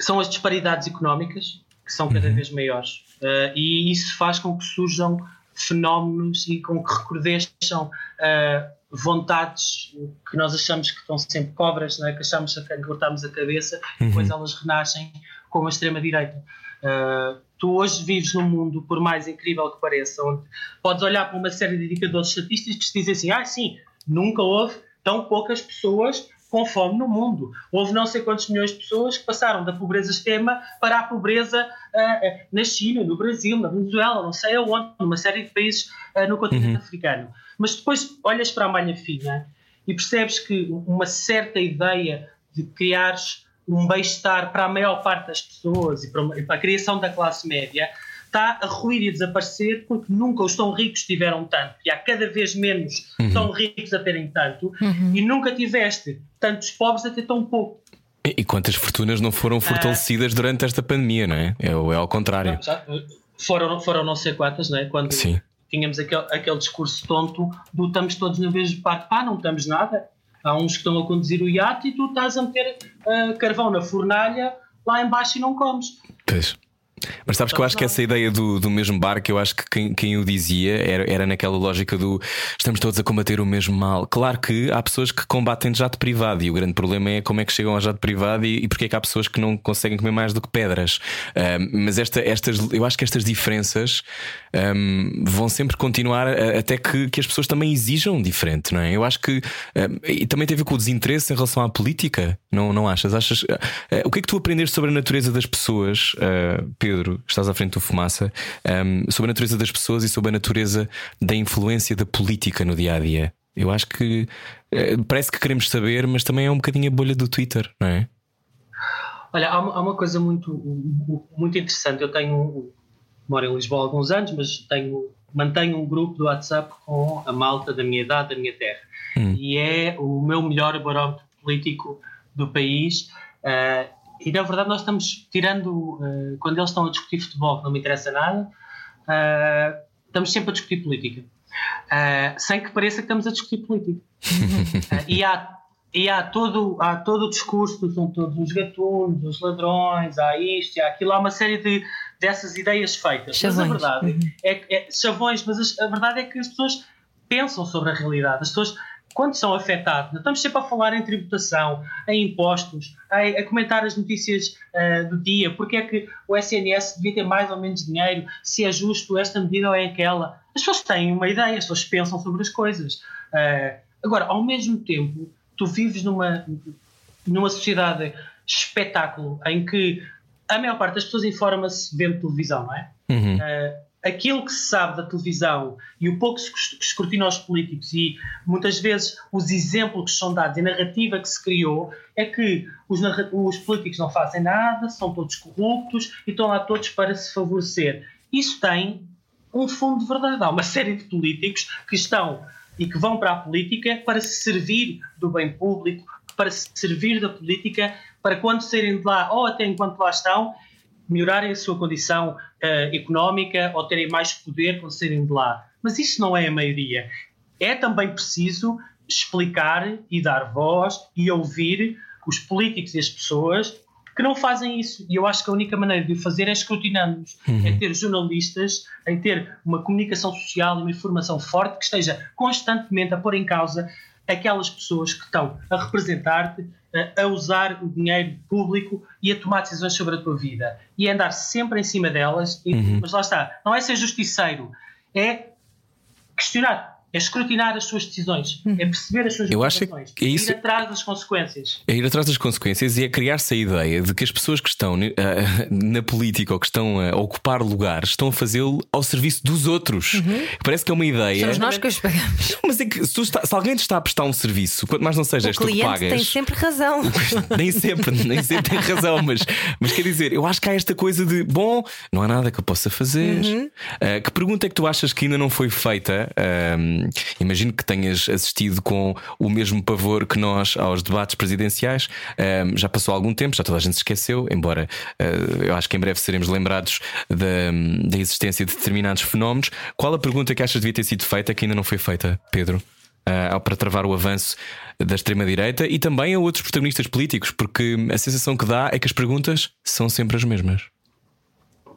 são as disparidades económicas que são cada uhum. vez maiores uh, e isso faz com que surjam fenómenos e com que recrudesçam uh, vontades que nós achamos que estão sempre cobras, não é? que achamos que cortamos a cabeça uhum. e depois elas renascem com a extrema-direita. Uh, tu hoje vives num mundo, por mais incrível que pareça, onde podes olhar para uma série de indicadores estatísticos que dizem assim: ah, sim, nunca houve tão poucas pessoas com fome no mundo. Houve não sei quantos milhões de pessoas que passaram da pobreza extrema para a pobreza uh, na China, no Brasil, na Venezuela, não sei aonde, numa série de países uh, no continente uhum. africano. Mas depois olhas para a malha fina e percebes que uma certa ideia de criares um bem-estar para a maior parte das pessoas e para, para a criação da classe média está a ruir e a desaparecer porque nunca os tão ricos tiveram tanto e há cada vez menos uhum. tão ricos a terem tanto uhum. e nunca tiveste tantos pobres a ter tão pouco. E quantas fortunas não foram fortalecidas ah, durante esta pandemia, não é? É, é ao contrário. Foram, foram não sei quantas, não é? Quando Sim. tínhamos aquele, aquele discurso tonto do estamos todos no mesmo parque. Pá, não estamos nada. Há uns que estão a conduzir o iate e tu estás a meter uh, carvão na fornalha lá embaixo e não comes. Pois. Mas sabes que eu acho que essa ideia do, do mesmo barco, eu acho que quem, quem o dizia era, era naquela lógica do estamos todos a combater o mesmo mal. Claro que há pessoas que combatem jato privado e o grande problema é como é que chegam ao jato privado e, e porque é que há pessoas que não conseguem comer mais do que pedras. Um, mas esta, estas, eu acho que estas diferenças um, vão sempre continuar a, até que, que as pessoas também exijam diferente, não é? Eu acho que um, e também tem a ver com o desinteresse em relação à política, não, não achas? achas uh, o que é que tu aprendeste sobre a natureza das pessoas, uh, Pedro? Estás à frente do Fumaça, sobre a natureza das pessoas e sobre a natureza da influência da política no dia a dia. Eu acho que uh, parece que queremos saber, mas também é um bocadinho a bolha do Twitter, não é? Olha, há uma, há uma coisa muito, muito interessante. Eu tenho moro em Lisboa há alguns anos, mas tenho, mantenho um grupo do WhatsApp com a malta da minha idade, da minha terra. Hum. E é o meu melhor barómetro político do país. Uh, e na verdade nós estamos tirando, uh, quando eles estão a discutir futebol, que não me interessa nada, uh, estamos sempre a discutir política. sem que pareça que estamos a discutir política. e há e há todo, há todo o discurso, são todos os gatunos, os ladrões, há isto, há aquilo, há uma série de, dessas ideias feitas. Chavões. Mas a verdade uhum. é, é chavões, mas a, a, verdade é que as pessoas pensam sobre a realidade. As pessoas, quando são afetadas, estamos sempre a falar em tributação, em impostos, a, a comentar as notícias uh, do dia, porque é que o SNS devia ter mais ou menos dinheiro, se é justo esta medida ou é aquela. As pessoas têm uma ideia, as pessoas pensam sobre as coisas. Uh, agora, ao mesmo tempo, tu vives numa, numa sociedade espetáculo em que a maior parte das pessoas informa-se vendo televisão, não é? Uhum. Uh, aquilo que se sabe da televisão e o pouco que escrutina aos políticos e muitas vezes os exemplos que são dados e a narrativa que se criou é que os, os políticos não fazem nada, são todos corruptos e estão lá todos para se favorecer. Isso tem um fundo de verdade. Há uma série de políticos que estão e que vão para a política para se servir do bem público, para se servir da política, para quando saírem de lá ou até enquanto lá estão, melhorarem a sua condição uh, económica ou terem mais poder quando saírem de lá. Mas isso não é a maioria. É também preciso explicar e dar voz e ouvir os políticos e as pessoas que não fazem isso. E eu acho que a única maneira de o fazer é escrutinando-nos, uhum. é ter jornalistas, em ter uma comunicação social e uma informação forte que esteja constantemente a pôr em causa aquelas pessoas que estão a representar-te, a usar o dinheiro público e a tomar decisões sobre a tua vida. E andar sempre em cima delas, e, uhum. mas lá está, não é ser justiceiro, é questionar é escrutinar as suas decisões, hum. é perceber as suas Eu acho que é isso, ir atrás das consequências. É ir atrás das consequências e é criar-se a ideia de que as pessoas que estão uh, na política ou que estão a ocupar lugares estão a fazê-lo ao serviço dos outros. Uhum. Parece que é uma ideia. Somos nós que os pagamos. Mas é que se, está, se, alguém te está a prestar um serviço, quanto mais não seja o cliente que pagas. tem sempre razão. nem sempre, nem sempre tem razão, mas, mas quer dizer, eu acho que há esta coisa de bom, não há nada que eu possa fazer. Uhum. Uh, que pergunta é que tu achas que ainda não foi feita? Uh, imagino que tenhas assistido com o mesmo pavor que nós aos debates presidenciais. Um, já passou algum tempo, já toda a gente se esqueceu, embora uh, eu acho que em breve seremos lembrados da, da existência de determinados fenómenos. Qual a pergunta que achas devia ter sido feita que ainda não foi feita, Pedro? Uh, para travar o avanço da extrema-direita e também a outros protagonistas políticos, porque a sensação que dá é que as perguntas são sempre as mesmas.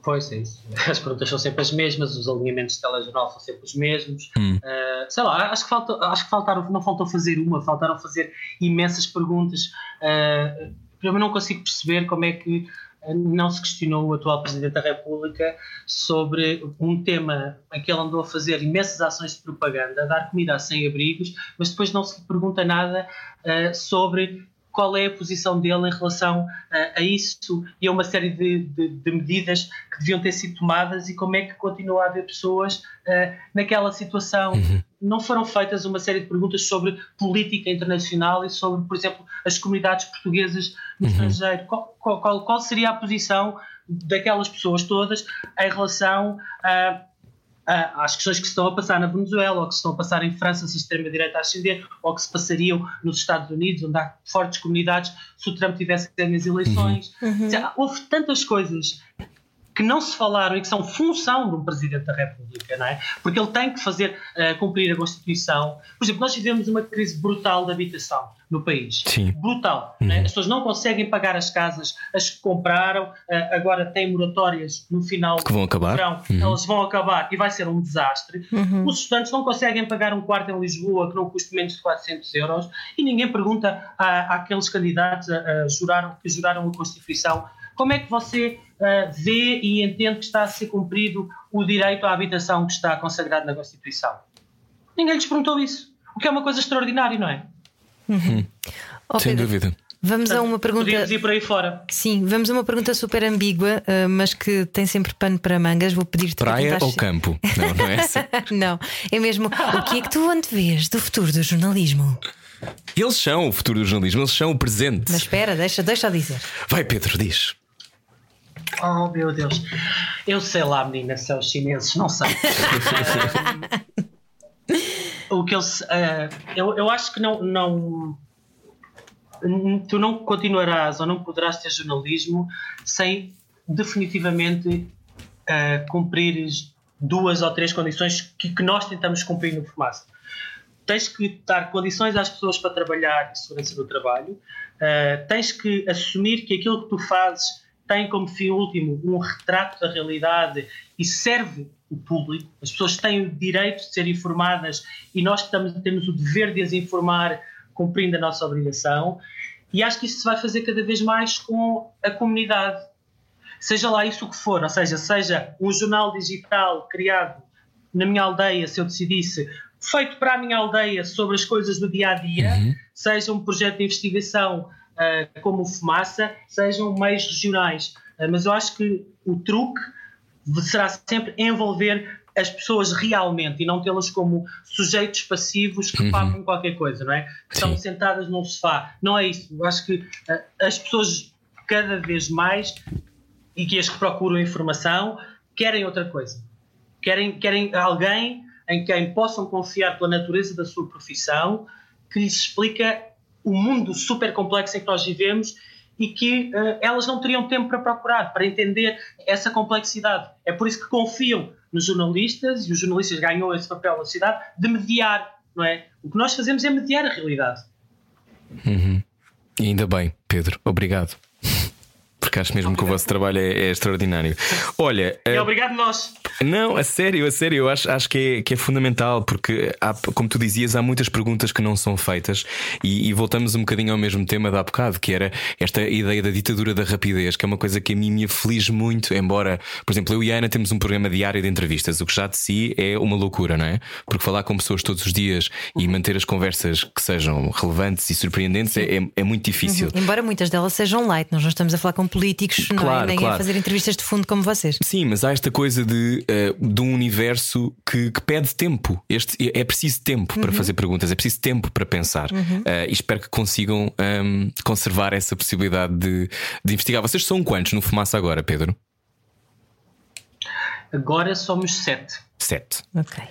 Pois é isso. As perguntas são sempre as mesmas, os alinhamentos de telejornal são sempre os mesmos. Hum. Uh, sei lá, acho que, falta, acho que faltaram, não faltou fazer uma, faltaram fazer imensas perguntas. Uh, eu não consigo perceber como é que não se questionou o atual Presidente da República sobre um tema em que ele andou a fazer imensas ações de propaganda, a dar comida a sem-abrigos, mas depois não se lhe pergunta nada uh, sobre qual é a posição dele em relação a, a isso e a uma série de, de, de, medidas que deviam ter sido tomadas e como é que continua a haver pessoas uh, naquela situação. Uhum. Não foram feitas uma série de perguntas sobre política internacional e sobre, por exemplo, as comunidades portuguesas no uhum. estrangeiro. Qual, qual, qual, seria a posição daquelas pessoas todas em relação a às questões que se estão a passar na Venezuela, ou que se estão a passar em França se a extrema-direita ascender, ou que se passariam nos Estados Unidos, onde há fortes comunidades, se o Trump tivesse que ter as eleições. Uhum. Uhum. houve tantas coisas que não se falaram e que são função de um Presidente da República, não é? Porque ele tem que fazer uh, cumprir a Constituição. Por exemplo, nós vivemos uma crise brutal de habitação no país. Sim. Brutal. Uhum. As pessoas não conseguem pagar as casas, as que compraram, uh, agora têm moratórias no final que vão acabar. Verão, uhum. elas vão acabar e vai ser um desastre. Uhum. Os estudantes não conseguem pagar um quarto em Lisboa que não custe menos de 400 euros e ninguém pergunta à, àqueles candidatos a, a juraram, que juraram a Constituição como é que você uh, vê e entende que está a ser cumprido o direito à habitação que está consagrado na Constituição? Ninguém lhes perguntou isso. O que é uma coisa extraordinária, não é? Uhum. Oh, Sem dúvida. Vamos a uma pergunta. Podíamos ir por aí fora. Sim, vamos a uma pergunta super ambígua, uh, mas que tem sempre pano para mangas. Vou pedir-te Praia ou campo? Não, não é essa. não, é mesmo. O que é que tu antevês do futuro do jornalismo? Eles são o futuro do jornalismo, eles são o presente. Mas espera, deixa, deixa dizer. Vai, Pedro, diz. Oh meu Deus, eu sei lá, menina, são os chineses, não sei. o que eu, uh, eu, eu acho que não, não, tu não continuarás ou não poderás ter jornalismo sem definitivamente uh, cumprir duas ou três condições que, que nós tentamos cumprir no formato. Tens que dar condições às pessoas para trabalhar segurança do trabalho, uh, tens que assumir que aquilo que tu fazes tem como fim último um retrato da realidade e serve o público. As pessoas têm o direito de ser informadas e nós estamos, temos o dever de as informar cumprindo a nossa obrigação. E acho que isso se vai fazer cada vez mais com a comunidade. Seja lá isso o que for, ou seja, seja um jornal digital criado na minha aldeia, se eu decidisse, feito para a minha aldeia sobre as coisas do dia a dia, uhum. seja um projeto de investigação como fumaça sejam meios regionais. Uh, mas eu acho que o truque será sempre envolver as pessoas realmente e não tê-las como sujeitos passivos que uhum. pagam qualquer coisa, não é? Que estão sentadas num sofá. Não é isso. Eu acho que uh, as pessoas cada vez mais e que as que procuram informação querem outra coisa. Querem, querem alguém em quem possam confiar pela natureza da sua profissão que lhes explica o mundo super complexo em que nós vivemos e que uh, elas não teriam tempo para procurar, para entender essa complexidade. É por isso que confiam nos jornalistas e os jornalistas ganham esse papel na sociedade de mediar, não é? O que nós fazemos é mediar a realidade. Uhum. E ainda bem, Pedro, obrigado porque acho mesmo obrigado. que o vosso trabalho é, é extraordinário. Olha. E uh, obrigado nós. Não, a sério, a sério, eu acho, acho que, é, que é fundamental, porque, há, como tu dizias, há muitas perguntas que não são feitas e, e, voltamos um bocadinho ao mesmo tema da há bocado, que era esta ideia da ditadura da rapidez, que é uma coisa que a mim me aflige muito, embora, por exemplo, eu e a Ana temos um programa diário de entrevistas, o que já de si é uma loucura, não é? Porque falar com pessoas todos os dias e manter as conversas que sejam relevantes e surpreendentes é, é, é, muito difícil. Uhum. Embora muitas delas sejam light, nós não estamos a falar com políticos, claro, não é? nem claro. a fazer entrevistas de fundo como vocês. Sim, mas há esta coisa de, uh, de um universo que, que, pede tempo. Este, é preciso tempo uhum. para fazer perguntas, é preciso tempo para pensar. Uhum. Uh, e espero que consigam um, ehm, conservar essa possibilidade de, de investigar. Vocês são quantos no Fumaça agora, Pedro? Agora somos sete. Sete. Ok.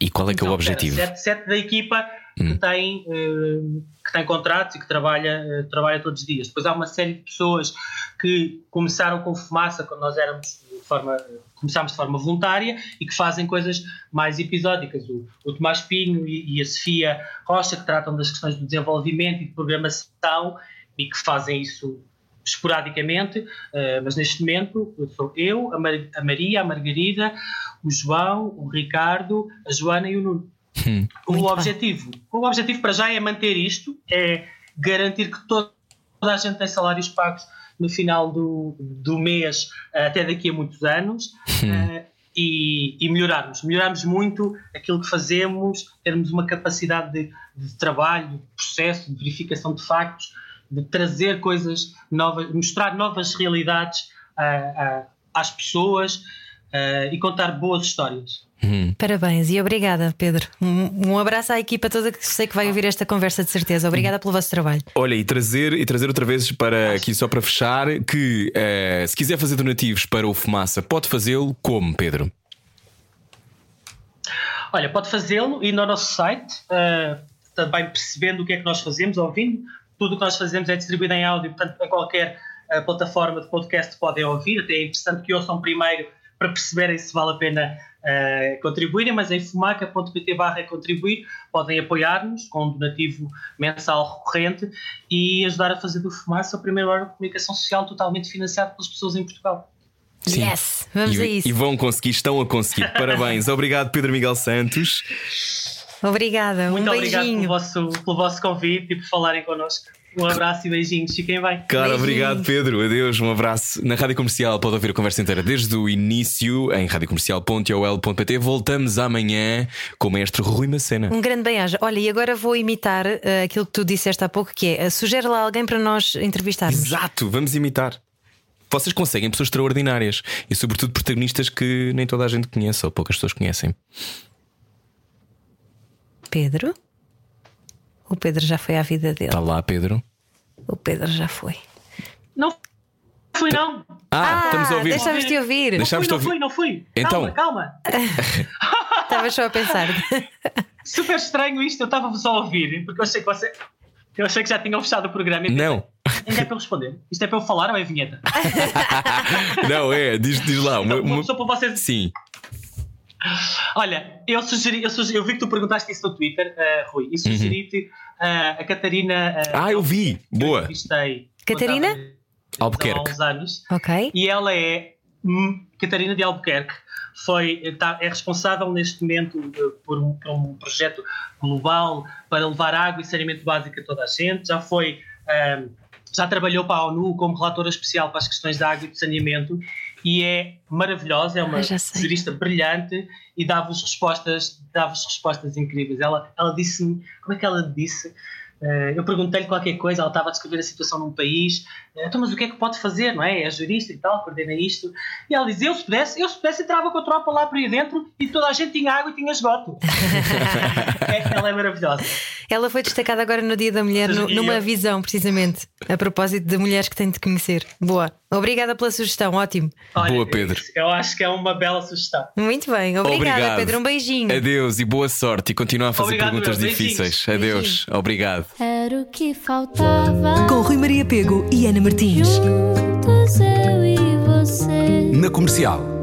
E qual é que é o então, objetivo? Sete, sete da equipa. Que, tem, uh, que tem contratos e que trabalha, uh, trabalha todos os dias. Depois há uma série de pessoas que começaram com fumaça quando nós éramos de forma, começámos de forma voluntária e que fazem coisas mais episódicas. O, o Tomás Pinho e, e, a Sofia Rocha, que tratam das questões do desenvolvimento e de programação e que fazem isso esporadicamente, uh, mas neste momento sou eu, a, Mar a Maria, a Margarida, o João, o Ricardo, a Joana e o Nuno. Hum. O objetivo, o objetivo para já é manter isto, é garantir que toda a gente tem salários pagos no final do, do mês, até daqui a muitos anos. Hum. Uh, e, e, melhorarmos. Melhorarmos muito aquilo que fazemos, termos uma capacidade de, de trabalho, de processo, de verificação de factos, de trazer coisas novas, mostrar novas realidades uh, uh, às pessoas uh, e contar boas histórias. Hum. Parabéns e obrigada, Pedro. Um, um, abraço à equipa toda que sei que vai ouvir esta conversa de certeza. Obrigada pelo vosso trabalho. Olha, e trazer, e trazer outra vez para aqui só para fechar que uh, se quiser fazer donativos para o Fumaça, pode fazê-lo como, Pedro? Olha, pode fazê-lo e no nosso site, uh, também percebendo o que é que nós fazemos, ouvindo, tudo o que nós fazemos é distribuído em áudio, portanto, a qualquer a plataforma de podcast podem ouvir. Até é interessante que ouçam primeiro para perceberem se vale a pena uh, contribuírem, mas em fumaca.pt barra contribuir podem apoiar-nos com um donativo mensal recorrente e ajudar a fazer do Fumaça o primeiro órgão de comunicação social totalmente financiado pelas pessoas em Portugal. Sim. Yes, vamos e, a isso. E vão conseguir, estão a conseguir. Parabéns. Obrigado, Pedro Miguel Santos. Obrigada. Muito um obrigado pelo vosso, pelo vosso convite e por falarem connosco. Um abraço e beijinhos. Fiquem bem. Claro, Beijinhos. obrigado, Pedro. Adeus, um abraço. Na Rádio Comercial pode ouvir a conversa inteira desde o início em radiocomercial.ol.pt. Voltamos amanhã com o mestre Rui Macena. Um grande bem-aja. Olha, e agora vou imitar eh, aquilo que tu disseste há pouco, que é eh, sugere lá alguém para nós entrevistarmos. Exato, vamos imitar. Vocês conseguem pessoas extraordinárias e, sobretudo, protagonistas que nem toda a gente conhece ou poucas pessoas conhecem. Pedro? O Pedro já foi à vida dele. Está lá, Pedro. O Pedro já foi. Não fui, não. Ah, estamos a ouvir. Deixámos-te ouvir. Não Deixámos-te fui, não fui, não fui. Então- Calma, calma. Estavas só a pensar. Super estranho isto. Eu estava só a ouvir, porque eu achei que você. Eu achei que já tinham fechado o programa. Não, Ainda é para eu responder. Isto é para eu falar ou é vinheta? não é. Diz, diz lá. Uma, Então, uma- Só para vocês. Sim, Olha, eu sugeri, eu sugeri, eu vi que tu perguntaste isso no Twitter, eh, Rui, e sugeri-te eh, a Catarina. eh, Ah, eu vi. que eu Boa. entrevistei Catarina? Albuquerque. Há uns anos. ok. E ela é hum, Catarina de Albuquerque. Foi, tá- é responsável neste momento por um, por um projeto global para levar água e saneamento básico a toda a gente. Já foi, ahm, já trabalhou para a ONU como relatora especial para as questões da água e do saneamento e é maravilhosa, é uma Ah, jurista brilhante e dá-vos respostas, dá-vos respostas incríveis. Ela, ela disse-me, como é que ela disse? Eh, eu perguntei-lhe qualquer coisa, ela estava a descrever a situação num país, eh, então, mas o que é que pode fazer, não é? É jurista e tal, coordena isto. E ela diz: eu se pudesse, eu se pudesse entrava com a tropa lá para aí dentro e toda a gente tinha água e tinha esgoto. é, ela é maravilhosa. Ela foi destacada agora no Dia da Mulher, no- numa visão, precisamente, a propósito de mulheres que têm de conhecer. Boa. Obrigada pela sugestão, ótimo. Olha, Boa, Pedro. Eu acho que é uma bela sugestão. Muito bem, obrigada, Obrigado. Pedro. Um beijinho. Adeus e boa sorte. E continua a fazer Obrigado, perguntas meu. difíceis. Beijinhos. Adeus. Obrigado. Era o que faltava. Com Rui Maria Pego e Ana Martins. Juntos eu e você. Na comercial.